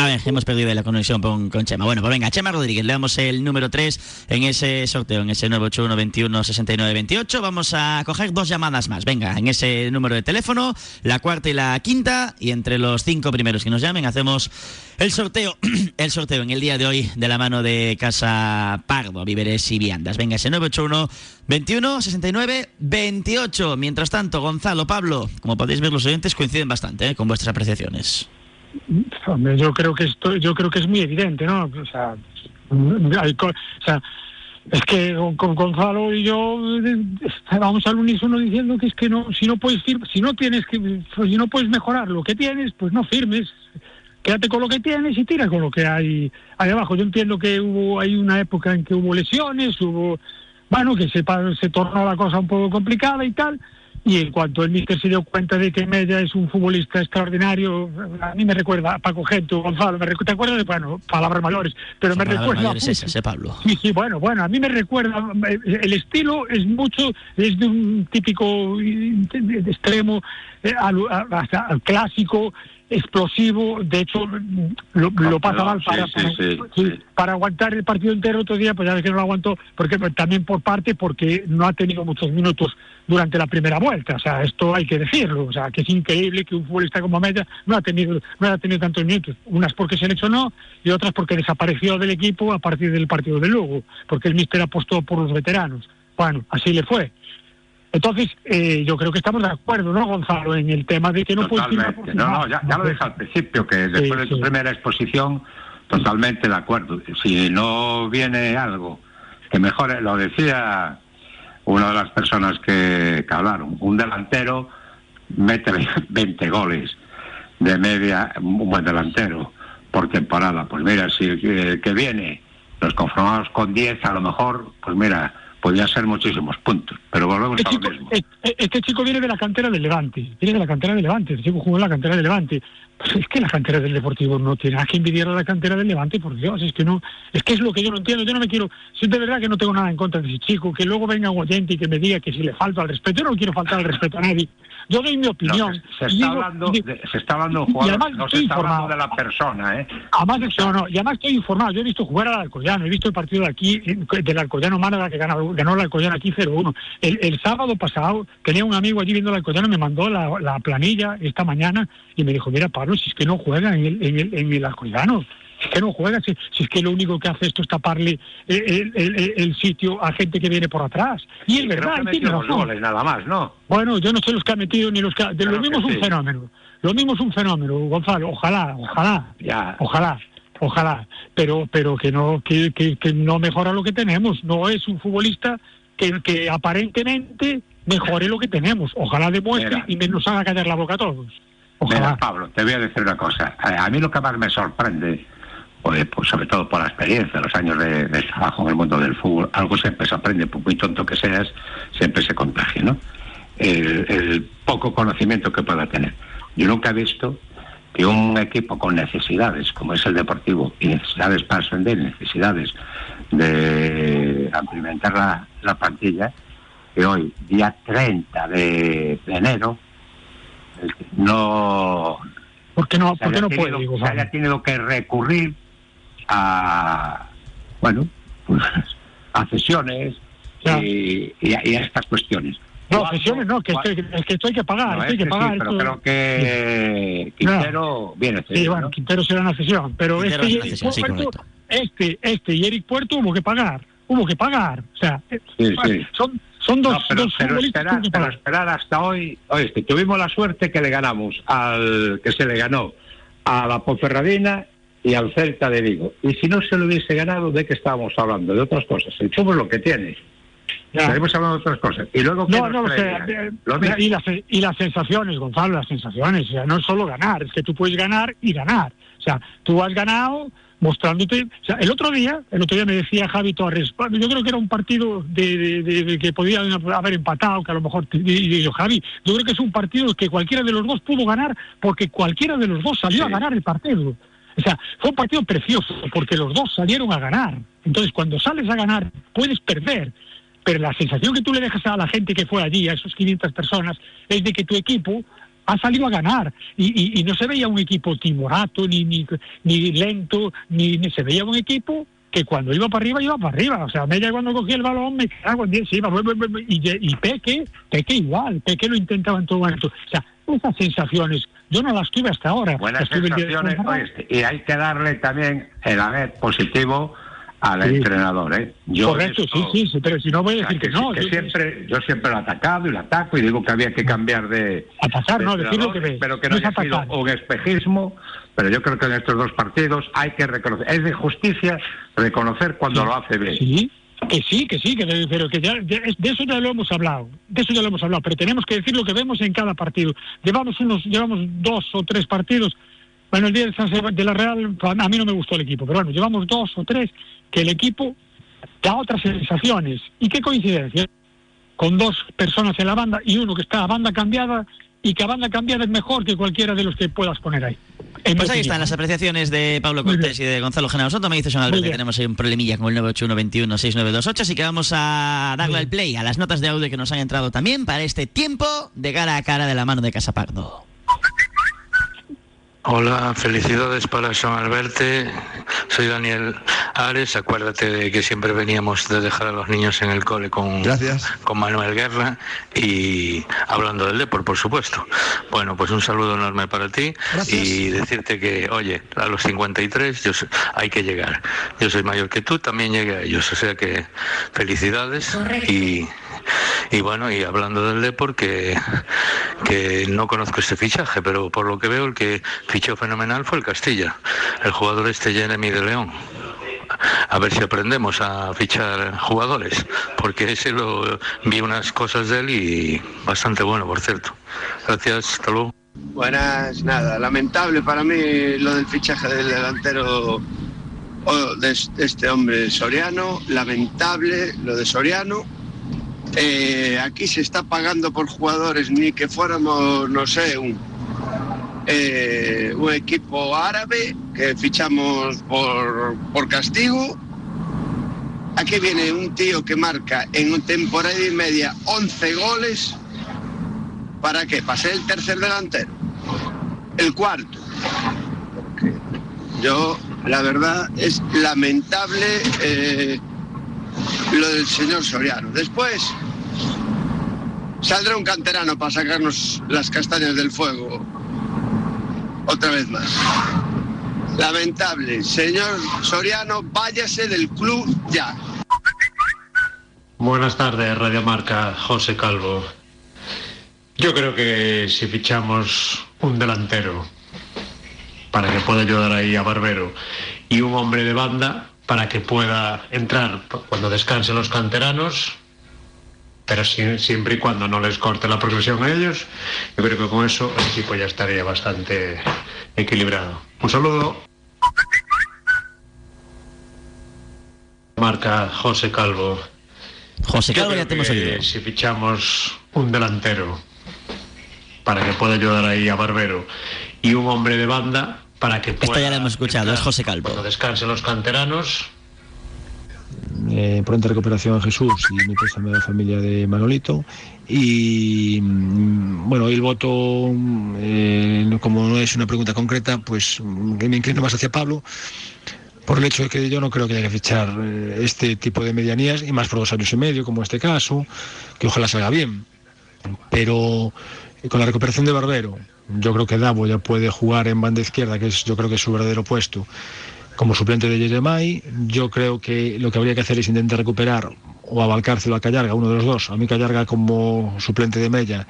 Speaker 2: A ver, hemos perdido la conexión con, con Chema. Bueno, pues venga, Chema Rodríguez, le damos el número 3 en ese sorteo, en ese 981 21 69 28. Vamos a coger dos llamadas más. Venga, en ese número de teléfono, la cuarta y la quinta, y entre los cinco primeros que nos llamen hacemos el sorteo, el sorteo en el día de hoy de la mano de Casa Pardo, Víveres y Viandas. Venga, ese 981 21 69 28. Mientras tanto, Gonzalo, Pablo, como podéis ver, los oyentes coinciden bastante ¿eh? con vuestras apreciaciones.
Speaker 10: Yo creo que esto, yo creo que es muy evidente, ¿no? O sea, hay co- o sea, es que con, Gonzalo y yo eh, vamos al unísono diciendo que es que no, si no puedes si no tienes que, si no puedes mejorar lo que tienes, pues no firmes. Quédate con lo que tienes y tira con lo que hay ahí abajo. Yo entiendo que hubo hay una época en que hubo lesiones, hubo bueno que se se tornó la cosa un poco complicada y tal. Y en cuanto el míster se dio cuenta de que Mella es un futbolista extraordinario, a mí me recuerda a Paco Gento, Gonzalo, me recu- ¿te acuerdas de, bueno, palabras mayores, pero me recuerda Puig.
Speaker 2: esas, ¿eh, Pablo?
Speaker 10: Sí, sí, bueno, bueno, a mí me recuerda, eh, el estilo es mucho, es de un típico eh, de- de extremo eh, al, a- hasta al clásico, explosivo, de hecho lo, lo pasa mal
Speaker 11: sí,
Speaker 10: para,
Speaker 11: sí,
Speaker 10: para,
Speaker 11: sí,
Speaker 10: sí, para aguantar el partido entero otro día, pues ya ves que no lo aguantó, porque también por parte porque no ha tenido muchos minutos durante la primera vuelta, o sea, esto hay que decirlo, o sea, que es increíble que un futbolista como Mella no ha tenido no ha tenido tantos minutos, unas porque se lesionó y otras porque desapareció del equipo a partir del partido de Lugo, porque el míster apostó por los veteranos. Bueno, así le fue. Entonces, eh, yo creo que estamos de acuerdo, ¿no, Gonzalo, en el tema de que no puedes firmar por
Speaker 11: Totalmente. No, no, ya, ya lo dije al principio, que después de tu primera exposición, totalmente de acuerdo. Si no viene algo que mejore, lo decía una de las personas que, que hablaron, un delantero mete 20 goles de media, un buen delantero por temporada. Pues mira, si el que, viene nos conformamos con 10, a lo mejor, pues mira, podría ser muchísimos puntos, pero volvemos a lo mismo.
Speaker 10: Este chico viene de la cantera del Levante, viene de la cantera del Levante, este chico jugó en la cantera del Levante. Pues es que la cantera del Deportivo no tiene nada que envidiar a la cantera del Levante, por Dios, es que no, es que es lo que yo no entiendo, yo no me quiero, si de verdad que no tengo nada en contra de ese chico, que luego venga un oyente y que me diga que si le falta al respeto, yo no quiero faltar al respeto a nadie, yo doy mi opinión.
Speaker 11: Se está,
Speaker 10: digo-
Speaker 11: hablando de, se está hablando de jugador,
Speaker 10: además
Speaker 11: no se está hablando de la persona, ¿eh?
Speaker 10: Además, no, no, y además estoy informado. Yo he visto jugar al Alcoyano, he visto el partido de aquí, del Alcoyano Málaga, que ganó, ganó el Alcoyano aquí 0-1. El, el sábado pasado tenía un amigo allí viendo el Alcoyano, me mandó la, la planilla esta mañana y me dijo, mira Pablo, si es que no juega en el, en el, en el Alcoyano. Si es que no juega, si, si es que lo único que hace esto es taparle el, el- el- el sitio a gente que viene por atrás. Y es verdad,
Speaker 11: que
Speaker 10: tiene razón.
Speaker 11: goles, nada más, ¿no?
Speaker 10: Bueno, yo no sé los que ha metido ni los que ha... Lo mismo es un
Speaker 11: sí.
Speaker 10: fenómeno. Lo mismo es un fenómeno, Gonzalo. Ojalá, ojalá. Ojalá, ojalá. Pero pero que no que, que, que no mejora lo que tenemos. No es un futbolista que, que aparentemente mejore lo que tenemos. Ojalá demuestre
Speaker 11: Mira.
Speaker 10: y me nos haga callar la boca a todos.
Speaker 11: Mira, Pablo, te voy a decir una cosa. A mí lo que más me sorprende, pues, pues, sobre todo por la experiencia, los años de, de trabajo en el mundo del fútbol, algo siempre se aprende, por muy tonto que seas, siempre se contagia, ¿no? el, el poco conocimiento que pueda tener. Yo nunca he visto que un equipo con necesidades, como es el Deportivo, y necesidades para ascender, necesidades de amplimentar la, la plantilla, que hoy, día 30 de, de enero, no...
Speaker 10: ¿Por qué no, por qué no
Speaker 11: tenido-
Speaker 10: puede, digo,
Speaker 11: se haya tenido que recurrir a, bueno, pues, a cesiones y, y a, y a estas cuestiones.
Speaker 10: No, sesiones no, que esto, es que esto hay que pagar,
Speaker 11: No,
Speaker 10: esto hay
Speaker 11: es
Speaker 10: que
Speaker 11: que
Speaker 10: pagar.
Speaker 11: sí, pero
Speaker 10: esto-
Speaker 11: creo que Quintero viene
Speaker 10: Sí,
Speaker 11: cedido,
Speaker 10: bueno,
Speaker 11: ¿no?
Speaker 10: Quintero será una cesión, pero
Speaker 11: Quintero
Speaker 10: este
Speaker 11: es cesión, sí,
Speaker 10: Puerto, este, este y Eric Puerto hubo que pagar, hubo que pagar, o sea, eh,
Speaker 11: Sí, sí.
Speaker 10: son, son dos,
Speaker 11: No, pero,
Speaker 10: dos
Speaker 11: pero
Speaker 10: futbolistas que
Speaker 11: esperar, pero esperar hasta hoy. Oye, tuvimos la suerte que le ganamos al que se le ganó a la Ponferradina y al Celta de Vigo. Y si no se lo hubiese ganado, ¿de qué estábamos hablando? De otras cosas. El fútbol es lo que tiene. Estaremos hablando de otras cosas. Y luego, ¿qué
Speaker 10: No, no, o sea, y, las, y las sensaciones, Gonzalo, las sensaciones, o sea, no es solo ganar, es que tú puedes ganar y ganar. O sea, tú has ganado mostrándote. O sea, el otro día, el otro día me decía Javi Torres, "Bueno, yo creo que era un partido de, de- de- de que podían haber empatado, que a lo mejor. Y, y yo, Javi, yo creo que es un partido que cualquiera de los dos pudo ganar porque cualquiera de los dos salió a ganar el partido. O sea, fue un partido precioso porque los dos salieron a ganar. Entonces, cuando sales a ganar, puedes perder. Pero la sensación que tú le dejas a la gente que fue allí, a esos 500 personas, es de que tu equipo ha salido a ganar. Y, y- y no se veía un equipo timorato, ni, ni, ni lento, ni, ni se veía un equipo que cuando iba para arriba, iba para arriba. O sea, Mella cuando cogía el balón, me cago en 10, se iba. Y, y Peque, Peque igual, Peque lo intentaba en todo momento. O sea, esas sensaciones, yo no las tuve hasta ahora.
Speaker 11: Buenas sensaciones. Y hay que darle también el haber positivo al
Speaker 10: Sí.
Speaker 11: entrenador. ¿eh? Yo
Speaker 10: Correcto,
Speaker 11: esto-
Speaker 10: sí, sí, sí, pero si no voy a decir que,
Speaker 11: que
Speaker 10: no.
Speaker 11: que
Speaker 10: yo-
Speaker 11: siempre, yo siempre lo he atacado y lo ataco y digo que había que cambiar de.
Speaker 10: Atacar,
Speaker 11: de
Speaker 10: no, decir lo que.
Speaker 11: Espero que
Speaker 10: No
Speaker 11: no, haya sido un espejismo, pero yo creo que en estos dos partidos hay que reconocer. Es de justicia reconocer cuando lo hace bien.
Speaker 10: Sí, que sí, que sí, que pero que ya, de, de eso ya lo hemos hablado, de eso ya lo hemos hablado, pero tenemos que decir lo que vemos en cada partido. Llevamos unos, llevamos dos o tres partidos. Bueno, el día de, San de la Real, a mí no me gustó el equipo, pero bueno, llevamos dos o tres que el equipo da otras sensaciones. ¿Y qué coincidencia? Con dos personas en la banda y uno que está a banda cambiada y que a banda cambiada es mejor que cualquiera de los que puedas poner ahí.
Speaker 2: Pues ahí
Speaker 10: opinión.
Speaker 2: están las apreciaciones de Pablo Cortés y de Gonzalo Genao Soto. Me dice Sean
Speaker 10: Muy
Speaker 2: Albert que tenemos ahí un problemilla con el 981 21 6928, así que vamos a darle al play a las notas de audio que nos han entrado también para este tiempo de cara a cara de la mano de Casapardo.
Speaker 15: Hola, felicidades para San Alberte. Soy Daniel Ares. Acuérdate de que siempre veníamos de dejar a los niños en el cole con, con Manuel Guerra y hablando del Depor, por supuesto. Bueno, pues un saludo enorme para ti y decirte que, oye, a los 53 yo, hay que llegar. Yo soy mayor que tú, también llegué a ellos. O sea que felicidades y, y bueno, y hablando del Depor, que, que no conozco este fichaje, pero por lo que veo el que fichó fenomenal fue el Castilla, el jugador este Jeremy de León. A ver si aprendemos a fichar jugadores, porque ese lo vi unas cosas de él y bastante bueno, por cierto. Gracias, hasta luego.
Speaker 16: Buenas, nada, lamentable para mí lo del fichaje del delantero de este hombre Soriano, lamentable lo de Soriano. Eh, aquí se está pagando por jugadores ni que fuéramos, no sé, un, eh, un equipo árabe que fichamos por, por castigo. Aquí viene un tío que marca en una temporada y media 11 goles. ¿Para qué? Para el tercer delantero. El cuarto. Yo, la verdad, es lamentable eh, lo del señor Soriano. Después saldrá un canterano para sacarnos las castañas del fuego. Otra vez más. Lamentable. Señor Soriano, váyase del club ya.
Speaker 17: Buenas tardes, Radio Marca, José Calvo. Yo creo que si fichamos un delantero para que pueda ayudar ahí a Barbero y un hombre de banda para que pueda entrar cuando descansen los canteranos, pero si- siempre y cuando no les corte la progresión a ellos, yo creo que con eso el equipo ya estaría bastante equilibrado. Un saludo. Marca José Calvo.
Speaker 2: José Calvo, ya te hemos oído.
Speaker 17: Si fichamos un delantero para que pueda ayudar ahí a Barbero y un hombre de banda para que pueda.
Speaker 2: Esto ya lo hemos escuchado, es José Calvo.
Speaker 17: Cuando descansen los canteranos,
Speaker 18: eh, pronta recuperación a Jesús y mi pésame a la familia de Manolito. Y mm, bueno, el voto, eh, como no es una pregunta concreta, pues mm, me inclino más hacia Pablo, por el hecho de que yo no creo que haya que fichar eh, este tipo de medianías, y más por dos años y medio, como este caso, que ojalá salga bien. Pero eh, con la recuperación de Barbero, yo creo que Davo ya puede jugar en banda izquierda, que es yo creo que es su verdadero puesto como suplente de Jeremai. Yo creo que lo que habría que hacer es intentar recuperar o a Valcárcel o a Callarga, uno de los dos. A mí Callarga como suplente de Mella,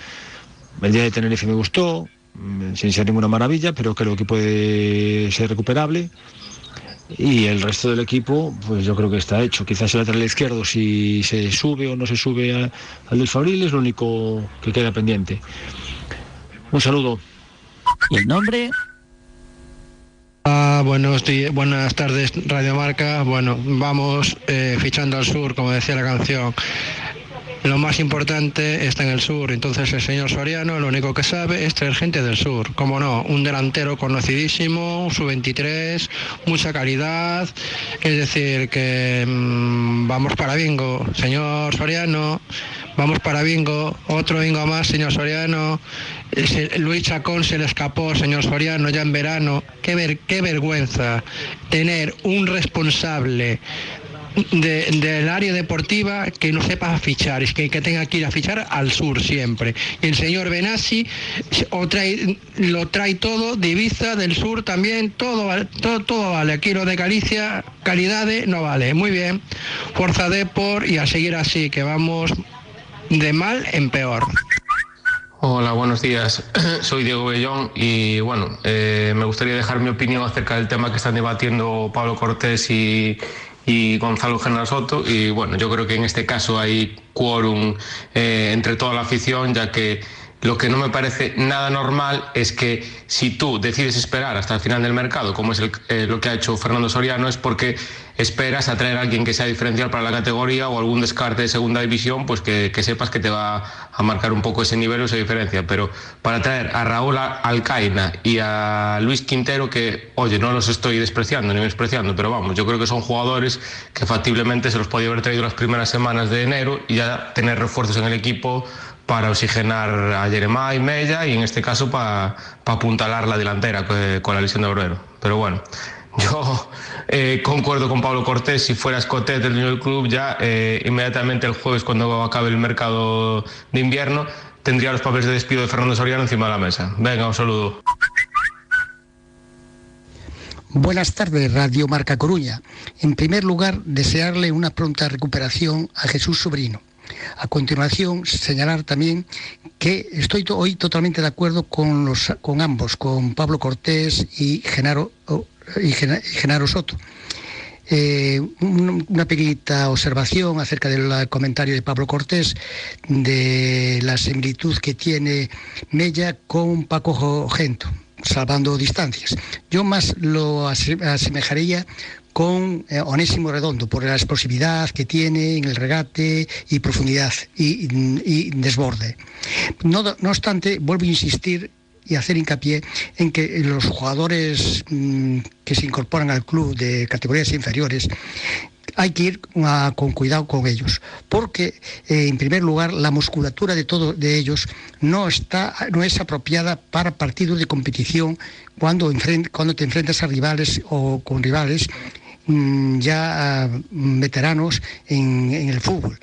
Speaker 18: el día de Tenerife me gustó, mm, sin ser ninguna maravilla, pero creo que puede ser recuperable. Y el resto del equipo, pues yo creo que está hecho. Quizás el lateral izquierdo, si se sube o no se sube al del Fabril, es lo único que queda pendiente. Un saludo.
Speaker 2: ¿Y el nombre?
Speaker 19: Ah, buenos días, buenas tardes, Radio Marca. Bueno, vamos eh, fichando al sur, como decía la canción. Lo más importante está en el sur, entonces el señor Soriano lo único que sabe es traer gente del sur. Como no, un delantero conocidísimo, su 23, mucha calidad, es decir, que mm, vamos para bingo, señor Soriano, vamos para bingo, otro bingo más, señor Soriano. Luis Chacón se le escapó, señor Soriano, ya en verano. Qué, qué vergüenza tener un responsable de- del área deportiva que no sepa fichar, es que, tenga que ir a fichar al sur siempre. Y el señor Benassi lo trae todo, de Ibiza, del sur también, todo, todo, todo vale. Aquí lo de Galicia, calidad de- no vale. Muy bien, Forza Depor y a seguir así, que vamos de mal en peor.
Speaker 20: Hola, buenos días. Soy Diego Bellón y bueno, eh, me gustaría dejar mi opinión acerca del tema que están debatiendo Pablo Cortés y, Gonzalo General Soto. Y bueno, yo creo que en este caso hay quórum eh, entre toda la afición, ya que lo que no me parece nada normal es que si tú decides esperar hasta el final del mercado, como es el- eh, lo que ha hecho Fernando Soriano, es porque esperas a traer a alguien que sea diferencial para la categoría o algún descarte de segunda división, pues que, que sepas que te va a marcar un poco ese nivel o esa diferencia. Pero para traer a Raúl Alcaina y a Luis Quintero, que, oye, no los estoy despreciando ni despreciando, pero vamos, yo creo que son jugadores que factiblemente se los podía haber traído las primeras semanas de enero y ya tener refuerzos en el equipo para oxigenar a Jeremá y Mella y en este caso para apuntalar la delantera eh, con la lesión de Obrero. Pero bueno, yo eh, concuerdo con Pablo Cortés, si fuera Escotet del del club, ya eh, inmediatamente el jueves cuando acabe el mercado de invierno tendría los papeles de despido de Fernando Soriano encima de la mesa. Venga, un saludo.
Speaker 21: Buenas tardes, Radio Marca Coruña. En primer lugar, desearle una pronta recuperación a Jesús Sobrino. A continuación, señalar también que estoy to- hoy totalmente de acuerdo con, los, con ambos, con Pablo Cortés y Genaro, y Gena- y Genaro Soto. Eh, un- una pequeñita observación acerca del comentario de Pablo Cortés de la similitud que tiene Mella con Paco Gento, salvando distancias. Yo más lo ase- asemejaría con eh, Onésimo Redondo por la explosividad que tiene en el regate y profundidad y, desborde. No, obstante, vuelvo a insistir y hacer hincapié en que los jugadores mm, que se incorporan al club de categorías inferiores hay que ir ah, con cuidado con ellos, porque eh, en primer lugar la musculatura de todos de ellos no está, no es apropiada para partidos de competición cuando, te enfrentas a rivales o con rivales ya ah, veteranos en, el fútbol.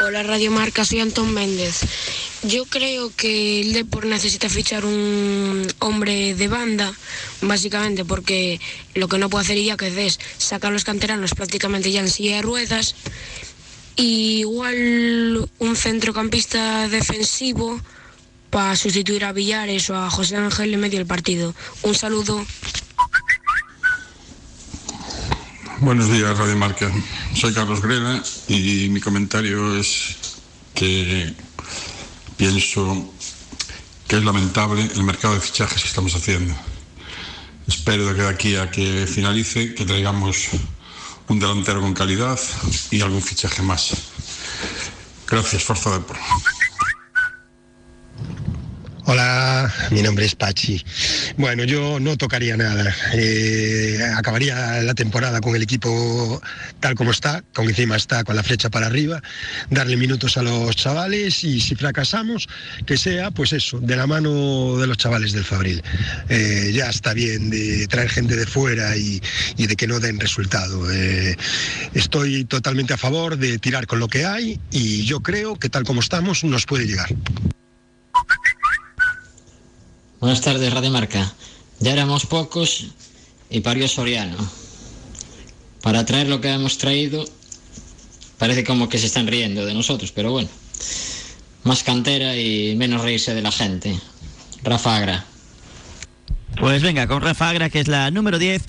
Speaker 22: Hola Radio Marca, soy Antón Méndez. Yo creo que el Depor necesita fichar un hombre de banda, básicamente porque lo que no puede hacer ya que es sacar los canteranos prácticamente ya en silla de ruedas. Igual un centrocampista defensivo para sustituir a Villares o a José Ángel en medio del partido. Un saludo.
Speaker 23: Buenos días, Radio Marca. Soy Carlos Grela y mi comentario es que pienso que es lamentable el mercado de fichajes que estamos haciendo. Espero que de aquí a que finalice que traigamos un delantero con calidad y algún fichaje más. Gracias, Forza Depor.
Speaker 24: Hola, mi nombre es Pachi. Bueno, yo no tocaría nada. Eh, acabaría la temporada con el equipo tal como está, con encima está con la flecha para arriba, darle minutos a los chavales y si fracasamos, que sea, pues eso, de la mano de los chavales del Fabril. Eh, ya está bien de traer gente de fuera y, de que no den resultado. Eh, estoy totalmente a favor de tirar con lo que hay y yo creo que tal como estamos nos puede llegar.
Speaker 25: Buenas tardes, Radio Marca. Ya éramos pocos y parió Soriano. Para traer lo que hemos traído, parece como que se están riendo de nosotros, pero bueno. Más cantera y menos reírse de la gente. Rafa Agra.
Speaker 2: Pues venga, con Rafa Agra, que es la número 10,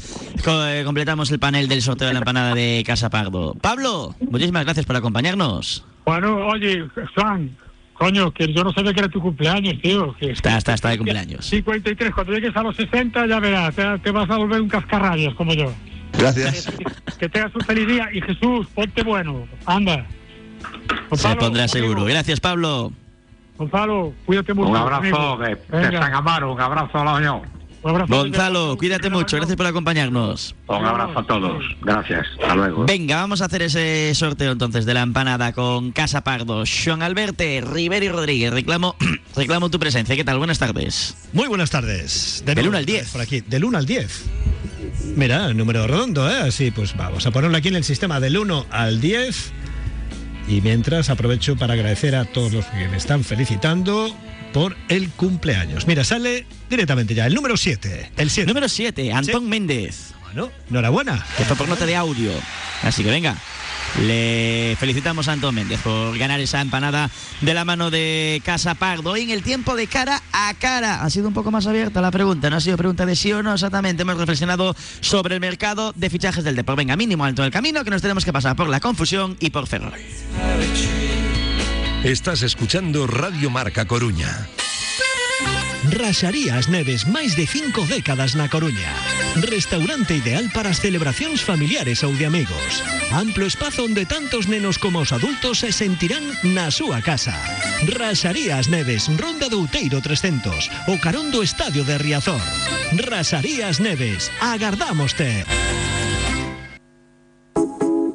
Speaker 2: co- eh, completamos el panel del sorteo de la empanada de Casa Pardo. Pablo, muchísimas gracias por acompañarnos.
Speaker 10: Bueno, oye, Juan, coño, que yo no sabía que era tu cumpleaños, tío. Que
Speaker 2: Está, está, está de cumpleaños.
Speaker 10: 53, cuando llegues a los 60 ya verás, te, te vas a volver un cascarrabias como yo.
Speaker 1: Gracias.
Speaker 10: Que tengas un feliz día y Jesús, ponte bueno, anda.
Speaker 2: Se pondrá seguro. Gracias, Pablo.
Speaker 10: Gonzalo, cuídate mucho.
Speaker 26: Un abrazo
Speaker 10: amigo.
Speaker 26: de, de San Amaro, un abrazo a la Unión.
Speaker 10: Un abrazo.
Speaker 2: Gonzalo, cuídate mucho. Gracias por acompañarnos.
Speaker 26: Un abrazo a todos. Gracias. Hasta luego.
Speaker 2: Venga, vamos a hacer ese sorteo entonces de la empanada con Casa Pardo. Sean Alberte, Rivero y Rodríguez. Reclamo, reclamo tu presencia. ¿Qué tal? Buenas tardes.
Speaker 27: Muy buenas tardes.
Speaker 2: Del
Speaker 27: nuevo,
Speaker 2: 1 al
Speaker 27: otra
Speaker 2: 10.
Speaker 27: vez Por aquí, del 1 al 10. Mira, número redondo, ¿eh? Así, pues vamos a ponerlo aquí en el sistema del 1 al 10. Y mientras aprovecho para agradecer a todos los que me están felicitando por el cumpleaños. Mira, sale directamente ya el número 7. El 7.
Speaker 2: Número 7, Antón Méndez.
Speaker 27: Bueno, enhorabuena.
Speaker 2: Que fue por nota de audio. Así que venga. Le felicitamos a Antón Méndez por ganar esa empanada de la mano de Casa Pardo. En el tiempo de cara a cara. Ha sido un poco más abierta la pregunta. No ha sido pregunta de sí o no exactamente. Hemos reflexionado sobre el mercado de fichajes del Depor. Venga, mínimo alto del camino que nos tenemos que pasar por la confusión y por Ferrol.
Speaker 1: Estás escuchando Radio Marca Coruña.
Speaker 3: Raxarías Neves, máis de cinco décadas na Coruña. Restaurante ideal para as celebracións familiares ou de amigos. Amplo espazo onde tantos nenos como os adultos se sentirán na súa casa. Raxarías Neves, Ronda do Outeiro 300, o Estadio de Riazor. Raxarías Neves, agardámoste.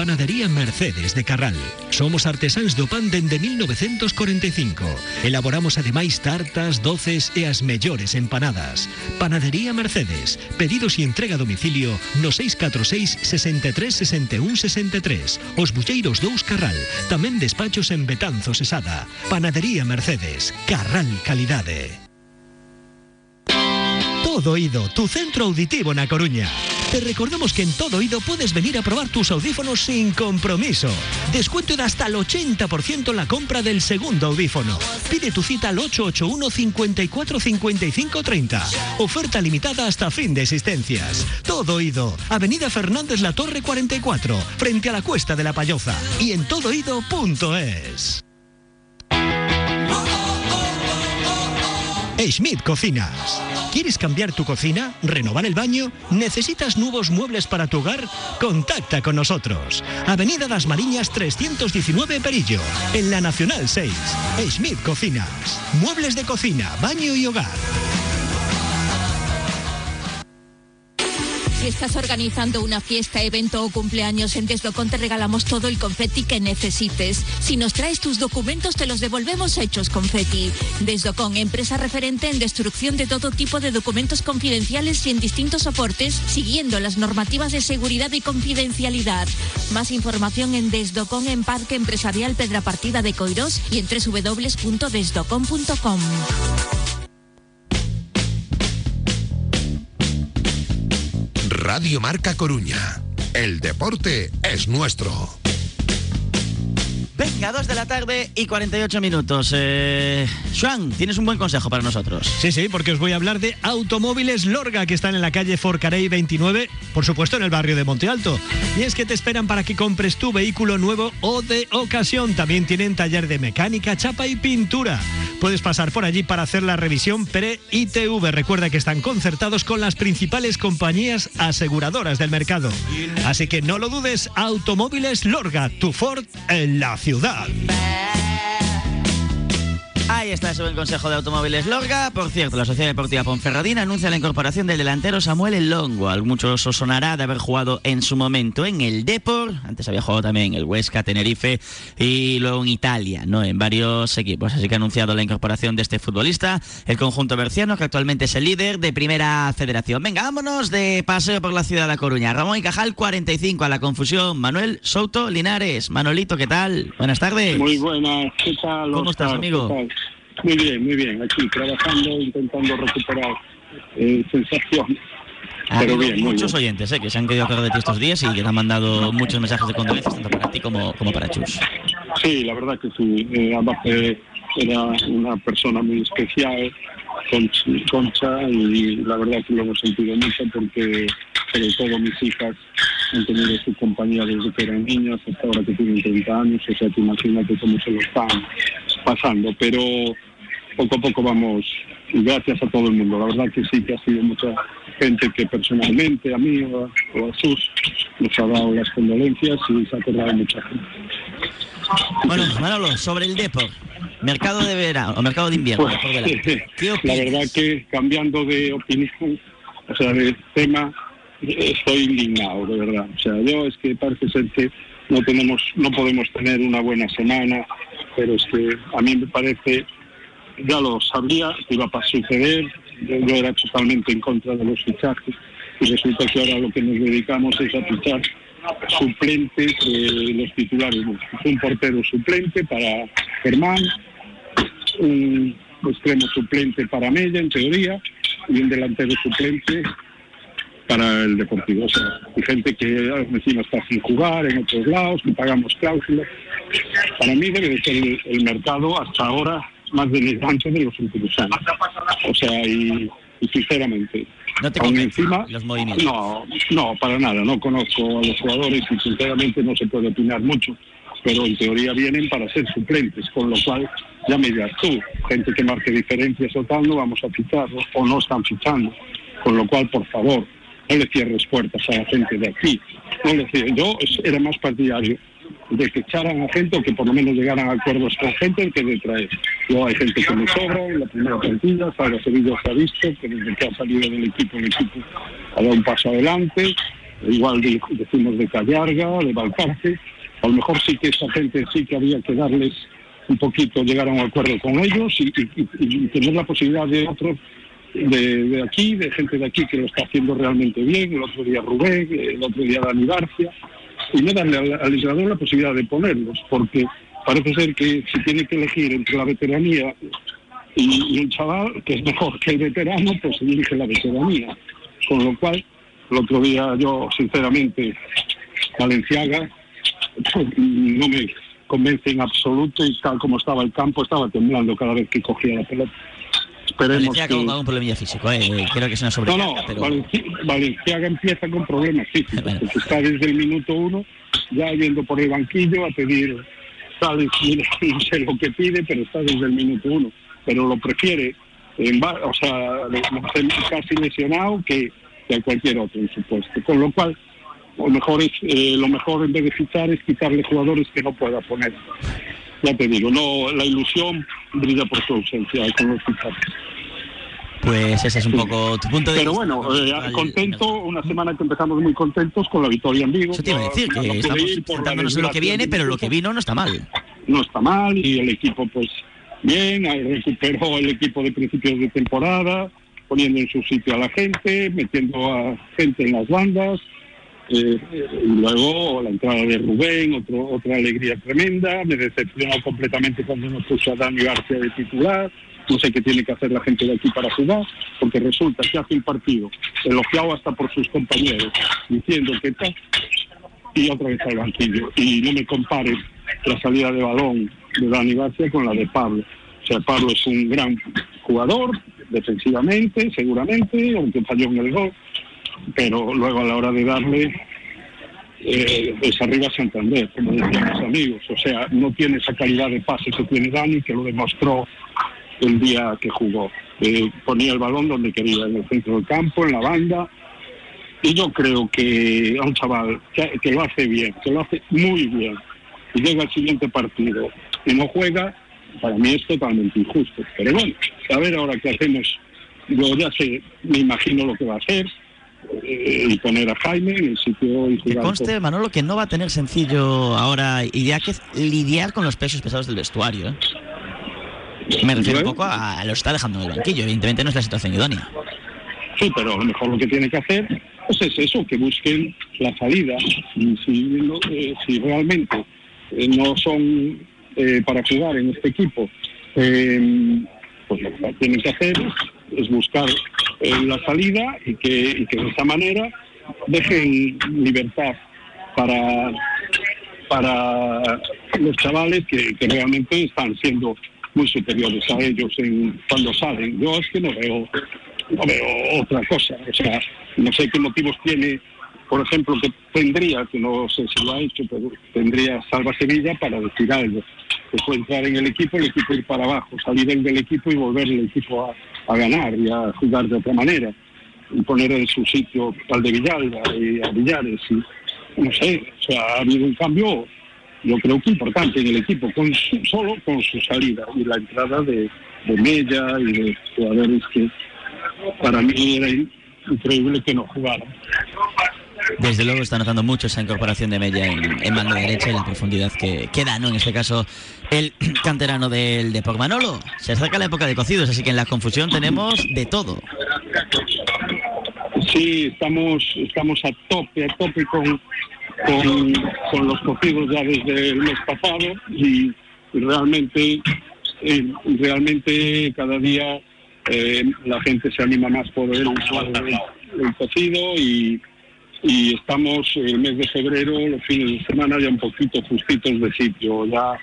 Speaker 3: Panadería Mercedes de Carral. Somos artesáns do pan dende 1945. Elaboramos ademais tartas, doces e as mellores empanadas. Panadería Mercedes. Pedidos e entrega a domicilio no 646 63 61 63. Os Bulleiros 2 Carral. Tamén despachos en Betanzos Esada. Panadería Mercedes. Carral Calidade. Todo Oído, tu centro auditivo na Coruña. Te recordamos que en Todo Oído puedes venir a probar tus audífonos sin compromiso. Descuento de hasta el 80% en la compra del segundo audífono. Pide tu cita al 881 54 55 30. Oferta limitada hasta fin de existencias. Todo Oído, Avenida Fernández La Torre 44, frente a la Cuesta de la Payoza y en todoido.es. Schmidt Cocinas. ¿Quieres cambiar tu cocina? ¿Renovar el baño? ¿Necesitas nuevos muebles para tu hogar? Contacta con nosotros. Avenida Las Mariñas 319 Perillo, en la Nacional 6. Schmidt Cocinas. Muebles de cocina, baño y hogar.
Speaker 28: Si estás organizando una fiesta, evento o cumpleaños en Desdocon te regalamos todo el confeti que necesites. Si nos traes tus documentos te los devolvemos hechos confeti. Desdocon, empresa referente en destrucción de todo tipo de documentos confidenciales y en distintos soportes, siguiendo las normativas de seguridad y confidencialidad. Más información en Desdocon en Parque Empresarial Pedra Partida de Coirós y en www.desdocon.com.
Speaker 1: Radio Marca Coruña. El deporte es nuestro.
Speaker 2: Venga, 2 de la tarde y 48 minutos. Eh, tienes un buen consejo para nosotros.
Speaker 27: Sí, sí, porque os voy a hablar de Automóviles Lorga, que están en la calle Forcarey 29, por supuesto en el barrio de Monte Alto. Y es que te esperan para que compres tu vehículo nuevo o de ocasión. También tienen taller de mecánica, chapa y pintura. Puedes pasar por allí para hacer la revisión pre-ITV. Recuerda que están concertados con las principales compañías aseguradoras del mercado. Así que no lo dudes, Automóviles Lorga, tu Ford en la ciudad. ciudad.
Speaker 2: Ahí está ese buen consejo de Automóviles Lorga. Por cierto, la Sociedad Deportiva Ponferradina anuncia la incorporación del delantero Samuel El Longo. A muchos os sonará de haber jugado en su momento en el Depor. Antes había jugado también en el Huesca, Tenerife y luego en Italia, ¿no? En varios equipos. Así que ha anunciado la incorporación de este futbolista, el conjunto berciano, que actualmente es el líder de Primera Federación. Venga, vámonos de paseo por la ciudad de La Coruña. Ramón y Cajal, 45 a la confusión. Manuel Souto Linares. Manolito, ¿qué tal? Buenas tardes.
Speaker 29: Muy buenas, ¿qué tal?
Speaker 2: ¿Cómo estás, amigo?
Speaker 29: ¿Qué tal? Muy bien, muy bien, aquí trabajando, intentando recuperar eh, sensaciones.
Speaker 2: Ha
Speaker 29: Pero bien,
Speaker 2: muchos
Speaker 29: bien.
Speaker 2: oyentes eh, que se han querido acordar de ti estos días y que te han mandado muchos mensajes de condolencias, tanto para ti como, como para Chus.
Speaker 29: Sí, la verdad que sí. Eh, era una persona muy especial, Conch- Concha, y la verdad que lo hemos sentido mucho porque sobre todo mis hijas han tenido su compañía desde que eran niñas hasta ahora que tienen 30 años, o sea que imagínate cómo se lo están pasando. Pero poco a poco vamos, y gracias a todo el mundo. La verdad que sí que ha sido mucha gente que personalmente, a mí o a, o a Sus, nos ha dado las condolencias y se ha acordado mucha gente.
Speaker 2: Bueno, Manolo, sobre el Depor, mercado de verano o mercado de invierno,
Speaker 29: Pues,
Speaker 2: por delante. ¿Qué
Speaker 29: la verdad que cambiando de opinión, o sea, de tema, estoy indignado, de verdad. O sea, yo es que parece ser que no tenemos, no podemos tener una buena semana, pero es que a mí me parece, ya lo sabía que iba a suceder, yo, era totalmente en contra de los fichajes y resulta que ahora lo que nos dedicamos es a fichar suplentes los titulares. Un portero suplente para Germán, un extremo suplente para Mella, en teoría, y un delantero suplente para el Deportivo. O sea, hay gente que encima está sin jugar en otros lados, que pagamos cláusulas. Para mí debe de ser el mercado hasta ahora más denigrante de los últimos años. O sea, y, y sinceramente,
Speaker 2: ¿No te
Speaker 29: encima,
Speaker 2: los movimientos?
Speaker 29: no, no, para nada. No conozco a los jugadores y sinceramente no se puede opinar mucho. Pero en teoría vienen para ser suplentes, con lo cual ya me dirás tú, gente que marque diferencias o tal, no vamos a ficharlos o no están fichando. Con lo cual, por favor, no le cierres puertas a la gente de aquí. No le cierres. Yo era más partidario de que echaran a gente o que por lo menos llegaran a acuerdos con gente que de traer. Luego hay gente que me sobra en la primera plantilla, Sara Sevilla se ha visto que desde que ha salido del equipo, el equipo ha dado un paso adelante, igual de- decimos de Callarga, de Valcarce, a lo mejor sí que esa gente sí que había que darles un poquito, llegar a un acuerdo con ellos y tener la posibilidad de otros de, de aquí, de gente de aquí que lo está haciendo realmente bien, el otro día Rubén, el otro día Dani García, y no darle al, al legislador la posibilidad de ponerlos, porque parece ser que si tiene que elegir entre la veteranía y, y un chaval que es mejor que el veterano, pues elige la veteranía. Con lo cual, el otro día yo, sinceramente, Valenciaga pues, no me convence en absoluto y tal como estaba el campo, estaba temblando cada vez que cogía la pelota. Esperemos
Speaker 2: Valenciaga
Speaker 29: que...
Speaker 2: con un problemilla físico, eh. creo que es una
Speaker 29: No,
Speaker 2: sobrecarga,
Speaker 29: no,
Speaker 2: pero...
Speaker 29: Valenci- Valenciaga empieza con problemas físicos, porque está desde el minuto uno ya yendo por el banquillo a pedir, sabes, no sé lo que pide, pero está desde el minuto uno, pero lo prefiere, en o sea, casi lesionado que, que a cualquier otro en su puesto, con lo cual lo mejor es, eh, lo mejor en vez de fichar es quitarle jugadores que no pueda poner. Ya te digo, no, la ilusión brilla por su ausencia con los fichajes.
Speaker 2: Pues ese es un poco tu punto de
Speaker 29: Pero
Speaker 2: vista.
Speaker 29: bueno, eh, contento, una semana que empezamos muy contentos con la victoria en Vigo.
Speaker 2: Eso te iba a decir,
Speaker 29: No- no
Speaker 2: que
Speaker 29: pude
Speaker 2: estamos en lo que viene, pero lo que vino no está mal.
Speaker 29: No está mal y el equipo pues bien, recuperó el equipo de principios de temporada, poniendo en su sitio a la gente, metiendo a gente en las bandas. Eh, y luego la entrada de Rubén, otro, otra alegría tremenda. Me decepcionó completamente cuando nos puso a Dani García de titular. No sé qué tiene que hacer la gente de aquí para jugar, porque resulta que hace un partido elogiado hasta por sus compañeros, diciendo que tal, y otra vez al banquillo. Y no me compares la salida de balón de Dani García con la de Pablo. O sea, Pablo es un gran jugador, defensivamente, seguramente, aunque falló en el gol, pero luego a la hora de darle eh, es arriba Santander, como decían mis amigos. O sea, no tiene esa calidad de pase que tiene Dani, que lo demostró el día que jugó. Eh, ponía el balón donde quería, en el centro del campo, en la banda. Y yo creo que a un chaval que, lo hace bien, que lo hace muy bien, y llega al siguiente partido y no juega, para mí es totalmente injusto. Pero bueno, a ver ahora qué hacemos. Yo ya sé, me imagino lo que va a hacer y poner a Jaime en el sitio y
Speaker 2: Que
Speaker 29: jugar.
Speaker 2: conste, Manolo, que no va a tener sencillo ahora y que lidiar con los pesos pesados del vestuario. ¿eh? Me refiero un poco a, a lo que está dejando en el banquillo. Evidentemente no es la situación idónea.
Speaker 29: Sí, pero a lo mejor lo que tiene que hacer pues es eso, que busquen la salida. Y si, no- eh, si realmente eh, no son eh, para jugar en este equipo, pues lo que tienen que hacer es buscar eh, la salida y que, que de esa manera dejen libertad para, para los chavales que, que realmente están siendo muy superiores a ellos en, cuando salen. Yo es que no veo, no veo otra cosa. O sea, no sé qué motivos tiene, por ejemplo, que tendría, que no sé si lo ha hecho, pero tendría Salva Sevilla para decir algo. Fue entrar en el equipo, el equipo ir para abajo, salir del, equipo y volver el equipo a, ganar y a jugar de otra manera. Y poner en su sitio al de Villalba y a Villares. Y, no sé, o sea, ha habido un cambio, yo creo que importante en el equipo, con su- solo con su salida y la entrada de, de Mella y de jugadores que para mí era in- increíble que no jugaran.
Speaker 2: Desde luego está notando mucho esa incorporación de Mella en, en mano derecha y la profundidad que, que da, ¿no? En este caso, el canterano del Depor Manolo. Se acerca la época de cocidos, así que en la confusión tenemos de todo.
Speaker 29: Sí, estamos, estamos a tope, a tope con, con, con los cocidos ya desde el mes pasado y realmente, eh, realmente cada día eh, la gente se anima más por el, el, el cocido y, y estamos el mes de febrero, los fines de semana ya un poquito justitos de sitio, ya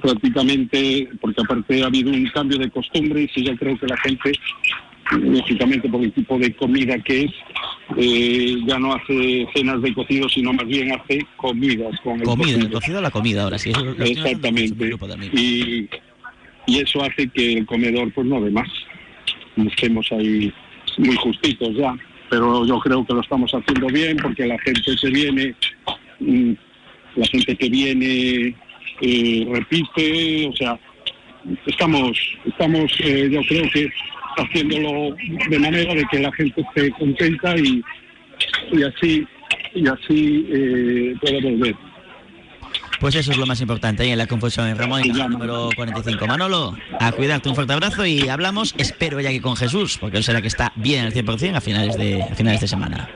Speaker 29: prácticamente, porque aparte ha habido un cambio de costumbres y yo creo que la gente, lógicamente por el tipo de comida que es, eh, ya no hace cenas de cocido, sino más bien hace comidas con el
Speaker 2: Comida, el
Speaker 29: cocido.
Speaker 2: a la comida ahora, sí. Eso lo
Speaker 29: Exactamente. Y, y eso hace que el comedor pues no dé más. Quedemos ahí muy justitos ya. Pero yo creo que lo estamos haciendo bien porque la gente que viene, mm, la gente que viene eh, repite, o sea, estamos, estamos eh, yo creo que haciéndolo de manera de que la gente esté contenta y, y así y así eh, pueda volver.
Speaker 2: Pues eso es lo más importante ahí en la confusión en Ramón, en el número 45. Manolo, a cuidarte, un fuerte abrazo y hablamos, espero ya que con Jesús, porque él será que está bien al 100% a finales de, a finales de semana.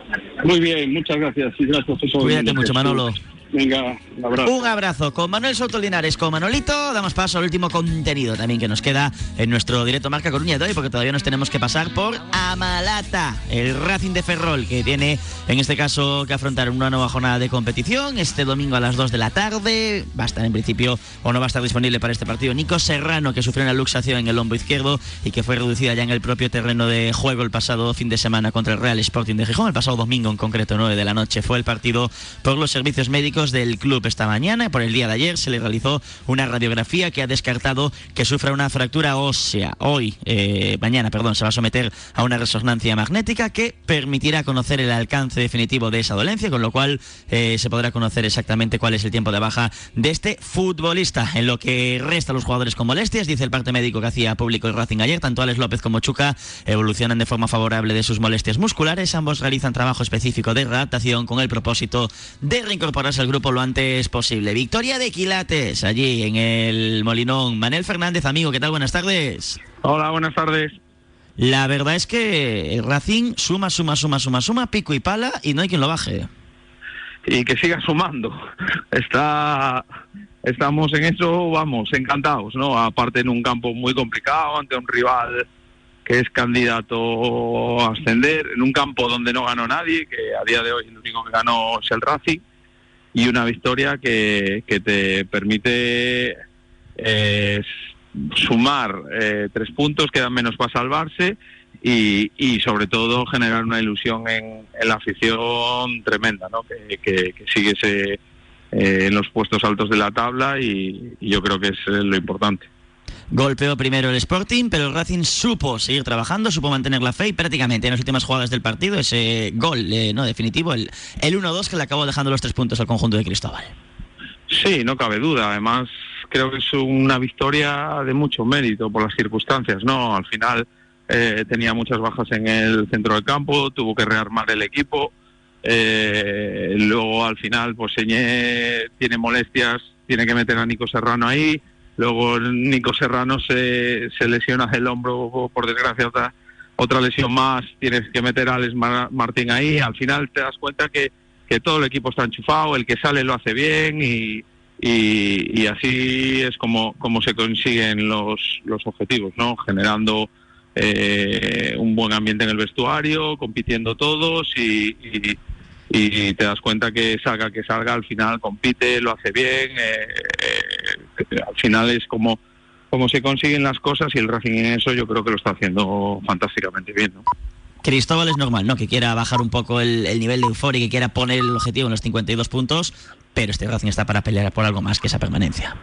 Speaker 29: Muy bien, muchas gracias y gracias.
Speaker 2: Cuídate mucho, Manolo.
Speaker 29: Venga, un abrazo.
Speaker 2: Un abrazo con Manuel Soto Linares, con Manolito. Damos paso al último contenido también que nos queda en nuestro directo Marca Coruña de hoy, porque todavía nos tenemos que pasar por Amalata, el Racing de Ferrol, que tiene en este caso que afrontar una nueva jornada de competición este domingo a las 2 de la tarde. Va a estar en principio o no va a estar disponible para este partido Nico Serrano, que sufrió una luxación en el hombro izquierdo y que fue reducida ya en el propio terreno de juego el pasado fin de semana contra el Real Sporting de Gijón. El pasado domingo en concreto, 9 de la noche, fue el partido por los servicios médicos del club esta mañana. Por el día de ayer se le realizó una radiografía que ha descartado que sufra una fractura ósea. Hoy, eh, mañana, perdón, se va a someter a una resonancia magnética que permitirá conocer el alcance definitivo de esa dolencia, con lo cual eh, se podrá conocer exactamente cuál es el tiempo de baja de este futbolista. En lo que resta a los jugadores con molestias, dice el parte médico que hacía público el Racing ayer, tanto Alex López como Chuca evolucionan de forma favorable de sus molestias musculares. Ambos realizan trabajo específico de readaptación con el propósito de reincorporarse al grupo lo antes posible. Victoria de Quilates, allí en el Molinón. Manel Fernández, amigo, ¿qué tal? Buenas tardes.
Speaker 30: Hola, buenas tardes.
Speaker 2: La verdad es que el Racing suma, suma, suma, suma, suma, pico y pala y no hay quien lo baje.
Speaker 30: Y que siga sumando. Está, estamos en eso, vamos, encantados, ¿no? Aparte en un campo muy complicado, ante un rival que es candidato a ascender, en un campo donde no ganó nadie, que a día de hoy el único que ganó es el Racing. Y una victoria que, que te permite eh, sumar eh, tres puntos, quedan menos para salvarse y, y, sobre todo generar una ilusión en, en la afición tremenda, ¿no? que, que, que eh, en los puestos altos de la tabla y, yo creo que es lo importante.
Speaker 2: Golpeó primero el Sporting, pero el Racing supo seguir trabajando, supo mantener la fe y prácticamente en las últimas jugadas del partido ese gol eh, no definitivo, el, el 1-2 que le acabó dejando los tres puntos al conjunto de Cristóbal.
Speaker 30: Sí, no cabe duda. Además, creo que es una victoria de mucho mérito por las circunstancias, ¿no? Al final eh, tenía muchas bajas en el centro del campo, tuvo que rearmar el equipo. Eh, luego, al final, pues Señé tiene molestias, tiene que meter a Nico Serrano ahí. Luego, Nico Serrano se, se lesiona el hombro, por desgracia, otra, otra lesión más. Tienes que meter a Alex Mar- Martín ahí. Al final, te das cuenta que que todo el equipo está enchufado, el que sale lo hace bien y, y, y así es como, como se consiguen los, los objetivos, ¿no? Generando eh, un buen ambiente en el vestuario, compitiendo todos y, y- y te das cuenta que salga que salga, al final compite, lo hace bien, eh, eh, al final es como, como se consiguen las cosas y el Racing en eso yo creo que lo está haciendo fantásticamente bien, ¿no?
Speaker 2: Cristóbal es normal, ¿no? Que quiera bajar un poco el, el nivel de euforia y que quiera poner el objetivo en los 52 puntos, pero este Racing está para pelear por algo más que esa permanencia.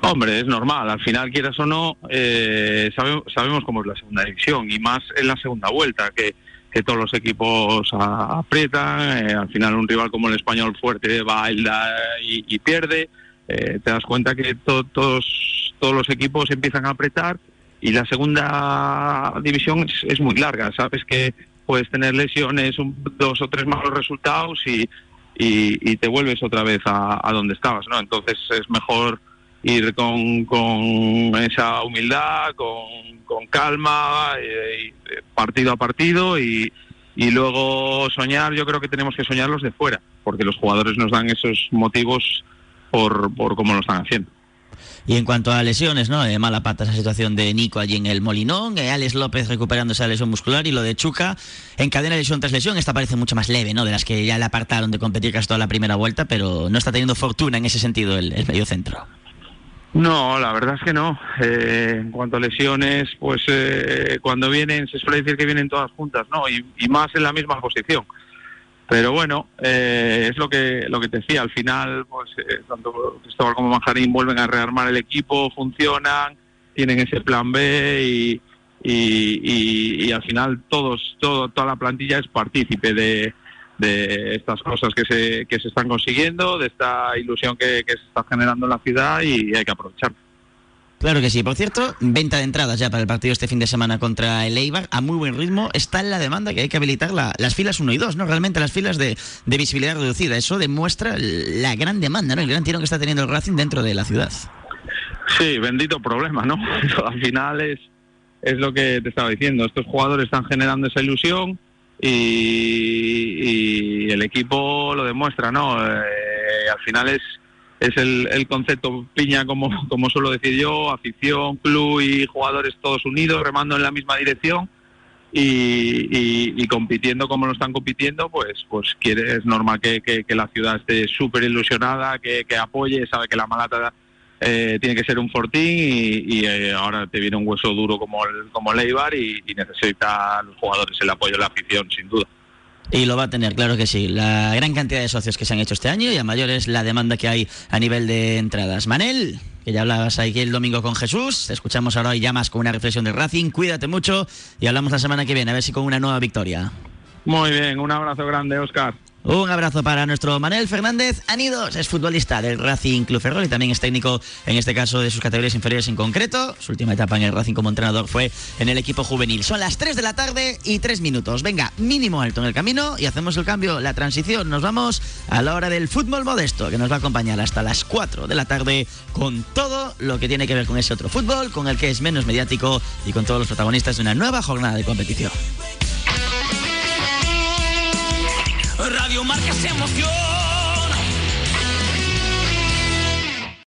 Speaker 30: Hombre, es normal. Al final, quieras o no, eh, sabe- sabemos cómo es la segunda división y más en la segunda vuelta, que, que todos los equipos a- aprietan. eh, al final, un rival como el español fuerte va y pierde. Eh, te das cuenta que to- todos, todos los equipos empiezan a apretar y la segunda división es, es muy larga. Sabes que puedes tener lesiones, un- dos o tres malos resultados y, y, te vuelves otra vez a, a donde estabas, ¿no? Entonces es mejor ir con, con esa humildad, con, con calma, eh, eh, partido a partido y, y luego soñar, yo creo que tenemos que soñar los de fuera, porque los jugadores nos dan esos motivos por, por cómo lo están haciendo.
Speaker 2: Y en cuanto a lesiones, ¿no? De mala pata esa situación de Nico allí en el Molinón, eh, Alex López recuperando esa lesión muscular y lo de Chuca encadena lesión tras lesión. Esta parece mucho más leve, ¿no? De las que ya le apartaron de competir casi toda la primera vuelta, pero no está teniendo fortuna en ese sentido el, el medio centro.
Speaker 30: No, la verdad es que no. Eh, en cuanto a lesiones, pues eh, cuando vienen, se suele decir que vienen todas juntas, ¿no? Y, y más en la misma posición. Pero bueno, eh, es lo que lo que te decía. Al final, pues eh, tanto Cristóbal como Manjarín vuelven a rearmar el equipo, funcionan, tienen ese plan B y, y, al final todos, todo, toda la plantilla es partícipe de, de estas cosas que se, que se están consiguiendo, de esta ilusión que, que se está generando en la ciudad y hay que aprovechar.
Speaker 2: Claro que sí. Por cierto, venta de entradas ya para el partido este fin de semana contra el Eibar a muy buen ritmo. Está en la demanda que hay que habilitar la- las filas 1 y 2, ¿no? Realmente las filas de, de visibilidad reducida. Eso demuestra la gran demanda, ¿no? El gran tirón que está teniendo el Racing dentro de la ciudad.
Speaker 30: Sí, bendito problema, ¿no? Al final es, es lo que te estaba diciendo. Estos jugadores están generando esa ilusión y, y el equipo lo demuestra, ¿no? Eh, al final es, es el, el concepto piña, como, como suelo decir yo, afición, club y jugadores todos unidos, remando en la misma dirección. Y, y- compitiendo como lo están compitiendo, pues pues quiere, es normal que, que- la ciudad esté súper ilusionada, que, que apoye, sabe que la Malata eh, tiene que ser un fortín y, y, eh, ahora te viene un hueso duro como el, como el Eibar y, y necesita los jugadores el apoyo de la afición, sin duda.
Speaker 2: Y lo va a tener, claro que sí. La gran cantidad de socios que se han hecho este año y a mayor es la demanda que hay a nivel de entradas. Manel, que ya hablabas aquí el domingo con Jesús, te escuchamos ahora y llamas con una reflexión del Racing. Cuídate mucho y hablamos la semana que viene, a ver si con una nueva victoria.
Speaker 30: Muy bien, un abrazo grande, Oscar.
Speaker 2: Un abrazo para nuestro Manel Fernández Anidos, es futbolista del Racing Club Ferrol y también es técnico, en este caso, de sus categorías inferiores en concreto. Su última etapa en el Racing como entrenador fue en el equipo juvenil. Son las 3 de la tarde y 3 minutos. Venga, mínimo alto en el camino y hacemos el cambio, la transición. Nos vamos a la hora del fútbol modesto, que nos va a acompañar hasta las 4 de la tarde con todo lo que tiene que ver con ese otro fútbol, con el que es menos mediático y con todos los protagonistas de una nueva jornada de competición.
Speaker 31: Radio Marca se emoción.